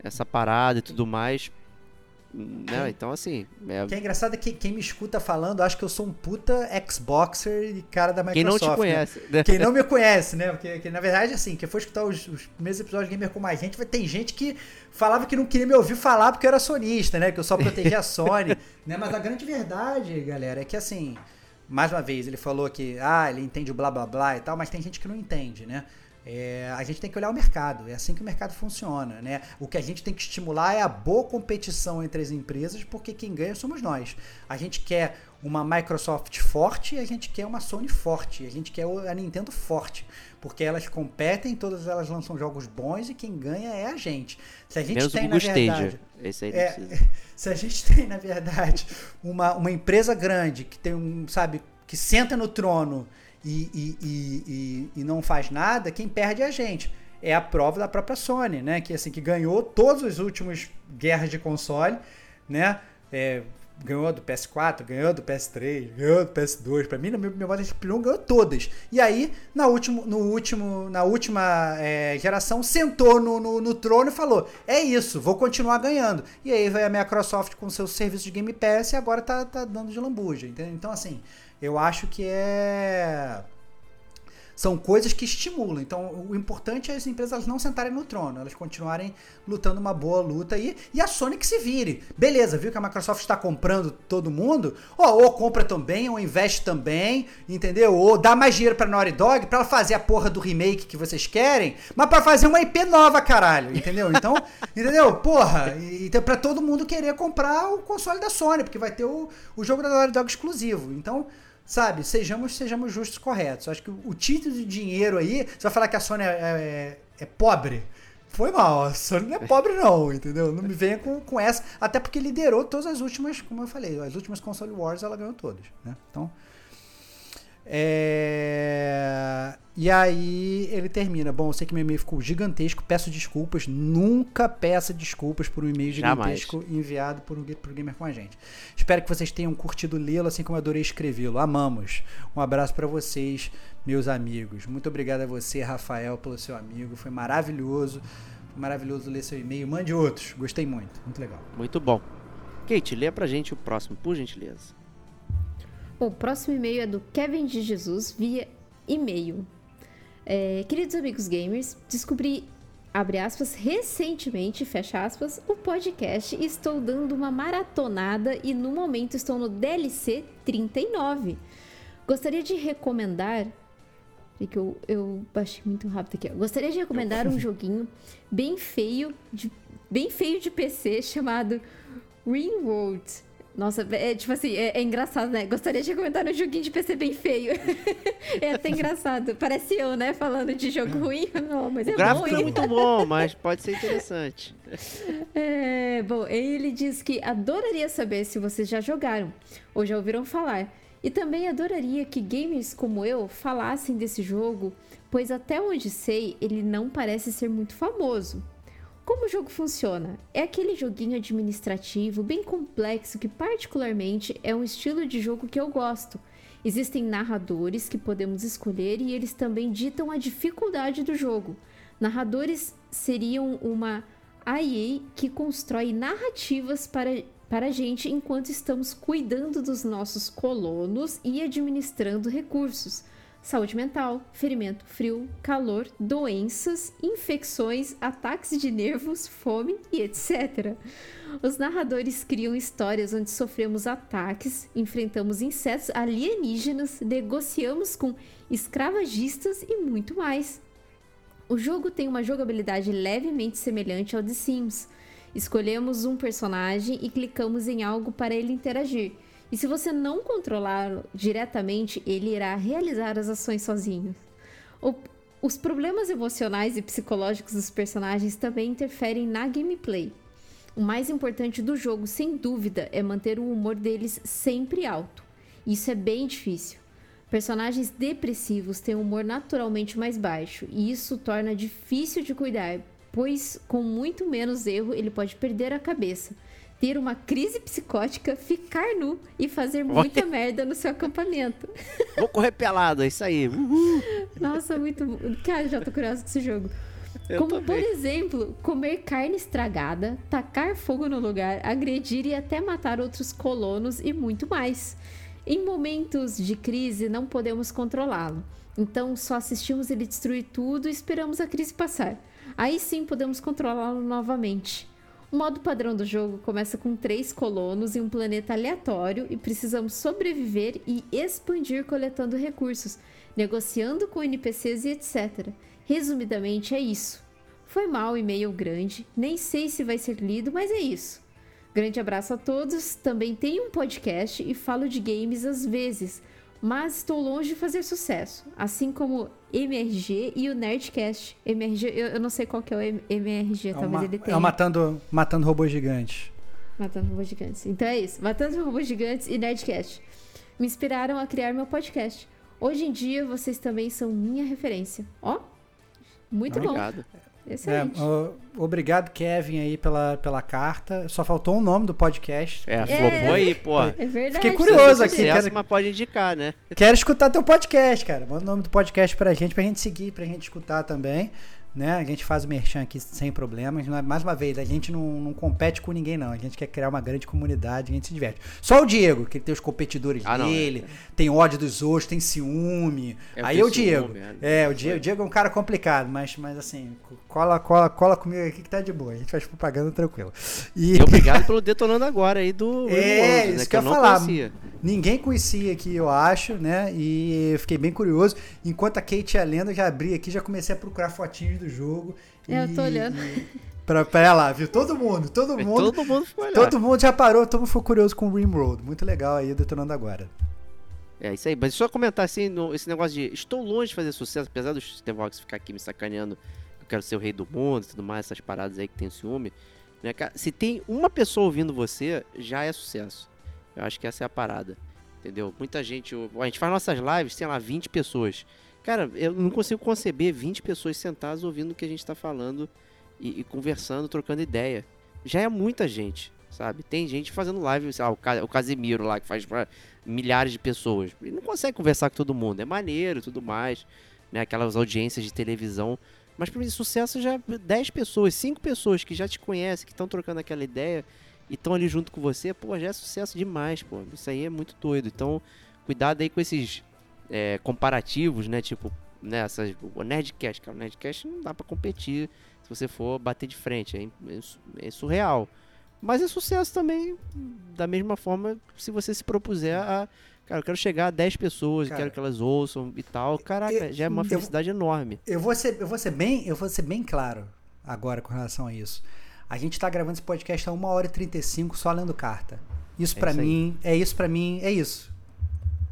essa parada e tudo mais. Né? Então, assim. É... O que é engraçado é que quem me escuta falando acha que eu sou um puta Xboxer e cara da Microsoft. Quem não te né? conhece. Né? Quem não me conhece, né? Porque, que, na verdade, assim, quem for escutar os, os primeiros episódios de Gamer com mais gente, vai ter gente que falava que não queria me ouvir falar porque eu era sonista, né? Que eu só protegia a [laughs] Sony. né? Mas a grande verdade, galera, é que assim. Mais uma vez, ele falou que, ah, ele entende o blá blá blá e tal, mas tem gente que não entende, né? É, a gente tem que olhar o mercado, é assim que o mercado funciona. Né? O que a gente tem que estimular é a boa competição entre as empresas, porque quem ganha somos nós. A gente quer uma Microsoft forte e a gente quer uma Sony forte, a gente quer a Nintendo forte, porque elas competem, todas elas lançam jogos bons e quem ganha é a gente. Se a gente Menos tem, na verdade, Esse aí é, [laughs] se a gente tem, na verdade, uma, uma empresa grande que tem um, sabe, que senta no trono e, e, e, e, não faz nada, quem perde é a gente. É a prova da própria Sony, né? Que assim, que ganhou todos os últimos guerras de console, né? É, ganhou do PS4, ganhou do PS3, ganhou do PS2. Para mim, na minha memória de opinião, ganhou todas. E aí, na, último, no último, na última é, geração, sentou no, no, no, trono e falou: É isso, vou continuar ganhando. E aí veio a Microsoft com seus serviços de Game Pass e agora tá, tá dando de lambuja. Entendeu? Então, assim, eu acho que é são coisas que estimulam. Então, o importante é as empresas não sentarem no trono, elas continuarem lutando uma boa luta aí. E a Sony que se vire. Beleza, viu que a Microsoft está comprando todo mundo? Ou, ou compra também, ou investe também, entendeu? Ou dá mais dinheiro pra Naughty Dog pra ela fazer a porra do remake que vocês querem, mas para fazer uma IP nova, caralho, entendeu? Então, [laughs] entendeu? Porra, e, e pra todo mundo querer comprar o console da Sony, porque vai ter o, o jogo da Naughty Dog exclusivo. Então, sabe, sejamos, sejamos justos corretos. Acho que o, título de dinheiro aí, você vai falar que a Sony é, é, é, pobre. Foi mal, a Sony não é pobre não, entendeu? Não me venha com, com essa, até porque liderou todas as últimas, como eu falei, as últimas console wars ela ganhou todas, né? Então, é... E aí ele termina. Bom, eu sei que meu e-mail ficou gigantesco, peço desculpas. Nunca peça desculpas por um e-mail gigantesco Jamais. enviado por um por gamer com a gente. Espero que vocês tenham curtido lê-lo, assim como eu adorei escrevê-lo. Amamos. Um abraço para vocês, meus amigos. Muito obrigado a você, Rafael, pelo seu amigo. Foi maravilhoso. Foi maravilhoso ler seu e-mail. Mande outros. Gostei muito. Muito legal. Muito bom. Kate, lê pra gente o próximo, por gentileza. O próximo e-mail é do Kevin de Jesus via e-mail. É, queridos amigos gamers, descobri, abre aspas, recentemente, fecha aspas, o podcast e estou dando uma maratonada e no momento estou no DLC 39. Gostaria de recomendar. Que eu, eu baixei muito rápido aqui. Ó. Gostaria de recomendar um joguinho bem feio, de, bem feio de PC chamado Ringworld nossa, é tipo assim, é, é, engraçado, né? Gostaria de comentar um joguinho de PC bem feio. [laughs] é até engraçado. Parece eu, né? Falando de jogo ruim. Não, mas o é gráfico bom, é muito bom, mas pode ser interessante. [laughs] É, bom, ele diz que adoraria saber se vocês já jogaram ou já ouviram falar. E também adoraria que gamers como eu falassem desse jogo, pois até onde sei, ele não parece ser muito famoso. Como o jogo funciona? É aquele joguinho administrativo bem complexo que, particularmente, é um estilo de jogo que eu gosto. Existem narradores que podemos escolher e eles também ditam a dificuldade do jogo. Narradores seriam uma IA que constrói narrativas para, para a gente enquanto estamos cuidando dos nossos colonos e administrando recursos. Saúde mental, ferimento, frio, calor, doenças, infecções, ataques de nervos, fome e etc. Os narradores criam histórias onde sofremos ataques, enfrentamos insetos alienígenas, negociamos com escravagistas e muito mais. O jogo tem uma jogabilidade levemente semelhante ao de Sims. Escolhemos um personagem e clicamos em algo para ele interagir. E se você não controlá-lo diretamente, ele irá realizar as ações sozinho. O, os problemas emocionais e psicológicos dos personagens também interferem na gameplay. O mais importante do jogo, sem dúvida, é manter o humor deles sempre alto. Isso é bem difícil. Personagens depressivos têm um humor naturalmente mais baixo, e isso torna difícil de cuidar, pois com muito menos erro ele pode perder a cabeça, ter uma crise psicótica, ficar nu e fazer muita Olha. merda no seu acampamento. [laughs] Vou correr pelado, é isso aí. Uhul. Nossa, muito. Cara, já tô curiosa com esse jogo. Eu Como, por exemplo, comer carne estragada, tacar fogo no lugar, agredir e até matar outros colonos e muito mais. Em momentos de crise, não podemos controlá-lo. Então, só assistimos ele destruir tudo e esperamos a crise passar. Aí sim podemos controlá-lo novamente. O modo padrão do jogo começa com três colonos em um planeta aleatório e precisamos sobreviver e expandir coletando recursos, negociando com NPCs e etc. Resumidamente é isso. Foi mal e-mail grande, nem sei se vai ser lido, mas é isso. Grande abraço a todos. Também tenho um podcast e falo de games às vezes, mas estou longe de fazer sucesso, assim como MRG e o Nerdcast. MRG, eu, eu não sei qual que é o MRG, É, talvez uma, ele é tenha. o matando, matando robôs gigantes. Matando robôs gigantes. Então é isso. Matando robôs gigantes e Nerdcast. Me inspiraram a criar meu podcast. Hoje em dia, vocês também são minha referência. Ó, muito bom. Obrigado. É, Excelente. o- obrigado, Kevin, aí pela, pela carta. Só faltou o nome do podcast. É, flopou aí, pô. É verdade. Fiquei curioso aqui, Sucesso, quero- mas pode indicar, né? Quero escutar teu podcast, cara. Manda o nome do podcast pra gente, pra gente seguir, pra gente escutar também. Né? A gente faz o merchan aqui sem problemas. É- Mais uma vez, a gente não, não compete com ninguém, não. A gente quer criar uma grande comunidade, a gente se diverte. Só o Diego, que ele tem os competidores Ah, não, dele, tem ódio dos outros, tem ciúme. É, eu Aí é o Diego. ciúme, É, é. o Diego, o Diego é um cara complicado, mas, mas assim, cola, cola, cola comigo aqui que tá de boa. A gente faz propaganda tranquilo. E E obrigado pelo detonando agora aí do É, Rimworld, isso né? que Que eu ia não falar. conhecia. Ninguém conhecia aqui, eu acho, né? E eu fiquei bem curioso. Enquanto a Kate e a Lenda já abri aqui, já comecei a procurar fotinhos do jogo. É, eu tô E- olhando. e- [laughs] Pra, pra lá, viu? Todo mundo, todo mundo. Todo mundo foi olhar. Todo mundo já parou, todo mundo ficou curioso com o Rimworld. Muito legal aí, detonando agora. É isso aí, mas só comentar assim, no- esse negócio de estou longe de fazer sucesso, apesar do Stevox ficar aqui me sacaneando, eu quero ser o rei do mundo e tudo mais, essas paradas aí que tem ciúme, né, cara? Se tem uma pessoa ouvindo você, já é sucesso. Eu acho que essa é a parada, entendeu? Muita gente, a gente faz nossas lives, tem lá 20 pessoas. Cara, eu não consigo conceber 20 pessoas sentadas ouvindo o que a gente tá falando e, e conversando, trocando ideia. Já é muita gente, sabe? Tem gente fazendo live, sei lá, o, Ca- o Casimiro lá, que faz pra milhares de pessoas. Ele não consegue conversar com todo mundo. É maneiro e tudo mais, né? Aquelas audiências de televisão. Mas pra mim, sucesso já é 10 pessoas, 5 pessoas que já te conhecem, que estão trocando aquela ideia e estão ali junto com você, pô, já é sucesso demais, pô. Isso aí é muito doido. Então, cuidado aí com esses é, comparativos, né? Tipo, né, essas, o Nerdcast, cara, o Nerdcast não dá pra competir se você for bater de frente. É, é é surreal. Mas é sucesso também, da mesma forma, se você se propuser a. Cara, eu quero chegar a 10 pessoas, Cara, quero que elas ouçam e tal. Caraca, eu- já é uma eu- felicidade enorme. Eu vou ser, eu vou ser bem, eu vou ser bem claro agora com relação a isso. A gente tá gravando esse podcast a 1 hora e 35 só lendo carta. Isso É aí. mim, é isso pra mim, é isso.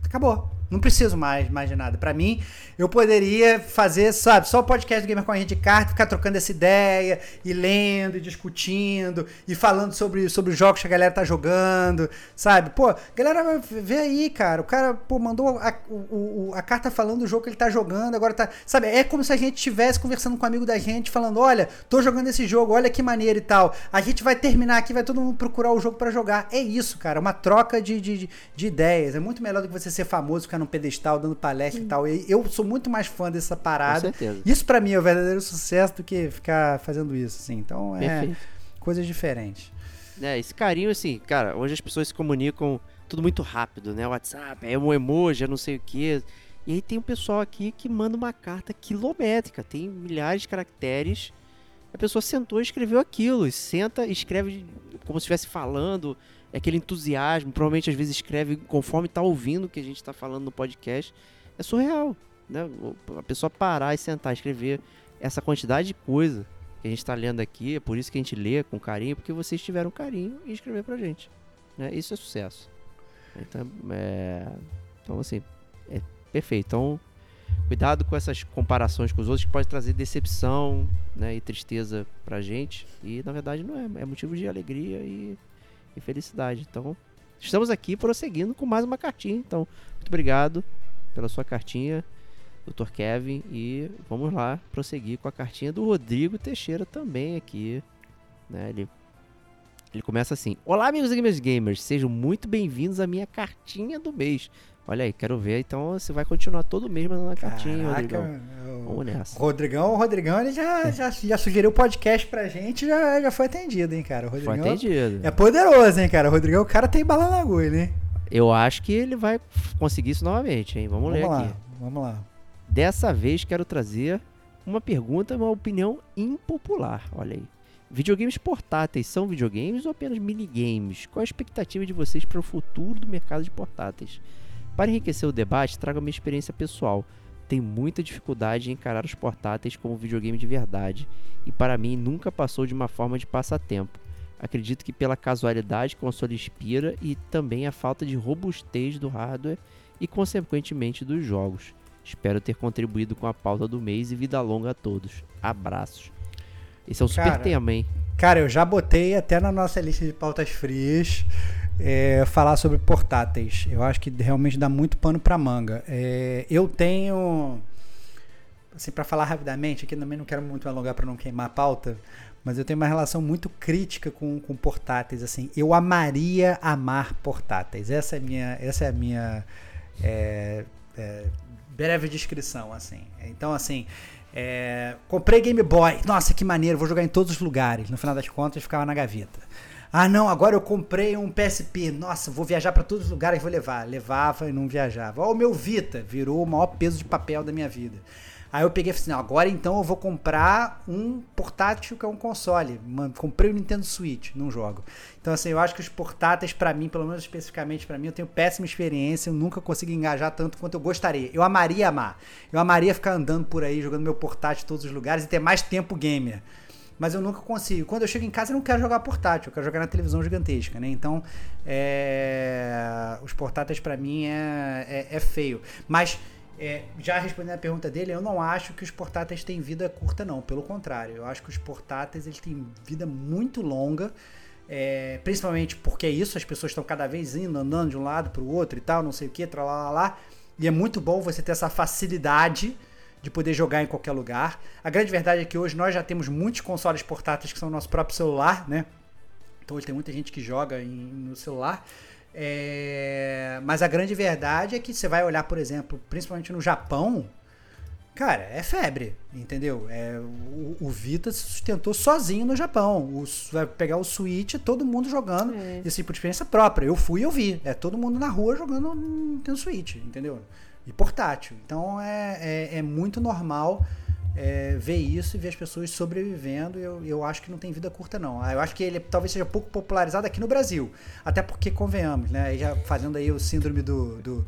Acabou. Não preciso mais, mais de nada. Pra mim, eu poderia fazer, sabe, só o podcast do Gamer com a gente de carta, ficar trocando essa ideia, e lendo, e discutindo, e falando sobre, sobre os jogos que a galera tá jogando, sabe? Pô, galera, vê aí, cara. O cara, pô, mandou a, o- o- a carta falando do jogo que ele tá jogando, agora tá. Sabe, é como se a gente estivesse conversando com um amigo da gente, falando: olha, tô jogando esse jogo, olha que maneiro e tal. A gente vai terminar aqui, vai todo mundo procurar o jogo pra jogar. É isso, cara. Uma troca de, de, de- de ideias. É muito melhor do que você ser famoso, ficar num pedestal, dando palestra e tal. E eu sou muito mais fã dessa Com parada. certeza. Isso pra mim é o verdadeiro sucesso do que ficar fazendo isso, assim. Então é Perfeito. coisas diferentes. né, esse carinho, assim, cara, hoje as pessoas se comunicam tudo muito rápido, né? WhatsApp, é um emoji, é não sei o quê. E aí tem um pessoal aqui que manda uma carta quilométrica, tem milhares de caracteres. A pessoa sentou e escreveu aquilo, e senta e escreve como se estivesse falando, é aquele entusiasmo, provavelmente às vezes escreve conforme está ouvindo o que a gente está falando no podcast. É surreal, né? A pessoa parar e sentar escrever essa quantidade de coisa que a gente está lendo aqui, é por isso que a gente lê com carinho, porque vocês tiveram carinho em escrever pra gente. Né? Isso é sucesso. Então, é... então assim, é perfeito. Então, cuidado com essas comparações com os outros que pode trazer decepção né, e tristeza pra gente. E na verdade não é, é motivo de alegria e, e felicidade. Então, estamos aqui prosseguindo com mais uma cartinha. Então, muito obrigado pela sua cartinha, Dr. Kevin. E vamos lá prosseguir com a cartinha do Rodrigo Teixeira também aqui. Né? Ele ele começa assim: Olá, amigos e gamers gamers, sejam muito bem-vindos à minha cartinha do mês. Olha aí, quero ver. Então você vai continuar todo mês mandando a cartinha, Caraca, Rodrigão. Vamos nessa. Rodrigão, o Rodrigão, ele já, [laughs] já, já sugeriu o podcast pra gente, já, já foi atendido, hein, cara. O Foi Rodrigão atendido. é poderoso, hein, cara. O Rodrigão, o cara tem bala na agulha, hein. Eu acho que ele vai conseguir isso novamente, hein? Vamos, ler lá, aqui. vamos lá. Dessa vez quero trazer uma pergunta, uma opinião impopular. Olha aí. Videogames portáteis são videogames ou apenas minigames? Qual a expectativa de vocês para o futuro do mercado de portáteis? Para enriquecer o debate, trago a minha experiência pessoal. Tenho muita dificuldade em encarar os portáteis como videogame de verdade, e para mim nunca passou de uma forma de passatempo. Acredito que pela casualidade que o console inspira e também a falta de robustez do hardware e, consequentemente, dos jogos. Espero ter contribuído com a pauta do mês e vida longa a todos. Abraços. Esse é um super Cara, tema, hein? Cara, eu já botei até na nossa lista de pautas frias é, falar sobre portáteis. Eu acho que realmente dá muito pano pra manga. É, eu tenho. Assim, pra falar rapidamente, aqui também não quero muito alongar pra não queimar a pauta, mas eu tenho uma relação muito crítica com, com portáteis. Assim, eu amaria amar portáteis. Essa é a minha, essa é a minha é, é, breve descrição, assim. Então, assim, é, comprei Game Boy. Nossa, que maneiro, vou jogar em todos os lugares. No final das contas, ficava na gaveta. Ah, não, agora eu comprei um PSP. Nossa, vou viajar para todos os lugares, vou levar. Levava e não viajava. Ó, o meu Vita virou o maior peso de papel da minha vida. Aí eu peguei e falei assim, não, agora então eu vou comprar um portátil que é um console. Mano, comprei o Nintendo Switch, não jogo. Então assim, eu acho que os portáteis para mim, pelo menos especificamente para mim, eu tenho péssima experiência, eu nunca consigo engajar tanto quanto eu gostaria. Eu amaria amar. Eu amaria ficar andando por aí, jogando meu portátil em todos os lugares e ter mais tempo gamer. Mas eu nunca consigo. Quando eu chego em casa, eu não quero jogar portátil, eu quero jogar na televisão gigantesca, né? Então, é... os portáteis para mim é, é, é feio. Mas é, já respondendo a pergunta dele, eu não acho que os portáteis têm vida curta, não. Pelo contrário, eu acho que os portáteis eles têm vida muito longa. É, principalmente porque é isso, as pessoas estão cada vez indo, andando de um lado para o outro e tal, não sei o que, lá, lá. E é muito bom você ter essa facilidade de poder jogar em qualquer lugar. A grande verdade é que hoje nós já temos muitos consoles portáteis que são o nosso próprio celular, né? Então hoje tem muita gente que joga em, no celular. É, mas a grande verdade é que você vai olhar, por exemplo, principalmente no Japão, cara, é febre, entendeu? É, o, o Vita se sustentou sozinho no Japão. O, vai pegar o Switch, todo mundo jogando. É. Isso por experiência própria. Eu fui e eu vi. É todo mundo na rua jogando Nintendo Switch, entendeu? E portátil. Então é, é, é muito normal é, ver isso e ver as pessoas sobrevivendo. Eu, eu acho que não tem vida curta, não. Ah, Eu acho que ele talvez seja pouco popularizado aqui no Brasil. Até porque, convenhamos, né? Já fazendo aí o síndrome do. do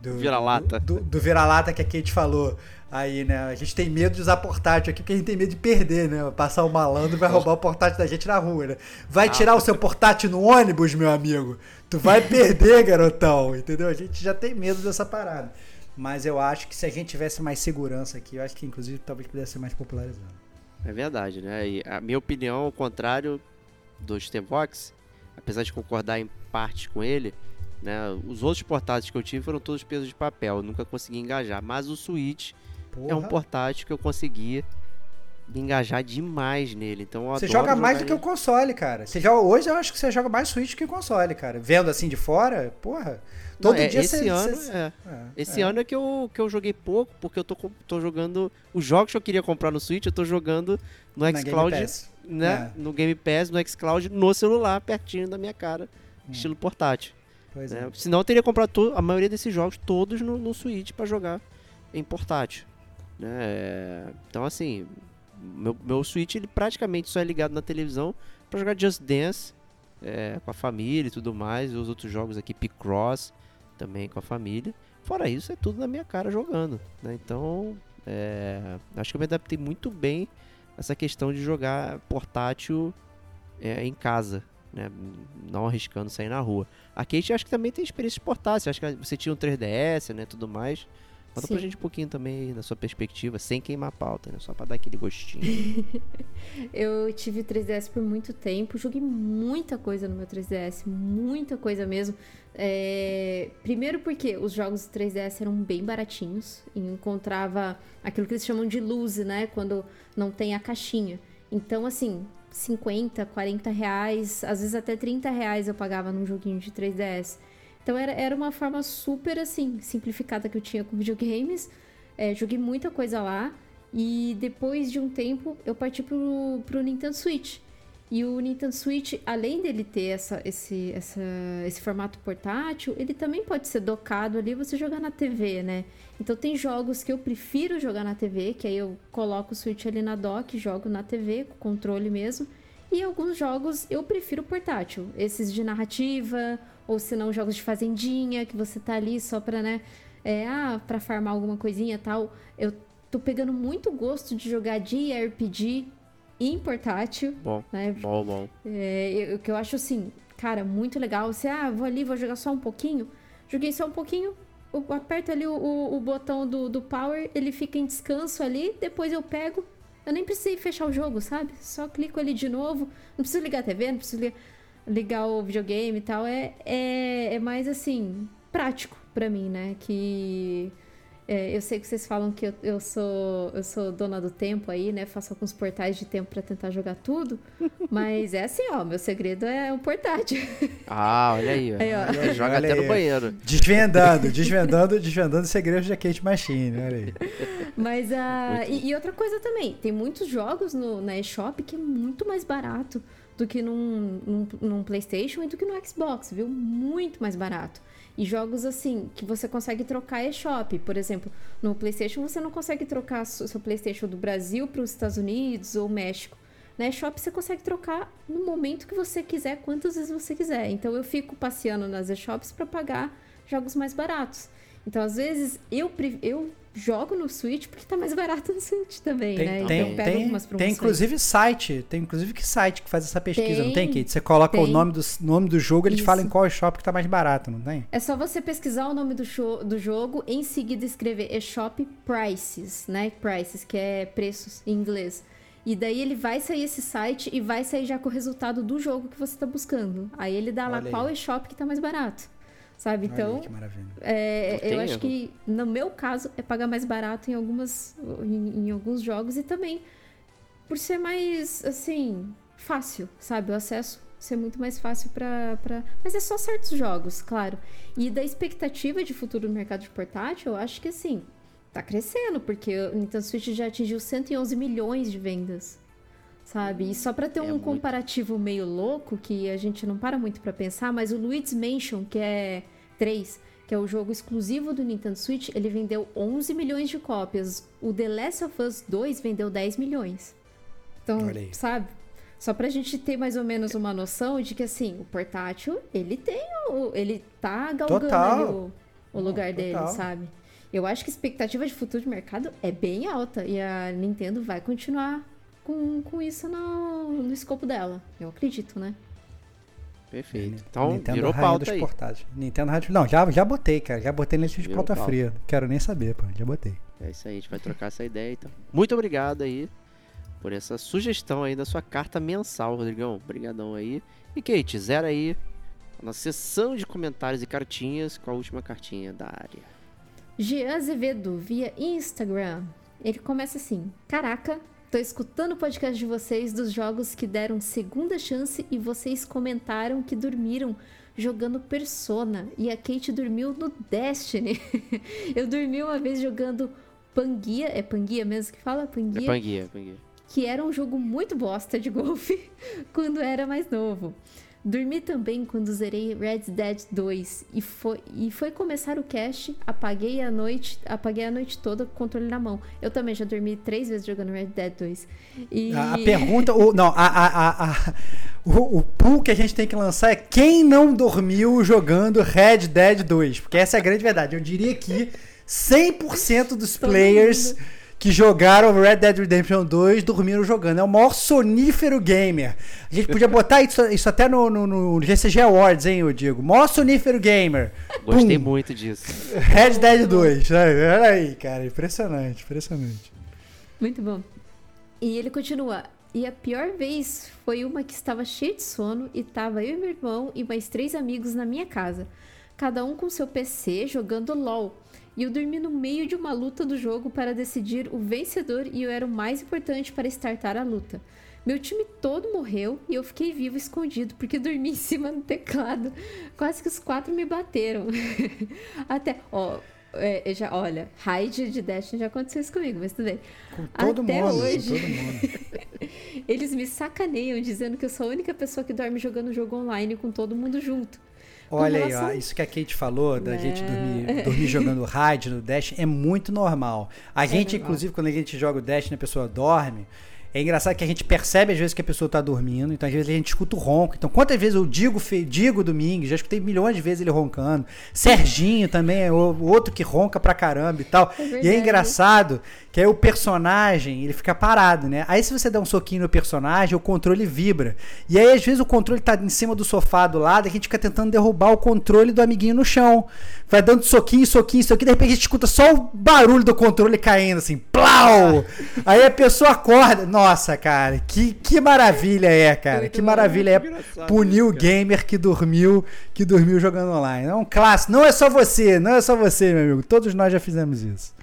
do, Vira-lata. Do, do vira-lata que a Kate falou. Aí, né? A gente tem medo de usar portátil aqui porque a gente tem medo de perder, né? Passar o malandro e vai roubar o portátil da gente na rua, né? Vai tirar o seu portátil no ônibus, meu amigo? Tu vai [laughs] perder, garotão, entendeu? A gente já tem medo dessa parada. Mas eu acho que se a gente tivesse mais segurança aqui, eu acho que inclusive talvez pudesse ser mais popularizado. É verdade, né? E a minha opinião, ao contrário do Stevox, apesar de concordar em parte com ele, né? Os outros portáteis que eu tive foram todos pesos de papel, eu nunca consegui engajar. Mas o Switch é um Porra. portátil que eu consegui me engajar demais nele. Então Você joga mais do que o console, cara. Você joga, hoje eu acho que você joga mais Switch que o console, cara. Vendo assim de fora, porra. Não, Todo é, dia esse você, ano, você- é. é, Esse é. ano é que eu, que eu joguei pouco, porque eu tô, tô jogando. Os jogos que eu queria comprar no Switch, eu tô jogando no Na xCloud, né? É. No Game Pass, no xCloud, no celular, pertinho da minha cara, Hum. estilo portátil. Pois Né? é. Senão eu teria comprado a maioria desses jogos todos no, no Switch pra jogar em portátil. Né? Então, assim, meu, meu Switch ele praticamente só é ligado na televisão para jogar Just Dance é, com a família e tudo mais. E os outros jogos aqui, Picross, também com a família. Fora isso, é tudo na minha cara jogando. Né? Então, é, acho que eu me adaptei muito bem essa questão de jogar portátil é, em casa. Né? Não arriscando sair na rua. A Kate acho que também tem experiência de portátil. Acho que você tinha um 3DS, né? Tudo mais. Conta Sim. pra gente um pouquinho também da sua perspectiva, sem queimar a pauta, né? Só pra dar aquele gostinho. [laughs] eu tive 3DS por muito tempo, joguei muita coisa no meu 3DS, muita coisa mesmo. É... Primeiro porque os jogos 3DS eram bem baratinhos e encontrava aquilo que eles chamam de lose, né? Quando não tem a caixinha. Então, assim, 50, 40 reais, às vezes até 30 reais eu pagava num joguinho de 3DS. Então era, era uma forma super assim, simplificada que eu tinha com videogames. É, joguei muita coisa lá. E depois de um tempo eu parti pro, pro Nintendo Switch. E o Nintendo Switch, além dele ter essa, esse, essa, esse formato portátil, ele também pode ser docado ali você jogar na TV, né? Então tem jogos que eu prefiro jogar na TV, que aí eu coloco o Switch ali na dock, jogo na TV, com controle mesmo. E alguns jogos eu prefiro portátil. Esses de narrativa, ou se não jogos de fazendinha, que você tá ali só pra, né, é, ah, pra farmar alguma coisinha tal. Eu tô pegando muito gosto de jogar de RPG em portátil. Bom, né? bom, bom. É, que eu acho assim, cara, muito legal. Você, ah, vou ali, vou jogar só um pouquinho. Joguei só um pouquinho, aperto ali o, o, o botão do, do power, ele fica em descanso ali, depois eu pego. Eu nem precisei fechar o jogo, sabe? Só clico ali de novo. Não preciso ligar a TV, não preciso ligar ligar o videogame e tal, é, é, é mais assim, prático para mim, né? Que é, eu sei que vocês falam que eu, eu, sou, eu sou dona do tempo aí, né? Faço alguns portais de tempo para tentar jogar tudo. [laughs] Mas é assim, ó, meu segredo é o portátil. Ah, olha aí, ó. aí ó. Joga olha até aí. no banheiro. Desvendando, [laughs] desvendando, desvendando segredos da Kate Machine, olha aí. Mas uh, e, e, outra coisa também, tem muitos jogos no, na eShop que é muito mais barato do que num, num, num, PlayStation e do que no Xbox, viu? Muito mais barato. E jogos assim, que você consegue trocar eShop. Por exemplo, no PlayStation você não consegue trocar seu PlayStation do Brasil para os Estados Unidos ou México. Na eShop você consegue trocar no momento que você quiser, quantas vezes você quiser. Então eu fico passeando nas eShops para pagar jogos mais baratos. Então, às vezes, eu, eu jogo no Switch porque tá mais barato no Switch também, tem, né? Tem, então pego tem, algumas promoções. Tem inclusive site, tem inclusive que site que faz essa pesquisa, tem, não tem, Kate? Você coloca tem. o nome do, nome do jogo, ele te fala em qual shop que tá mais barato, não tem? É só você pesquisar o nome do, show, do jogo, em seguida escrever eShop Prices, né? Prices, que é preços em inglês. E daí ele vai sair esse site e vai sair já com o resultado do jogo que você tá buscando. Aí ele dá Olha lá aí. qual eShop que tá mais barato sabe? Então, que maravilha. É, eu acho que no meu caso é pagar mais barato em algumas em, em, alguns jogos e também por ser mais assim fácil, sabe? O acesso ser muito mais fácil para pra... mas é só certos jogos, claro. E da expectativa de futuro no mercado de portátil, eu acho que assim tá crescendo porque o Nintendo Switch já atingiu 111 milhões de vendas sabe? E só para ter é um muito... comparativo meio louco que a gente não para muito para pensar, mas o Luigi's Mansion, que é 3, que é o jogo exclusivo do Nintendo Switch, ele vendeu 11 milhões de cópias. O The Last of Us 2 vendeu 10 milhões. Então, sabe? Só pra gente ter mais ou menos uma noção de que, assim, o portátil, ele tem o... Ele tá galgando o, o lugar Não, dele, sabe? Eu acho que a expectativa de futuro de mercado é bem alta. E a Nintendo vai continuar com, com isso no, no escopo dela. Eu acredito, né? Perfeito. Então, Nintendo virou pauta aí. Portáteis. Nintendo Rádio. Não, já, já botei, cara. Já botei nesse de pauta, pauta fria. Quero nem saber, pô. Já botei. É isso aí, a gente vai trocar essa ideia então. Muito obrigado aí por essa sugestão aí da sua carta mensal, Rodrigão. Obrigadão aí. E Kate, zera aí na sessão de comentários e cartinhas com a última cartinha da área. Jean Azevedo, via Instagram. Ele começa assim: Caraca, Tô escutando o podcast de vocês dos jogos que deram segunda chance e vocês comentaram que dormiram jogando Persona e a Kate dormiu no Destiny. [laughs] eu dormi uma vez jogando Panguia, é Panguia mesmo que fala? Panguia? É Panguia, Panguia. Que era um jogo muito bosta de golfe [laughs] quando era mais novo. Dormi também quando zerei Red Dead 2 e foi, e foi começar o cast, apaguei a noite, apaguei a noite toda com o controle na mão. Eu também já dormi três vezes jogando Red Dead 2. E... A, a pergunta, o, não, a, a, a, o, o pool que a gente tem que lançar é quem não dormiu jogando Red Dead 2, porque essa é a grande verdade. Eu diria que 100% dos players. Que jogaram Red Dead Redemption 2 dormiram jogando. É o maior sonífero gamer. A gente podia botar isso, isso até no, no, no GCG Awards, hein, eu digo. Maior sonífero gamer. Gostei Pum. muito disso. Red Dead 2. Olha olha aí, cara. Impressionante, impressionante. Muito bom. E ele continua. E a pior vez foi uma que estava cheia de sono e tava eu e meu irmão e mais três amigos na minha casa. Cada um com seu PC jogando LOL. E eu dormi no meio de uma luta do jogo para decidir o vencedor e eu era o mais importante para startar a luta. Meu time todo morreu e eu fiquei vivo escondido porque dormi [laughs] em cima do teclado. Quase que os quatro me bateram. [laughs] Até, ó, é, já, olha, raid de Destiny já aconteceu isso comigo, mas tudo bem. Com todo Até mundo. hoje. Todo mundo. [laughs] Eles me sacaneiam dizendo que eu sou a única pessoa que dorme jogando jogo online com todo mundo junto. Olha aí, ó, isso que a Kate falou, da É. gente dormir, dormir jogando raid no Dash, é muito normal. A gente, normal. inclusive, quando a gente joga o Dash e a pessoa dorme, é engraçado que a gente percebe às vezes que a pessoa tá dormindo, então às vezes a gente escuta o ronco. Então, quantas vezes eu digo, digo Domingues, já escutei milhões de vezes ele roncando. Serginho também é outro que ronca pra caramba e tal. É e é engraçado que aí o personagem, ele fica parado, né? Aí se você der um soquinho no personagem, o controle vibra. E aí às vezes o controle tá em cima do sofá do lado, e a gente fica tentando derrubar o controle do amiguinho no chão. Vai dando soquinho, soquinho, soquinho, de repente a gente escuta só o barulho do controle caindo assim, plau! [laughs] Aí a pessoa acorda. Nossa, cara, que, que maravilha é, cara. Que maravilha é punir o gamer que dormiu, que dormiu jogando online. É um clássico. Não é só você, não é só você, meu amigo. Todos nós já fizemos isso.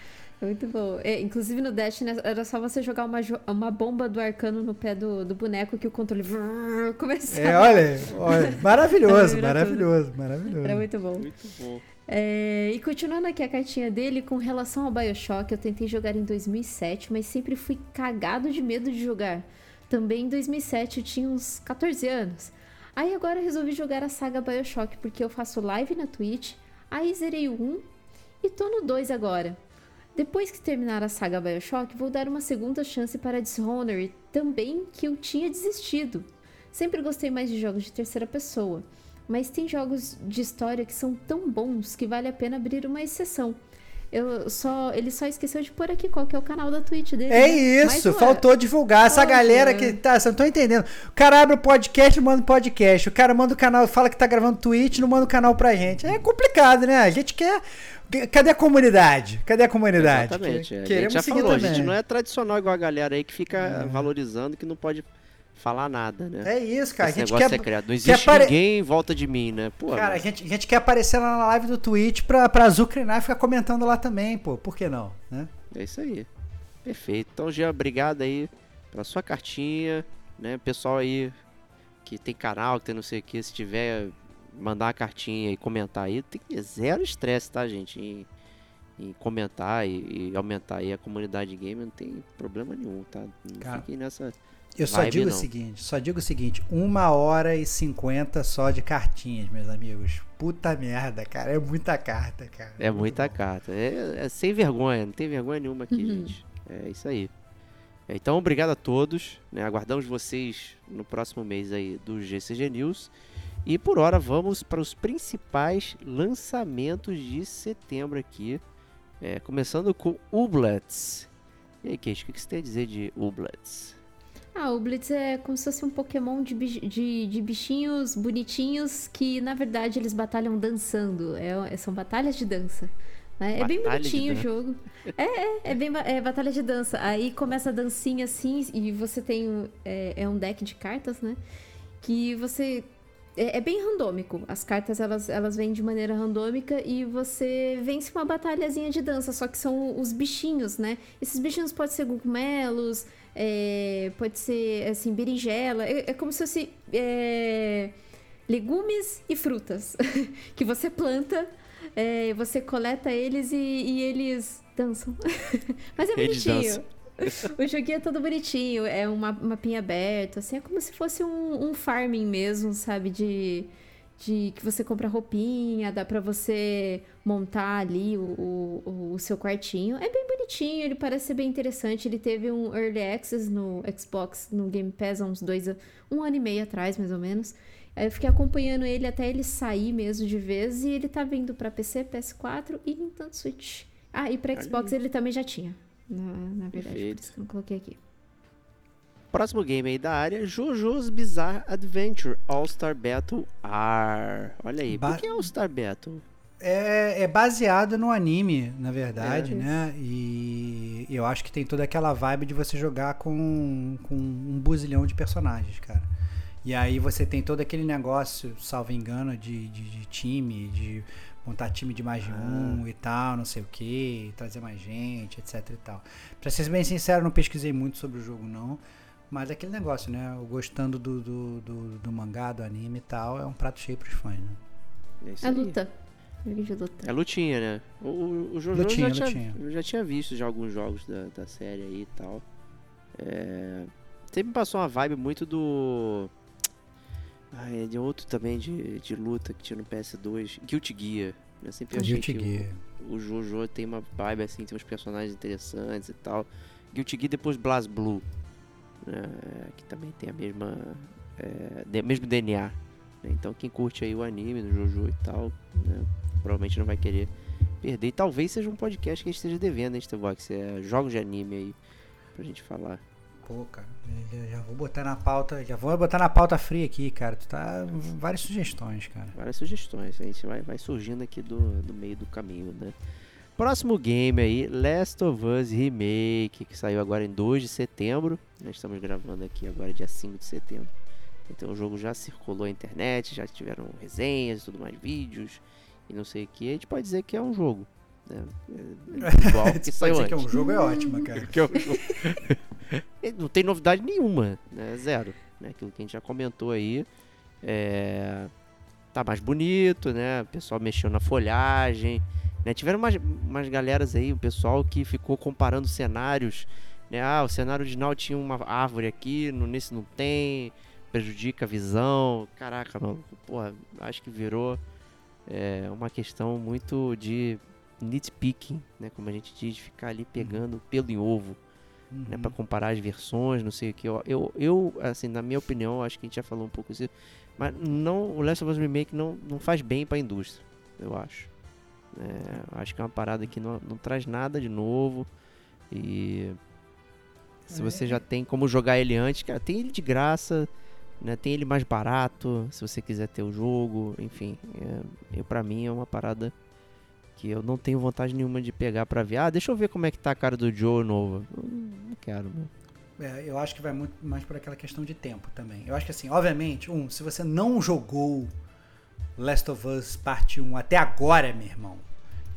Muito bom. É, inclusive no Dash né, era só você jogar uma, uma bomba do arcano no pé do, do boneco que o controle [laughs] começava. É, olha, olha maravilhoso, maravilhoso, maravilhoso. Era muito bom. Muito bom. É, e continuando aqui a cartinha dele, com relação ao Bioshock, eu tentei jogar em 2007, mas sempre fui cagado de medo de jogar. Também em 2007 eu tinha uns 14 anos. Aí agora eu resolvi jogar a saga Bioshock, porque eu faço live na Twitch, aí zerei o 1 e tô no 2 agora. Depois que terminar a saga Bioshock, vou dar uma segunda chance para Dishonored, também que eu tinha desistido. Sempre gostei mais de jogos de terceira pessoa, mas tem jogos de história que são tão bons que vale a pena abrir uma exceção. Eu só, ele só esqueceu de pôr aqui qual que é o canal da Twitch dele. É né? Mas, isso, ué, faltou divulgar. Essa Poxa. galera que tá, vocês não estão entendendo. O cara abre o podcast, manda o podcast. O cara manda o canal, fala que tá gravando Twitch, não manda o canal pra gente. É complicado, né? A gente quer. Cadê a comunidade? Cadê a comunidade? Exatamente. Que- A gente Queremos já seguir falou, a gente não é tradicional igual a galera aí que fica valorizando que não pode falar nada, né? É isso, cara. Esse a gente quer. é. Não existe apare- ninguém em volta de mim, né? Pô, Cara, a mas- gente, a gente quer aparecer lá na live do Twitch pra, pra azucrinar e ficar comentando lá também, pô. Por que não? Né? É isso aí. Perfeito. Então, Jean, obrigado aí pela sua cartinha, né? Pessoal aí que tem canal, que tem não sei o que, se tiver mandar uma cartinha e comentar aí, tem zero estresse, tá, gente? Em, em comentar e, e aumentar aí a comunidade game, não tem problema nenhum, tá? Não Cara, fiquem nessa. Eu só Vibe digo o não. seguinte, só digo o seguinte, uma hora e cinquenta só de cartinhas, meus amigos. Puta merda, cara, é muita carta, cara. É muita carta. É, é sem vergonha, não tem vergonha nenhuma aqui, Uhum. gente. É isso aí. É, Então, obrigado a todos. né? Aguardamos vocês no próximo mês aí do GCG News. E por hora, vamos para os principais lançamentos de setembro aqui. É, começando com Ublets. E aí, Kate, o que você tem a dizer de Ublets? Ah, o Blitz é como se fosse um Pokémon de, de, de bichinhos bonitinhos que, na verdade, eles batalham dançando. É, são batalhas de dança. né? É bem bonitinho o jogo. É, é, é bem é batalha de dança. Aí começa a dancinha assim e você tem um- é, é um deck de cartas, né? Que você é, é bem randômico. As cartas elas, elas vêm de maneira randômica e você vence uma batalhazinha de dança, só que são os bichinhos, né? Esses bichinhos podem ser cogumelos, é, pode ser assim, berinjela. É, é como se fosse é, legumes e frutas [laughs] que você planta. é, você coleta eles e, e eles dançam. [laughs] Mas é Eles bonitinho. dançam. [laughs] o joguinho é todo bonitinho, é um ma- mapinha aberto, assim, é como se fosse um, um farming mesmo, sabe? De, de que você compra roupinha, dá pra você montar ali o, o, o seu quartinho. É bem bonitinho, ele parece ser bem interessante. Ele teve um Early Access no Xbox, no Game Pass, há uns dois, um ano e meio atrás, mais ou menos. Aí eu fiquei acompanhando ele até ele sair mesmo de vez, e ele tá vindo pra PC, PS4 e Nintendo Switch. Ah, e pra Xbox aí. ele também já tinha. Na, na verdade, Perfeito. por isso que eu não coloquei aqui. Próximo game aí da área, JoJo's Bizarre Adventure All-Star Battle R. Olha aí, Ba- por que All-Star Battle? É, é baseado no anime, na verdade, É. né? E eu acho que tem toda aquela vibe de você jogar com, com um buzilhão de personagens, cara. E aí você tem todo aquele negócio, salvo engano, de, de, de time, de montar time de mais de um e tal, não sei o que, trazer mais gente, etc e tal. Pra ser bem sincero, não pesquisei muito sobre o jogo, não. Mas é aquele negócio, né? Gostando do, do, do, do mangá, do anime e tal, é um prato cheio pros fãs, né? É isso É aí. luta. É lutinha, né? O, o, Jojo Lutinha, já, lutinha. Tinha, eu já tinha visto já alguns jogos da, da série aí e tal. É, sempre me passou uma vibe muito do. Ah, é de outro também de, de luta que tinha no PS2, Guilty Gear. Eu sempre achei Guilty que Gear. o, o Jojo tem uma vibe assim, tem uns personagens interessantes e tal. Guilty Gear depois Blast Blue, né, que também tem a mesma, é, mesmo DNA. né? Então quem curte aí o anime do Jojo e tal, né, provavelmente não vai querer perder. E talvez seja um podcast que a gente esteja devendo, hein, Stevox? É jogos de anime aí pra gente falar. Pô, cara, já, já vou botar na pauta, já vou botar na pauta fria aqui, cara. Tu tá várias sugestões, cara. Várias sugestões, a gente vai, vai surgindo aqui do, do meio do caminho, né? Próximo game aí, Last of Us Remake, que saiu agora em 2 de setembro. Nós estamos gravando aqui agora dia 5 de setembro. Então o jogo já circulou na internet, já tiveram resenhas e tudo mais, vídeos e não sei o que. A gente pode dizer que é um jogo. Né? É igual [laughs] que Você saiu pode dizer que é antes. um jogo, é ótimo, cara. [laughs] Que é um jogo. [laughs] Não tem novidade nenhuma, né? Zero. Né? Aquilo que a gente já comentou aí. É... Tá mais bonito, né? O pessoal mexeu na folhagem. Né? Tiveram umas, umas galeras aí, o pessoal que ficou comparando cenários. Né? Ah, o cenário original tinha uma árvore aqui, no, nesse não tem. Prejudica a visão. Caraca, mano. Porra, acho que virou é, uma questão muito de nitpicking, né? Como a gente diz, ficar ali pegando pelo em ovo né, Uhum. para comparar as versões, não sei o que. Eu, eu, eu, assim, na minha opinião, acho que a gente já falou um pouco isso, mas não, o Last of Us Remake não, não faz bem para a indústria, eu acho. É, acho que é uma parada que não, não traz nada de novo e se você já tem como jogar ele antes, cara, tem ele de graça, né, tem ele mais barato, se você quiser ter o jogo, enfim, é, eu, para mim é uma parada que eu não tenho vontade nenhuma de pegar pra ver. Ah, deixa eu ver como é que tá a cara do Joe novo. Eu Não quero, meu. É, eu acho que vai muito mais por aquela questão de tempo também. Eu acho que assim, obviamente, um, se você não jogou Last of Us Parte 1 até agora, meu irmão,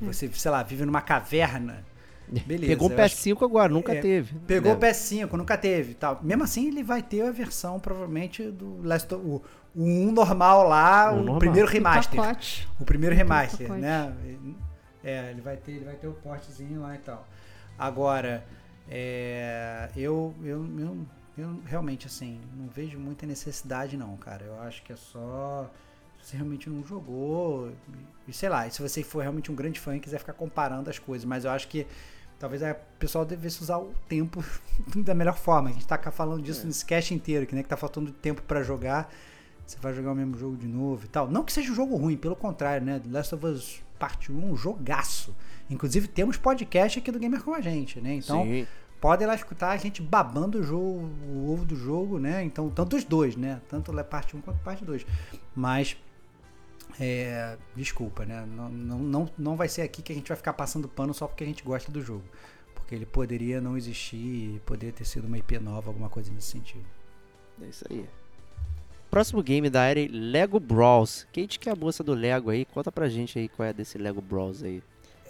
você, sei lá, vive numa caverna, [laughs] beleza. Pegou um acho PS5 agora, nunca é, teve. Pegou né? o PS5, nunca teve tal. Mesmo assim, ele vai ter a versão, provavelmente, do Last of, o, o 1 normal lá, O o, normal. primeiro remaster. pacote. O primeiro o remaster, né? É, ele vai ter, ele vai ter o portezinho lá e tal. Agora, é, eu, eu, eu, eu realmente assim não vejo muita necessidade não, cara. Eu acho que é só você realmente não jogou e sei lá. E se você for realmente um grande fã e quiser ficar comparando as coisas, mas eu acho que talvez o pessoal devesse usar o tempo [laughs] da melhor forma. A gente tá falando disso É. nesse cast inteiro, que né, que tá faltando tempo pra jogar. Você vai jogar o mesmo jogo de novo e tal. Não que seja um jogo ruim, pelo contrário, né? The Last of Us Parte 1 é um jogaço. Inclusive temos podcast aqui do Gamer com a gente, né? Então, Sim. podem lá escutar a gente babando o jogo, o ovo do jogo, né? Então, tanto os dois, né? Tanto a parte 1 quanto a parte 2. Mas, é, desculpa, né? Não, não, não, não vai ser aqui que a gente vai ficar passando pano só porque a gente gosta do jogo. Porque ele poderia não existir, poderia ter sido uma IP nova, alguma coisa nesse sentido. É isso aí. Próximo game da área, Lego Brawls. Kate, que é a moça do Lego aí, conta pra gente aí qual é desse Lego Brawls aí.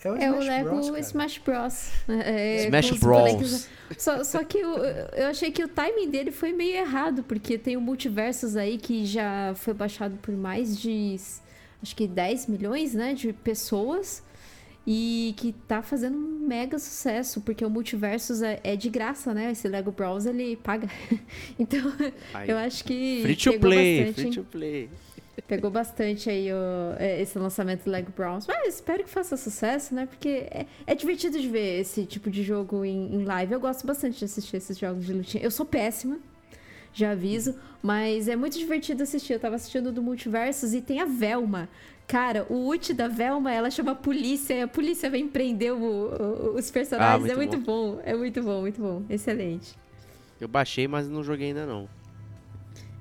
É o, É o Smash Lego Bros. Smash Bros. É, Smash com os Bros. Só, só que eu, eu achei que o timing dele foi meio errado, porque tem o Multiversus aí que já foi baixado por mais de, acho que 10 milhões, né, de pessoas. e que tá fazendo um mega sucesso, porque o Multiversus é, é de graça, né? Esse Lego Bros ele paga. [laughs] então, eu acho que Free to pegou play, bastante, free to play. Pegou bastante aí o- é, esse lançamento do Lego Bros. Mas espero que faça sucesso, né? Porque é, é divertido de ver esse tipo de jogo em, em live. Eu gosto bastante de assistir esses jogos de lutinha. Eu sou péssima, já aviso, mas é muito divertido assistir. Eu tava assistindo do Multiversos e tem a Velma. Cara, o ult da Velma, ela chama a polícia e a polícia vem prender o- o- os personagens. muito é muito bom. É muito bom, muito bom. Excelente. Eu baixei, mas não joguei ainda não.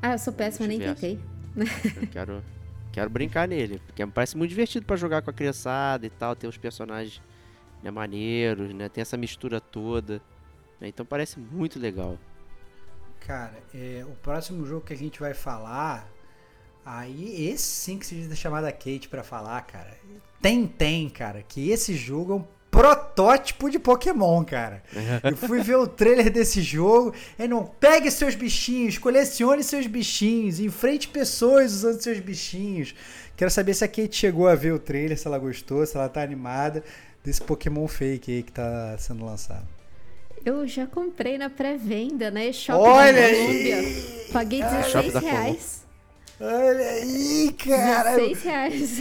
Ah, eu sou péssima, nem tentei. Eu quero, quero brincar nele, porque me parece muito divertido pra jogar com a criançada e tal, ter os personagens né, maneiros, né? Tem essa mistura toda. né, Então parece muito legal. Cara, é, o próximo jogo que a gente vai falar, aí esse sim que se chamada Kate pra falar, cara. Tem, tem, cara, que esse jogo é um protótipo de Pokémon, cara. [laughs] Eu fui ver o trailer desse jogo, é não, pegue seus bichinhos, colecione seus bichinhos, enfrente pessoas usando seus bichinhos. Quero saber se a Kate chegou a ver o trailer, se ela gostou, se ela tá animada desse Pokémon fake aí que tá sendo lançado. Eu já comprei na pré-venda, né? Shop Olha da aí! Colômbia. Paguei Shop 16 da reais. Olha aí, cara! 16 reais.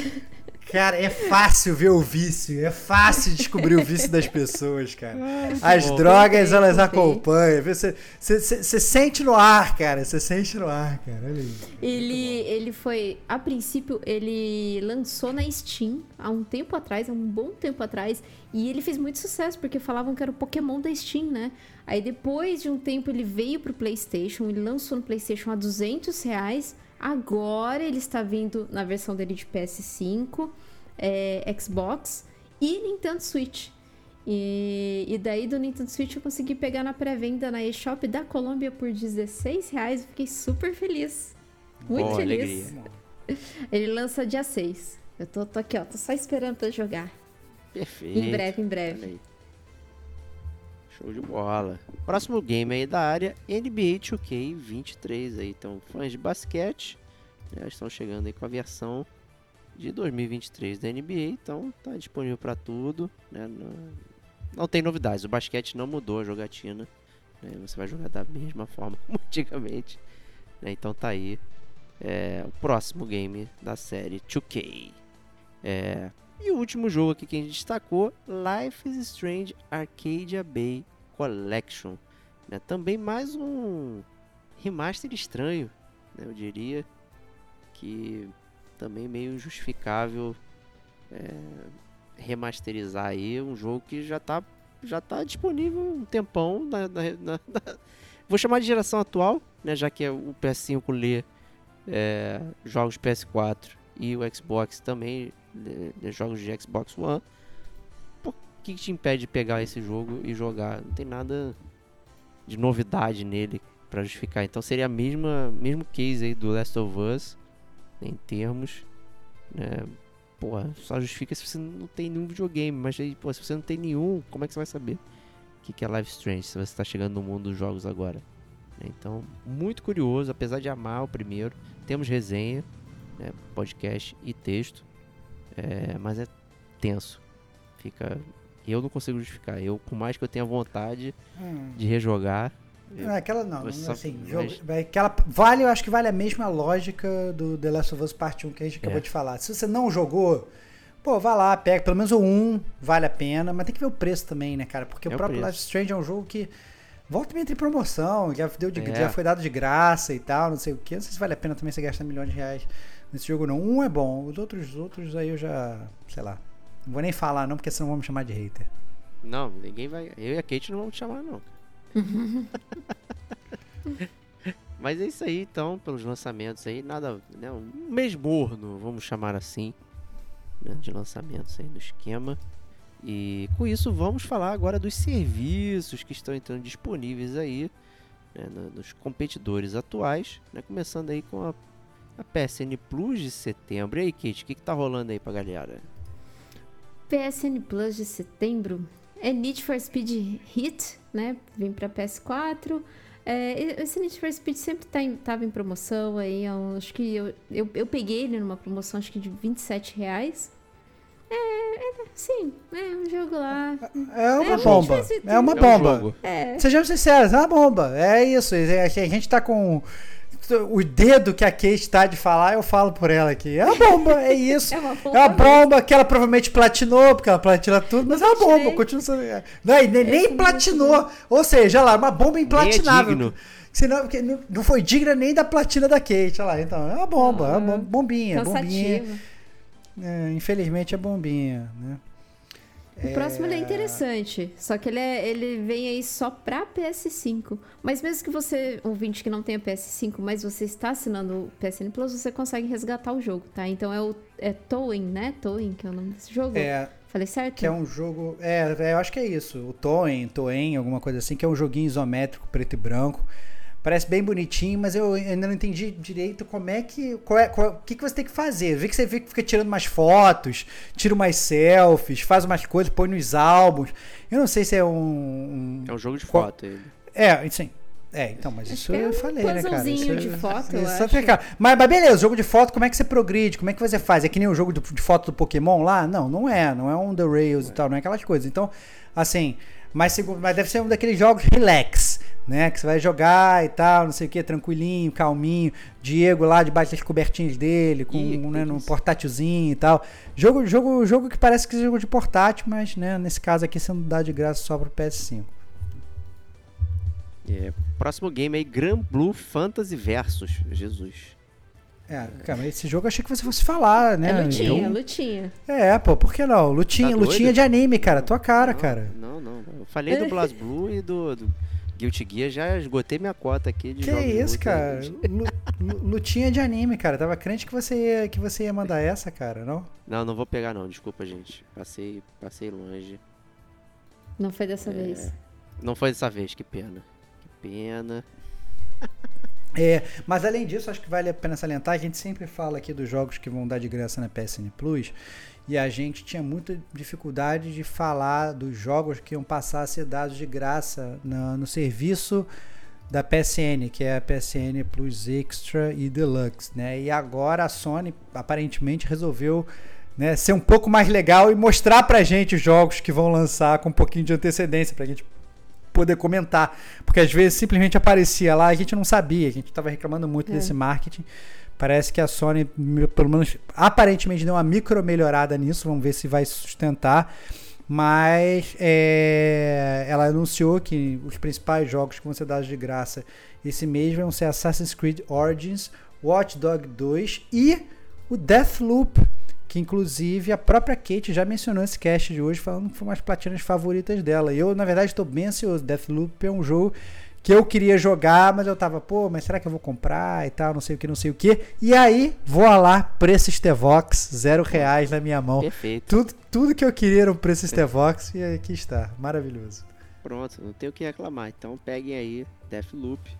Cara, é fácil ver o vício, é fácil descobrir o vício das pessoas, cara. As bom. drogas, Comprei, elas comprei. acompanham. Você, você, você- você sente no ar, cara. Você sente no ar, cara. Olha aí. Ele, ele foi, a princípio, ele lançou na Steam há um tempo atrás, há um bom tempo atrás, e ele fez muito sucesso, porque falavam que era o Pokémon da Steam, né? Aí depois de um tempo ele veio pro PlayStation, ele lançou no PlayStation a 200 reais, agora ele está vindo na versão dele de PS5, é, Xbox e Nintendo Switch. E, e daí do Nintendo Switch eu consegui pegar na pré-venda na eShop da Colômbia por 16 reais. Fiquei super feliz. Muito Boa, feliz. alegria. [laughs] Ele lança dia 6. Eu tô, tô aqui, ó. Tô só esperando pra jogar. Perfeito. Em breve, em breve. Show de bola. Próximo game aí da área, NBA 2K23 aí. Então, fãs de basquete, né, estão chegando aí com a versão de 2023 da NBA, então tá disponível para tudo, né? Não, não tem novidades, o basquete não mudou a jogatina, né? Você vai jogar da mesma forma [laughs] como antigamente, né? Então tá aí é, o próximo game da série 2K. É, e o último jogo aqui que a gente destacou, Life is Strange Arcadia Bay Collection. né? Também mais um remaster estranho, né? eu diria. Que também meio justificável é, remasterizar aí um jogo que já tá, já tá disponível um tempão. Na, na- na- na- Vou chamar de geração atual, né? já que é o PS5 lê é, jogos PS4 e o Xbox também jogos de Xbox One. Por que, te impede de pegar esse jogo e jogar? Não tem nada de novidade nele para justificar. Então seria a mesma mesmo case aí do Last of Us né, em termos, né? Só justifica se você não tem nenhum videogame, mas aí, pô, se você não tem nenhum, como é que você vai saber o que, que é Life is Strange se você está chegando no mundo dos jogos agora? Então, muito curioso, apesar de amar o primeiro, temos resenha, né, podcast e texto, é, mas é tenso. Fica, eu não consigo justificar. Eu, por mais que eu tenha vontade Hum. de rejogar, Não, aquela não. Só- assim, mas- jogo- vai- aquela, vale, eu acho que vale a mesma lógica do The Last of Us Part 1 que a gente acabou É. de falar. Se você não jogou, pô, vai lá, pega pelo menos o 1, vale a pena, mas tem que ver o preço também, né, cara? Porque É o próprio preço. Life Strange é um jogo que volta e meia tem promoção, já, deu de, É. já foi dado de graça e tal, não sei o que. Não sei se vale a pena também você gastar milhões de reais nesse jogo, não. Um é bom, os outros, os outros aí eu já, sei lá. Não vou nem falar não, porque senão vão me chamar de hater. não, ninguém vai. Eu e a Kate não vamos te chamar, não. [laughs] Mas é isso aí, então, pelos lançamentos aí, nada, né, um mês morno, vamos chamar assim, né, de lançamentos aí no esquema. E com isso vamos falar agora dos serviços que estão entrando disponíveis aí, né, no- nos competidores atuais, né, começando aí com a, a PSN Plus de setembro. E aí, Kate, o que, que tá rolando aí pra galera? PSN Plus de setembro é Need for Speed Hit, né? Vem pra PS4. É, esse Need for Speed sempre tá em, tava em promoção aí. há uns- acho que eu, eu, eu peguei ele numa promoção, acho que de 27 reais. É, Sim, é um jogo lá. É uma É, bomba. É uma É bomba. É. Sejamos sinceros, é uma bomba. É isso. é- A gente tá com o dedo que a Kate tá de falar, eu falo por ela aqui. É uma bomba, é isso. [laughs] É uma É bomba. uma mesmo. bomba que ela provavelmente platinou, porque ela platina tudo, mas é uma bomba, continua sendo. é. Não, e nem, nem platinou. Ou seja, olha lá, uma bomba implatinável. digno. Senão, porque não, não foi digna nem da platina da Kate. Olha lá, então, é uma bomba, é uma bom- bombinha, bombinha. Cansativo. É, infelizmente é bombinha, né? O próximo ele é interessante, só que ele, é, ele vem aí só pra PS5. Mas mesmo que você, ouvinte que não tenha PS5, mas você está assinando o PSN Plus, você consegue resgatar o jogo, tá? Então é o é Towing, né? Towing, que é o nome desse jogo. É, Falei certo? que é um jogo. É, é, eu acho que é isso. O Toen, Toen, alguma coisa assim, que é um joguinho isométrico, preto e branco. Parece bem bonitinho, mas eu ainda não entendi direito como é que. Qual é, qual- o que, que você tem que fazer. Eu vi que você fica fica tirando umas fotos, tira umas selfies, faz umas coisas, põe nos álbuns. Eu não sei se é um. um- É um jogo de Qual- foto ele. É, sim. É, então, mas isso é eu um falei, né, cara? Isso, de foto, eu isso acho. tem cara. Mas, mas beleza, jogo de foto, como é que você progride? Como é que você faz? É que nem o jogo de foto do Pokémon lá? Não, não é. Não é um The Rails e tal, não é aquelas coisas. Então, assim, mas, mas deve ser um daqueles jogos relax, né? Que você vai jogar e tal, não sei o que, tranquilinho, calminho. Diego lá debaixo das cobertinhas dele, com, Ih, né, portátilzinho e tal. Jogo, jogo, jogo que parece que é jogo de portátil, mas, né, nesse caso aqui sendo dado de graça só pro PS5. É, próximo game aí, Gran Blue Fantasy Versus. Jesus. É, cara, esse jogo eu achei que você fosse falar, né? É lutinha, Eu- lutinha. É, pô, por que não? Lutinha, Tá lutinha de anime, cara. Tua cara, não, cara. Não, não. Eu falei do BlazBlue e do, do Guilty Gear, já esgotei minha cota aqui de Que jogos de isso, cara? Lu- lu- Lutinha de anime, cara. Tava crente que você ia, que você ia mandar essa, cara, não? Não, não vou pegar não, desculpa, gente. Passei, passei longe. Não foi dessa vez. Não foi dessa vez, que pena. Que pena. [laughs] É, mas além disso, acho que vale a pena salientar, a gente sempre fala aqui dos jogos que vão dar de graça na PSN Plus, e a gente tinha muita dificuldade de falar dos jogos que iam passar a ser dados de graça na- no serviço da PSN, que é a PSN Plus Extra e Deluxe, né? E agora a Sony aparentemente resolveu né, ser um pouco mais legal e mostrar pra gente os jogos que vão lançar com um pouquinho de antecedência pra gente poder comentar, porque às vezes simplesmente aparecia lá, a gente não sabia, a gente estava reclamando muito É. desse marketing. Parece que a Sony, pelo menos aparentemente, deu uma micro melhorada nisso. Vamos ver se vai sustentar. Mas é, ela anunciou que os principais jogos que vão ser dados de graça esse mês vão ser Assassin's Creed Origins, Watch Dog 2 e o Deathloop, que inclusive a própria Kate já mencionou esse cast de hoje, falando que foi uma das platinas favoritas dela. E eu, na verdade, estou bem ansioso. Deathloop é um jogo que eu queria jogar, mas eu tava, pô, mas será que eu vou comprar e tal, não sei o que, não sei o que. E aí, vou lá, preço Stevox, zero reais na minha mão. Perfeito. Tudo, tudo que eu queria era um preço Stevox e aqui está, maravilhoso. Pronto, não tem o que reclamar. Então peguem aí Deathloop.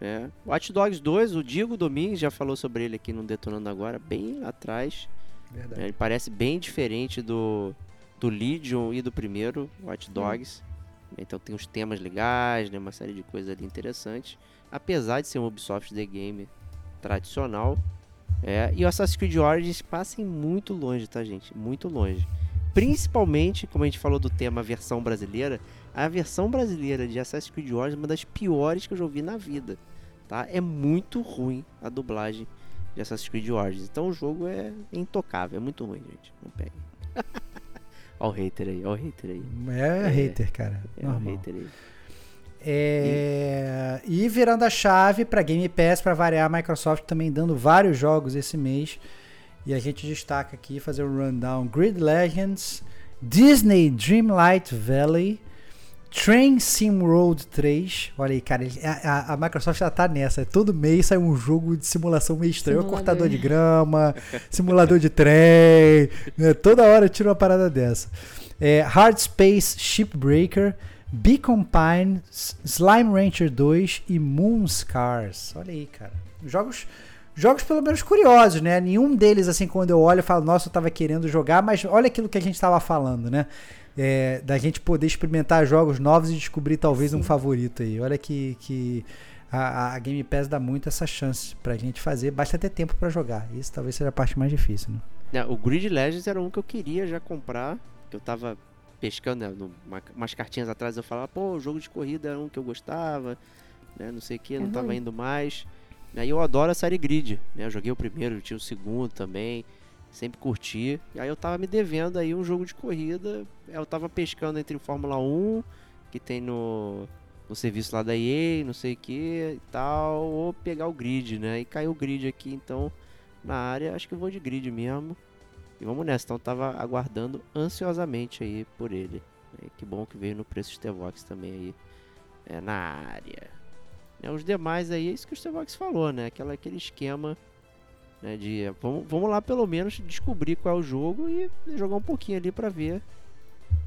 Né? Watch Dogs 2, o Diego Domingues já falou sobre ele aqui no Detonando Agora, bem atrás. Verdade. Ele parece bem diferente do, do Legion e do primeiro Watch Dogs. Então tem uns temas legais, né? uma série de coisas ali interessantes. Apesar de ser um Ubisoft The Game tradicional. É, e o Assassin's Creed Origins passem muito longe, tá, gente? Muito longe. Principalmente, como a gente falou do tema versão brasileira, a versão brasileira de Assassin's Creed Origins é uma das piores que eu já ouvi na vida. Tá? É muito ruim a dublagem de Assassin's Creed Origins. Então o jogo é intocável, é muito ruim, gente. Não peguem. [laughs] ó o hater aí, ó o hater aí. É, hater, cara. É o normal. hater aí. É, e virando a chave para Game Pass, para variar, a Microsoft também dando vários jogos esse mês. E a gente destaca aqui, fazer um rundown: Grid Legends, Disney Dreamlight Valley, Train Sim Road 3. Olha aí, cara, a, a- Microsoft já tá nessa. Todo mês sai um jogo de simulação meio estranho. Simulador. Cortador de grama, [laughs] simulador de trem. né? Toda hora tira uma parada dessa. É, Hard Space Shipbreaker, Beacon Pine, Slime Rancher 2 e Moon Scars. Olha aí, cara. Jogos, jogos pelo menos curiosos, né? Nenhum deles, assim, quando eu olho, eu falo, nossa, eu tava querendo jogar, mas olha aquilo que a gente tava falando, né? É, da gente poder experimentar jogos novos e descobrir talvez um favorito aí. Olha que, que a, a Game Pass dá muito essa chance pra gente fazer. Basta ter tempo pra jogar. Isso talvez seja a parte mais difícil, né? o Grid Legends era um que eu queria já comprar, que eu tava pescando, né, no, uma, umas cartinhas atrás eu falava, pô, o jogo de corrida era um que eu gostava, né, não sei o que, não É tava ruim. indo mais. E eu adoro a série Grid, né, eu joguei o primeiro, tinha o segundo também, sempre curti. E aí eu tava me devendo aí um jogo de corrida, eu tava pescando entre o Fórmula 1, que tem no, no serviço lá da EA, não sei o que e tal, ou pegar o Grid, né, e caiu o Grid aqui, então na área, acho que eu vou de Grid mesmo. E vamos nessa, então tava aguardando ansiosamente aí por ele. né, que bom que veio no preço Stevox também aí é, na área. Né, os demais aí, é isso que o Stevox falou, né? Aquela, aquele esquema né, de vamos, vamos lá pelo menos descobrir qual é o jogo e jogar um pouquinho ali pra ver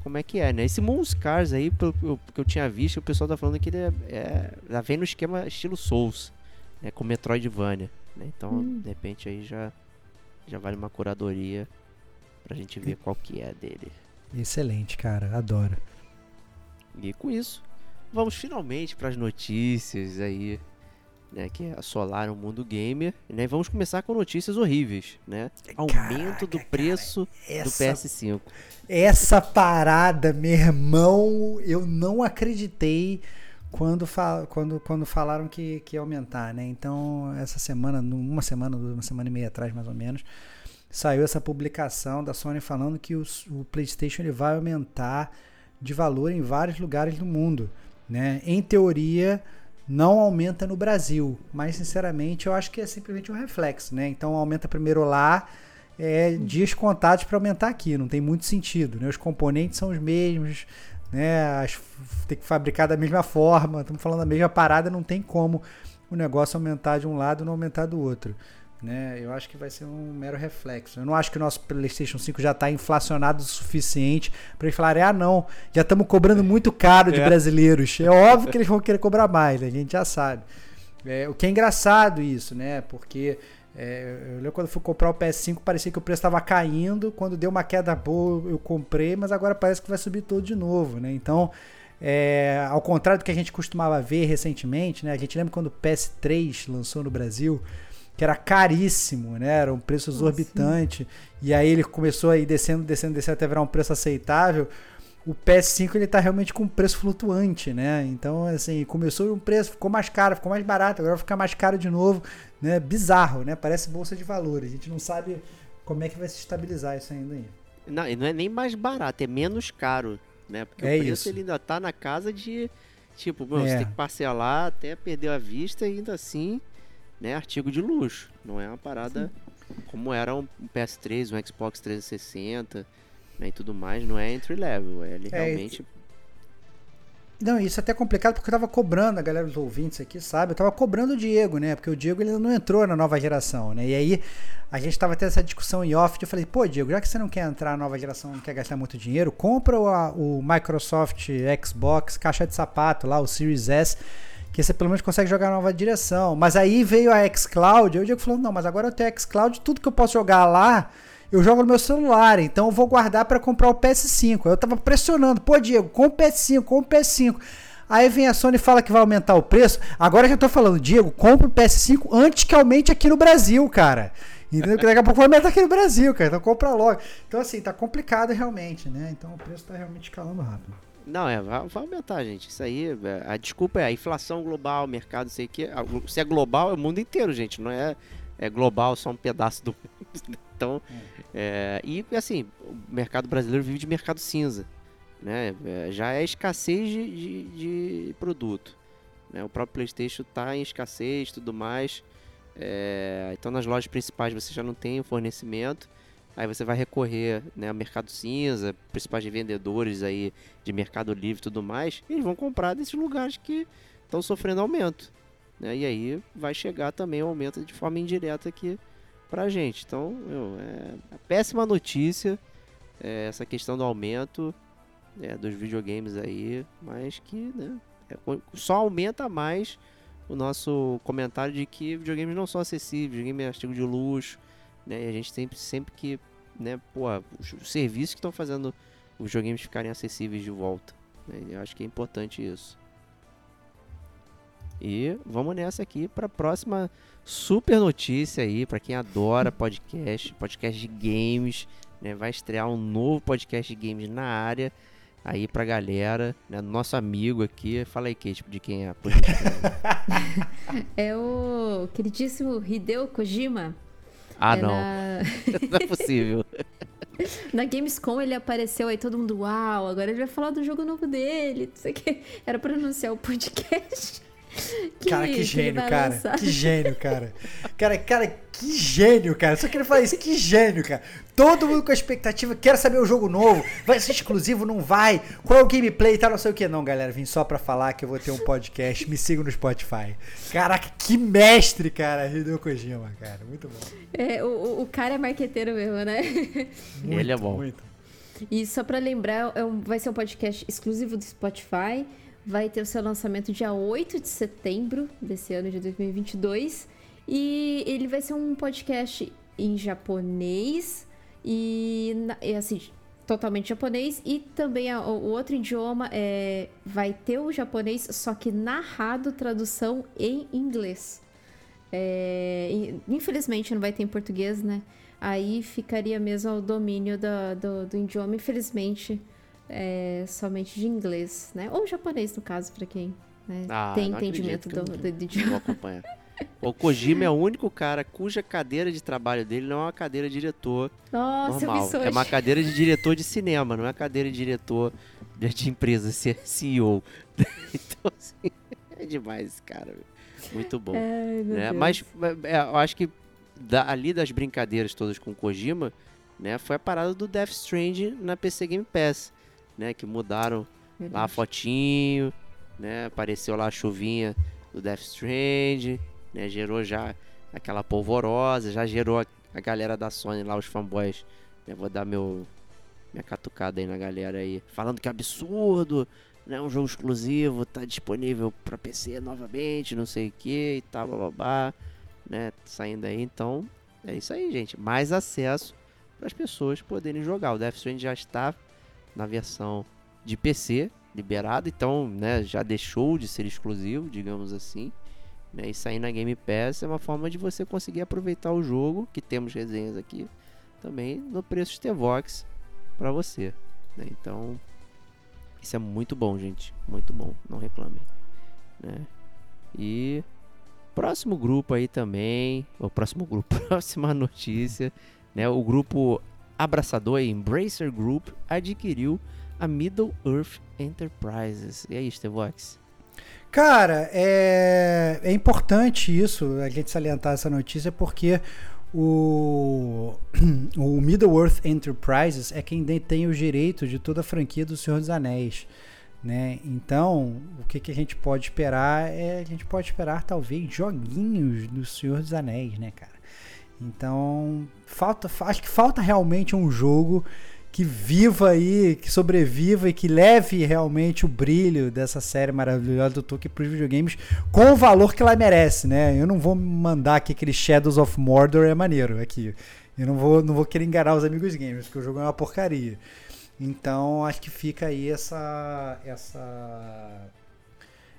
como é que é, né? Esse Moonscars aí, pelo que eu- que eu tinha visto, o pessoal tá falando que ele é, é, já vem no esquema estilo Souls, né? Com Metroidvania, né? Então, Hum. de repente aí já, já vale uma curadoria pra gente ver qual que é dele. Excelente, cara. Adoro. E com isso, vamos finalmente para as notícias aí, né, que assolaram o mundo gamer, né? Vamos começar com notícias horríveis, né? Aumento do Caraca, preço do Essa, PS5. essa parada, meu irmão, eu não acreditei quando, fa quando, quando falaram que, que ia aumentar, né? Então, essa semana, uma semana, uma semana e meia atrás, mais ou menos, saiu essa publicação da Sony falando que os- o PlayStation ele vai aumentar de valor em vários lugares do mundo, né? Em teoria, não aumenta no Brasil, mas sinceramente eu acho que é simplesmente um reflexo, né? Então aumenta primeiro lá, é, dias contados para aumentar aqui, não tem muito sentido, né? Os componentes são os mesmos, né? As, tem que fabricar da mesma forma, estamos falando da mesma parada, não tem como o negócio aumentar de um lado e não aumentar do outro. Né? Eu acho que vai ser um mero reflexo. Eu não acho que o nosso PlayStation 5 já está inflacionado o suficiente para eles falarem: ah, não, já estamos cobrando muito caro de É. brasileiros. É óbvio que eles vão querer cobrar mais, a gente já sabe. É, o que é engraçado isso, né? Porque é, eu lembro quando fui comprar o PS5, parecia que o preço estava caindo. Quando deu uma queda boa, eu comprei, mas agora parece que vai subir tudo de novo, né? Então, é, ao contrário do que a gente costumava ver recentemente, né? A gente lembra quando o PS3 lançou no Brasil, que era caríssimo, né? Era um preço exorbitante. E aí ele começou a ir descendo, descendo, descendo até virar um preço aceitável. O PS5 ele tá realmente com um preço flutuante, né? Então, assim, começou um preço, ficou mais caro, ficou mais barato, agora vai ficar mais caro de novo, né? Bizarro, né? Parece bolsa de valores. A gente não sabe como é que vai se estabilizar isso ainda aí. Não, e não é nem mais barato, é menos caro, né? Porque É o preço isso. ele ainda tá na casa de tipo, meu, É. você tem que parcelar até perder a vista e ainda assim, né, artigo de luxo. Não é uma parada como era um um PS3, um Xbox 360, né, e tudo mais, não é entry level, é ele É, realmente Não, isso é até complicado porque eu tava cobrando, a galera dos ouvintes aqui sabe, eu tava cobrando o Diego, né? Porque o Diego ele não entrou na nova geração, né? E aí a gente tava tendo essa discussão em off, eu falei, pô, Diego, já que você não quer entrar na nova geração, não quer gastar muito dinheiro, compra o, a- o Microsoft Xbox caixa de sapato lá, o Series S, que você pelo menos consegue jogar nova direção. Mas aí veio a xCloud, aí o Diego falou, não, mas agora eu tenho a xCloud, tudo que eu posso jogar lá, eu jogo no meu celular, então eu vou guardar para comprar o PS5. Aí eu tava pressionando, pô, Diego, compra o PS5, compra o PS5. Aí vem a Sony e fala que vai aumentar o preço. Agora já tô falando, Diego, compra o PS5 antes que aumente aqui no Brasil, cara. Entendeu? Porque daqui a pouco vai aumentar aqui no Brasil, cara. Então compra logo. Então, assim, tá complicado realmente, né? Então o preço tá realmente escalando rápido. Não, é, vai, vai aumentar, gente. Isso aí, é, a desculpa é a inflação global, mercado, sei que. Se é global, é o mundo inteiro, gente. Não é, é global só um pedaço do mundo. [laughs] Então, é, e assim, o mercado brasileiro vive de mercado cinza. Né? É, já é escassez de, de, de produto. Né? O próprio PlayStation está em escassez e tudo mais. É, então, nas lojas principais você já não tem o fornecimento. Aí você vai recorrer né, ao mercado cinza, principais vendedores aí de mercado livre e tudo mais, e eles vão comprar desses lugares que estão sofrendo aumento. Né? E aí vai chegar também o aumento de forma indireta aqui pra gente. Então, meu, é péssima notícia é, essa questão do aumento é, dos videogames aí, mas que né, é, só aumenta mais o nosso comentário de que videogames não são acessíveis, videogame é artigo de luxo, né? E a gente sempre, sempre que, né, pô, os, os serviços que estão fazendo os videogames ficarem acessíveis de volta. Né? Eu acho que é importante isso. E vamos nessa aqui para a próxima super notícia aí para quem adora [laughs] podcast, podcast de games, né? Vai estrear um novo podcast de games na área aí pra galera, né? Nosso amigo aqui. Fala aí, Kate, de quem é? [laughs] é o queridíssimo Hideo Kojima. Ah, é não. Na... [laughs] não é possível. [laughs] Na Gamescom ele apareceu aí, todo mundo, uau, agora ele vai falar do jogo novo dele. Não sei o que. Era pra anunciar o podcast. Que, cara, que gênio, que cara. Lançar. Que gênio, cara. [laughs] Cara, cara, que gênio, cara. Só queria falar isso, que gênio, cara. Todo mundo com a expectativa, quer saber o jogo novo, vai ser exclusivo, não vai? Qual é o gameplay e tá, não sei o que. Não, galera, vim só pra falar que eu vou ter um podcast, me sigam no Spotify. Caraca, que mestre, cara, Hideo Kojima, cara, muito bom. É, o, o cara é marqueteiro mesmo, né? Muito, Ele é bom. Muito. E só pra lembrar, é um, vai ser um podcast exclusivo do Spotify, vai ter o seu lançamento dia 8 de setembro desse ano de 2022. E ele vai ser um podcast em japonês, e, assim, totalmente japonês. E também a, o outro idioma é, vai ter o japonês, só que narrado tradução em inglês. É, infelizmente não vai ter em português, né? Aí ficaria mesmo ao domínio do, do, do idioma, infelizmente, é, somente de inglês, né? Ou japonês, no caso, para quem né? ah, tem entendimento do, do, do idioma. Vou acompanhar. [laughs] O Kojima é o único cara cuja cadeira de trabalho dele não é uma cadeira de diretor Nossa, normal. É uma cadeira de diretor de cinema, não é cadeira de diretor de empresa, ser CEO. [laughs] então, assim, é demais esse cara. Muito bom. Ai, né? Mas é, eu acho que da, ali das brincadeiras todas com o Kojima, né, foi a parada do Death Stranding na PC Game Pass, né, que mudaram Verdade. lá a fotinho, né, apareceu lá a chuvinha do Death Stranding, né? Gerou já aquela polvorosa, já gerou a, a galera da Sony lá, os fanboys. Né? Vou dar meu minha catucada aí na galera aí, falando que é absurdo, né? Um jogo exclusivo, tá disponível para PC novamente, não sei o que e tal, blá, né? Saindo aí, então é isso aí, gente. Mais acesso para as pessoas poderem jogar. O Death Stranding já está na versão de PC liberado, então, né, já deixou de ser exclusivo, digamos assim. Né? E sair na Game Pass é uma forma de você conseguir aproveitar o jogo, que temos resenhas aqui, também no preço de T-Vox para você. Né? Então, isso é muito bom, gente. Muito bom. Não reclamem. Né? E próximo grupo aí também, o próximo grupo, [laughs] próxima notícia, né? O grupo abraçador Embracer Group adquiriu a Middle Earth Enterprises. E aí, Stevox? Cara, é, é importante isso, a gente salientar essa notícia, porque o, [clears throat] o Middle-earth Enterprises é quem detém os direitos de toda a franquia do Senhor dos Anéis. Né? Então, o que, que a gente pode esperar é a gente pode esperar talvez joguinhos do Senhor dos Anéis, né, cara? Então, falta, acho que falta realmente um jogo que viva aí, que sobreviva e que leve realmente o brilho dessa série maravilhosa do Tolkien para os videogames com o valor que ela merece, né? Eu não vou mandar aqui aquele Shadows of Mordor é maneiro aqui. Eu não vou, não vou querer enganar os amigos gamers, porque o jogo é uma porcaria. Então, acho que fica aí essa essa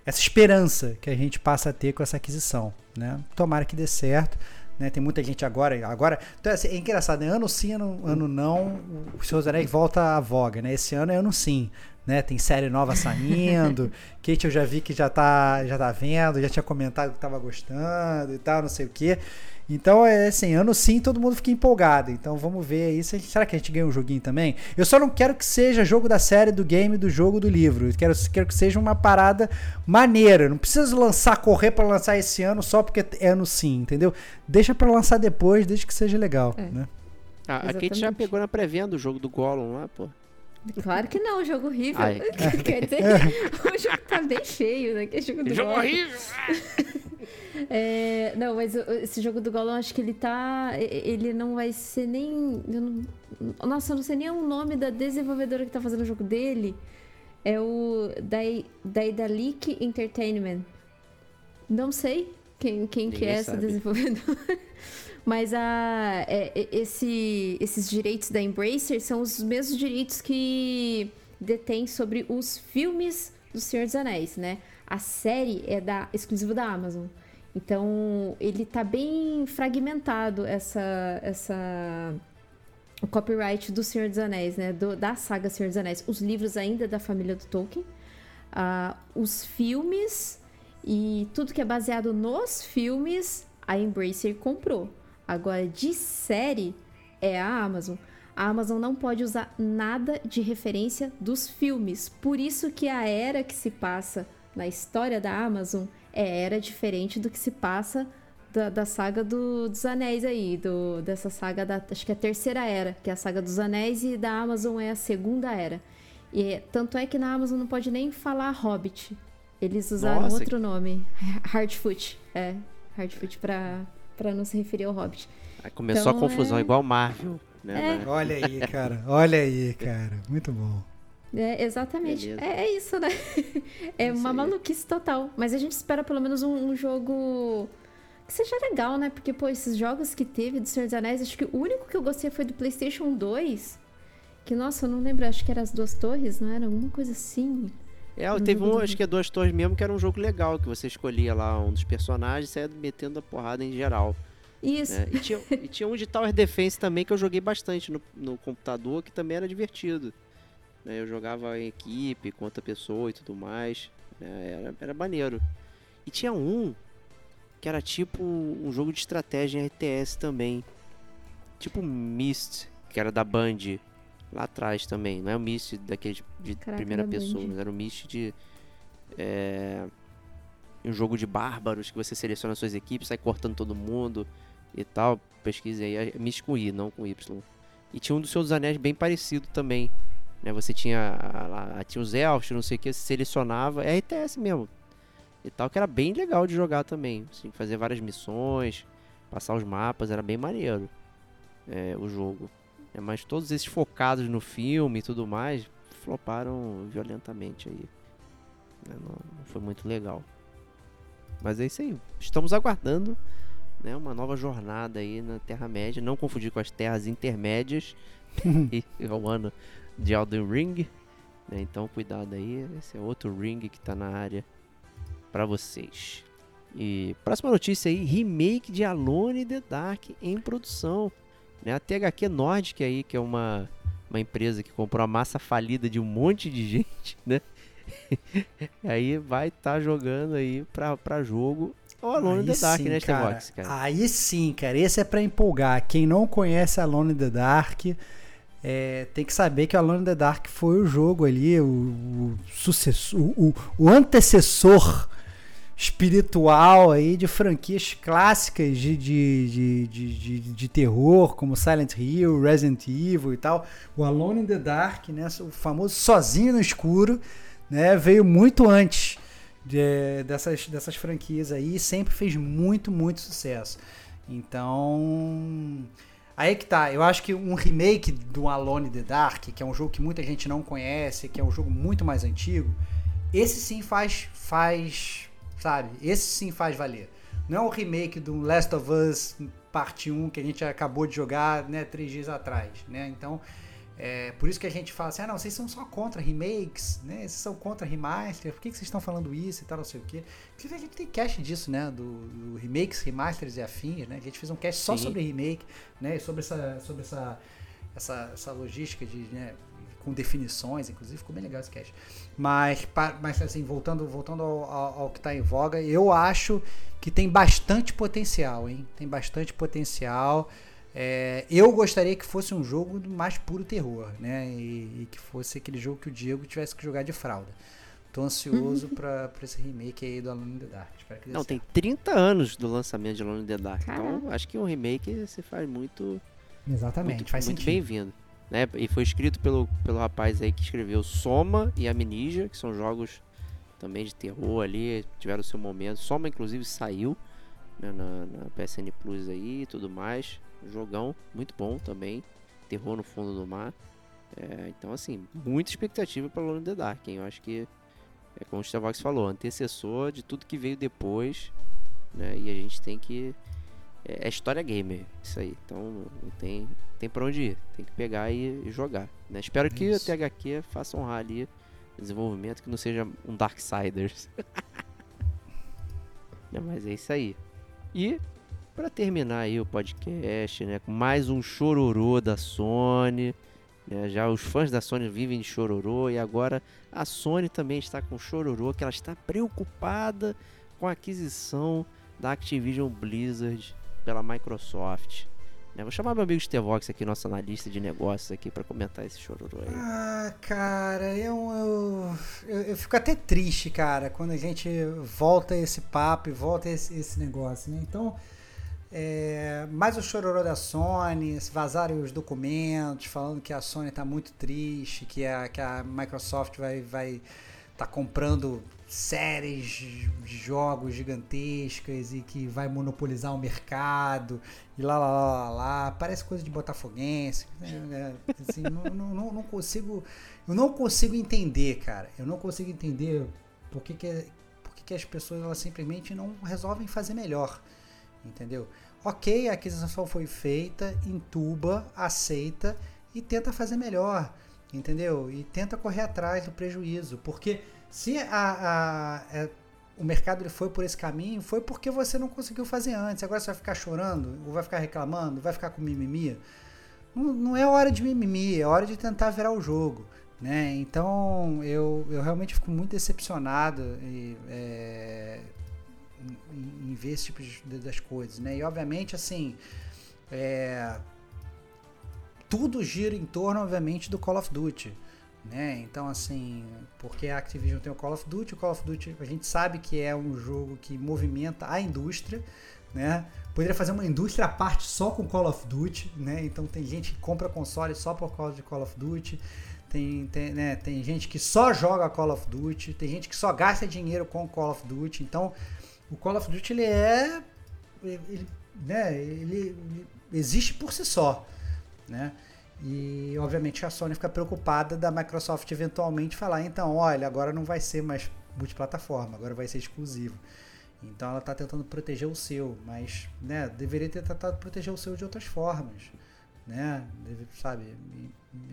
essa esperança que a gente passa a ter com essa aquisição, né? Tomara que dê certo. Né? Tem muita gente agora. agora então, assim, é engraçado, né? ano sim, ano, ano não, o Senhor dos Anéis volta à voga. Né? Esse ano é ano sim. Né? Tem série nova saindo. [laughs] Kate eu já vi que já tá, já tá vendo, já tinha comentado que tava gostando e tal, não sei o que. Então, é assim, ano sim, todo mundo fica empolgado. Então, vamos ver aí. Se, será que a gente ganha um joguinho também? Eu só não quero que seja jogo da série, do game, do jogo, do livro. Eu quero, quero que seja uma parada maneira. Não precisa lançar, correr para lançar esse ano só porque é ano sim, entendeu? Deixa para lançar depois, desde que seja legal, é. né? Ah, a Kate já pegou na pré-venda o jogo do Gollum lá, pô. Claro que não, jogo horrível. [laughs] Quer dizer, [laughs] o jogo tá bem feio, né? Que é jogo do jogo horrível! [laughs] É, não, mas esse jogo do Golão, acho que ele tá. Ele não vai ser nem. Eu não, nossa, eu não sei nem o nome da desenvolvedora que tá fazendo o jogo dele. É o Daedalic Entertainment. Não sei quem, quem que é essa desenvolvedora. [laughs] Mas a, é, esse, esses direitos da Embracer são os mesmos direitos que detém sobre os filmes do Senhor dos Anéis, né? A série é da exclusiva da Amazon. Então, ele tá bem fragmentado essa essa o copyright do Senhor dos Anéis, né? Do, da saga Senhor dos Anéis. Os livros ainda da família do Tolkien. Uh, os filmes e tudo que é baseado nos filmes, a Embracer comprou. Agora, de série, é a Amazon. A Amazon não pode usar nada de referência dos filmes. Por isso que a era que se passa na história da Amazon era diferente do que se passa da, da saga do, dos Anéis aí, do, dessa saga da. Acho que é a terceira era, que é a saga dos Anéis, e da Amazon é a segunda era. E tanto é que na Amazon não pode nem falar Hobbit. Eles usaram Nossa. outro nome. [laughs] Hardfoot. É, Hardfoot pra, pra não se referir ao Hobbit. Aí começou então, a confusão, é... igual Marvel. Né, é. Olha aí, cara. Olha aí, cara. Muito bom. É, exatamente. É, é, isso, né? [laughs] É isso uma aí. maluquice total. Mas a gente espera pelo menos um, um, jogo que seja legal, né? Porque, pô, esses jogos que teve do Senhor dos Anéis, acho que o único que eu gostei foi do PlayStation 2. Que, nossa, eu não lembro, acho que era as duas torres, não era? Alguma coisa assim. É, teve um, acho que é duas torres mesmo, que era um jogo legal, que você escolhia lá um dos personagens e saia metendo a porrada em geral. Isso. Né? E, tinha, e, tinha, um de Tower Defense também que eu joguei bastante no, no computador, que também era divertido. Né? Eu jogava em equipe, com outra pessoa e tudo mais. Né? Era, era maneiro. E tinha um que era tipo um jogo de estratégia em RTS também. Tipo Myst, que era da Band lá atrás também. Não é o Myst daquele de Caraca, primeira pessoa, mas era o Myst de. É, um jogo de bárbaros que você seleciona suas equipes, sai cortando todo mundo e tal. Pesquise aí, é Myst com I, não com Y. E tinha um dos seus anéis bem parecido também. Né? Você tinha, lá, tinha os elfos, não sei o que, selecionava. É RTS mesmo. E tal, que era bem legal de jogar também. Assim, fazer várias missões, passar os mapas, era bem maneiro é, o jogo. É, mas todos esses focados no filme e tudo mais floparam violentamente aí. Né? Não, não, foi muito legal. Mas é isso aí. Estamos aguardando né, uma nova jornada aí na Terra-média. Não confundir com as terras intermédias. [laughs] [laughs] e é o ano de Elden Ring. Né? Então cuidado aí. Esse é outro ring que está na área para vocês. E próxima notícia aí, remake de Alone the Dark em produção. Né? A THQ Nordic aí, que é uma, uma empresa que comprou a massa falida de um monte de [laughs] gente, né? [laughs] aí vai estar tá jogando aí pra, pra jogo o Alone in the Dark, sim, né, cara, Box, cara? Aí sim, cara. Esse é pra empolgar. Quem não conhece Alone in the Dark, é, tem que saber que Alone in the Dark foi o jogo ali, o, o sucessor, o, o, antecessor espiritual aí de franquias clássicas de, de, de, de, de, terror, como Silent Hill, Resident Evil e tal. O Alone in the Dark, né, o famoso sozinho no escuro, né, veio muito antes de, dessas, dessas franquias aí e sempre fez muito, muito sucesso. Então, aí que tá. Eu acho que um remake do Alone in the Dark, que é um jogo que muita gente não conhece, que é um jogo muito mais antigo, esse sim faz, faz sabe? Esse sim faz valer. Não é o remake do Last of Us parte 1 que a gente acabou de jogar, né, três dias atrás, né? Então, é por isso que a gente fala assim, ah, não, vocês são só contra remakes, né? Vocês são contra remaster, por que, que vocês estão falando isso e tal, não sei o quê. Inclusive a gente tem cast disso, né? Do, do remakes, remasters e afins, né? A gente fez um cast só Sim. sobre remake, né? Sobre essa, sobre essa, essa, essa logística de, né? com definições, inclusive ficou bem legal esse cast. Mas, mas assim, voltando, voltando ao, ao, ao que está em voga, eu acho que tem bastante potencial, hein? Tem bastante potencial. É, eu gostaria que fosse um jogo do mais puro terror, né? E, e, que fosse aquele jogo que o Diego tivesse que jogar de fralda. Tô ansioso [laughs] para esse remake aí do Alone in the Dark. Não, tem 30 anos do lançamento de Alone in the Dark. Caramba. Então, acho que um remake se faz muito. Exatamente, muito, faz muito sentido. bem-vindo. Né? E foi escrito pelo, pelo rapaz aí que escreveu Soma e Amnesia, que são jogos também de terror ali, tiveram seu momento. Soma, inclusive, saiu né, na, na, PSN Plus aí e tudo mais. Jogão, muito bom também. Terror no fundo do mar. É, então, assim, muita expectativa para Lone the Dark. Hein? Eu acho que, é como o Starvox falou, antecessor de tudo que veio depois. Né? E a gente tem que é, é história gamer, isso aí. Então não tem, tem pra onde ir. Tem que pegar e, e jogar. Né? Espero que isso. a THQ faça honrar ali desenvolvimento, que não seja um Darksiders. [laughs] Né, mas é isso aí. E para terminar aí o podcast, né, com mais um chororô da Sony. Né, já os fãs da Sony vivem de chororô e agora a Sony também está com chororô, que ela está preocupada com a aquisição da Activision Blizzard pela Microsoft. Né, vou chamar meu amigo Stevox aqui, nosso analista de negócios aqui, para comentar esse chororô aí. Ah, cara, eu, eu, eu, fico até triste, cara, quando a gente volta esse papo e volta esse, esse negócio, né? Então, é, mais o chororô da Sony, vazaram os documentos falando que a Sony está muito triste, que a, que a Microsoft vai vai tá comprando séries de jogos gigantescas e que vai monopolizar o mercado e lá lá lá lá, lá. parece coisa de botafoguense né? assim, não, não, não, consigo eu não consigo entender cara eu não consigo entender por que, que, por que, que as pessoas elas simplesmente não resolvem fazer melhor entendeu? Ok, a aquisição foi feita, entuba, aceita e tenta fazer melhor, entendeu? E tenta correr atrás do prejuízo, porque se a, a, a é, o mercado ele foi por esse caminho, foi porque você não conseguiu fazer antes. Agora você vai ficar chorando, ou vai ficar reclamando, vai ficar com mimimi. Não, não é hora de mimimi, é hora de tentar virar o jogo. Né? Então eu, eu realmente fico muito decepcionado e, é, em, ver esse tipo de, das coisas, né? E obviamente, assim, é, tudo gira em torno, obviamente, do Call of Duty. Né? Então, assim, porque a Activision tem o Call of Duty, o Call of Duty a gente sabe que é um jogo que movimenta a indústria, né? Poderia fazer uma indústria à parte só com Call of Duty, né? Então tem gente que compra console só por causa de Call of Duty, tem, tem, né, tem gente que só joga Call of Duty, tem gente que só gasta dinheiro com Call of Duty, então o Call of Duty ele é ele, né, ele, ele existe por si só, né? E obviamente a Sony fica preocupada da Microsoft eventualmente falar, então, olha, agora não vai ser mais multiplataforma, agora vai ser exclusivo. Então ela está tentando proteger o seu, mas né, deveria ter tentado proteger o seu de outras formas, né? Deve, sabe?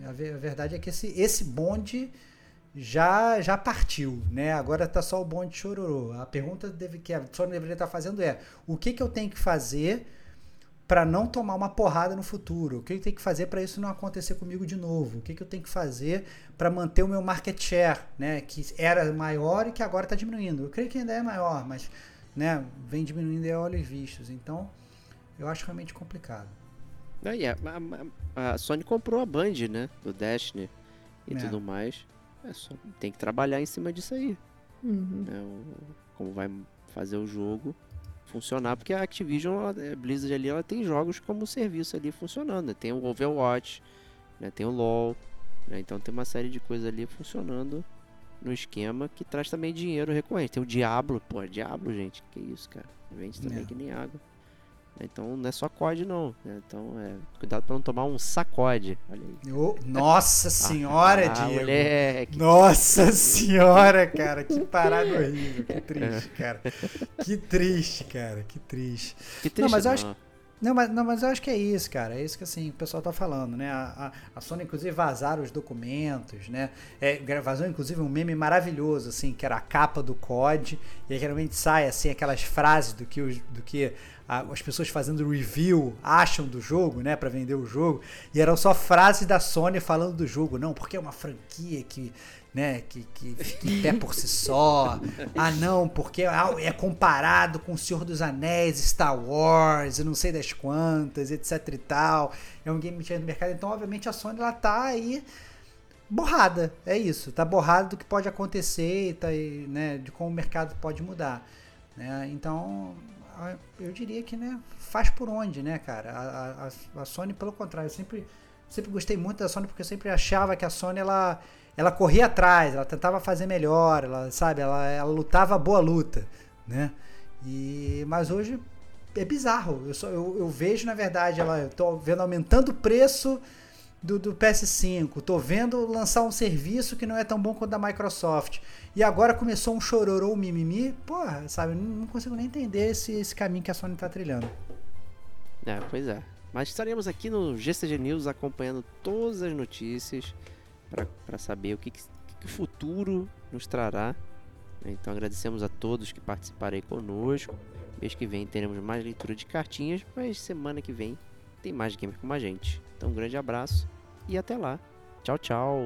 A, verdade é que esse, esse bonde já já partiu, né? Agora tá só o bonde chororô. A pergunta deve, que a Sony deveria estar fazendo é: o que, que eu tenho que fazer para não tomar uma porrada no futuro? O que eu tenho que fazer para isso não acontecer comigo de novo? O que, que eu tenho que fazer para manter o meu market share, né? Que era maior e que agora está diminuindo. Eu creio que ainda é maior, mas né, vem diminuindo a olhos vistos. Então, eu acho realmente complicado. Aí, a, a, a Sony comprou a Band, né? Do Destiny e é. tudo mais. É só tem que trabalhar em cima disso aí. Uhum. Né? O, como vai fazer o jogo funcionar, porque a Activision, a é, Blizzard ali, ela tem jogos como serviço ali funcionando. Né? Tem o Overwatch, né? tem o LoL, né? então tem uma série de coisas ali funcionando no esquema que traz também dinheiro recorrente. Tem o Diablo, pô, Diablo, gente, que isso, cara. Vende também é. que nem água. Então não é só COD não. Né? Então é, cuidado para não tomar um sacode. Olha aí. Oh, nossa [laughs] senhora, ah, Diego. Moleque. Nossa senhora, cara. Que parada horrível. Que triste, [laughs] cara. Que triste, cara. Que triste. Que triste. Não, mas eu acho não mas, não, mas eu acho que é isso, cara. É isso que assim, o pessoal tá falando, né? A, a, a Sony, inclusive, vazaram os documentos, né? É, vazou, inclusive, um meme maravilhoso, assim, que era a capa do COD. E aí, geralmente sai, assim, aquelas frases do que, os, do que as pessoas fazendo review acham do jogo, né, para vender o jogo, e eram só frases da Sony falando do jogo, não, porque é uma franquia que, né, que, que fica em pé por si só. Ah, não, porque é comparado com o Senhor dos Anéis, Star Wars, eu não sei das quantas, etc e tal. É um game no mercado, então obviamente a Sony ela tá aí borrada, é isso, tá borrada do que pode acontecer, tá né, de como o mercado pode mudar, né? Então, eu diria que né, faz por onde, né, cara? A, a, a, Sony, pelo contrário, eu sempre, sempre gostei muito da Sony porque eu sempre achava que a Sony ela, ela corria atrás, ela tentava fazer melhor, ela sabe, ela, ela lutava boa luta, né? E, mas hoje é bizarro. Eu, só, eu, eu vejo, na verdade, ela, eu tô vendo aumentando o preço do, do PS5, tô vendo lançar um serviço que não é tão bom quanto da Microsoft. E agora começou um chororô, um mimimi. Porra, sabe? Não, consigo nem entender esse, esse caminho que a Sony tá trilhando. É, pois é. Mas estaremos aqui no GCG News acompanhando todas as notícias para saber o que, que, que, o futuro nos trará. Então agradecemos a todos que participaram aí conosco. Mês que vem teremos mais leitura de cartinhas, mas semana que vem tem mais gamer com a gente. Então um grande abraço e até lá. Tchau, tchau.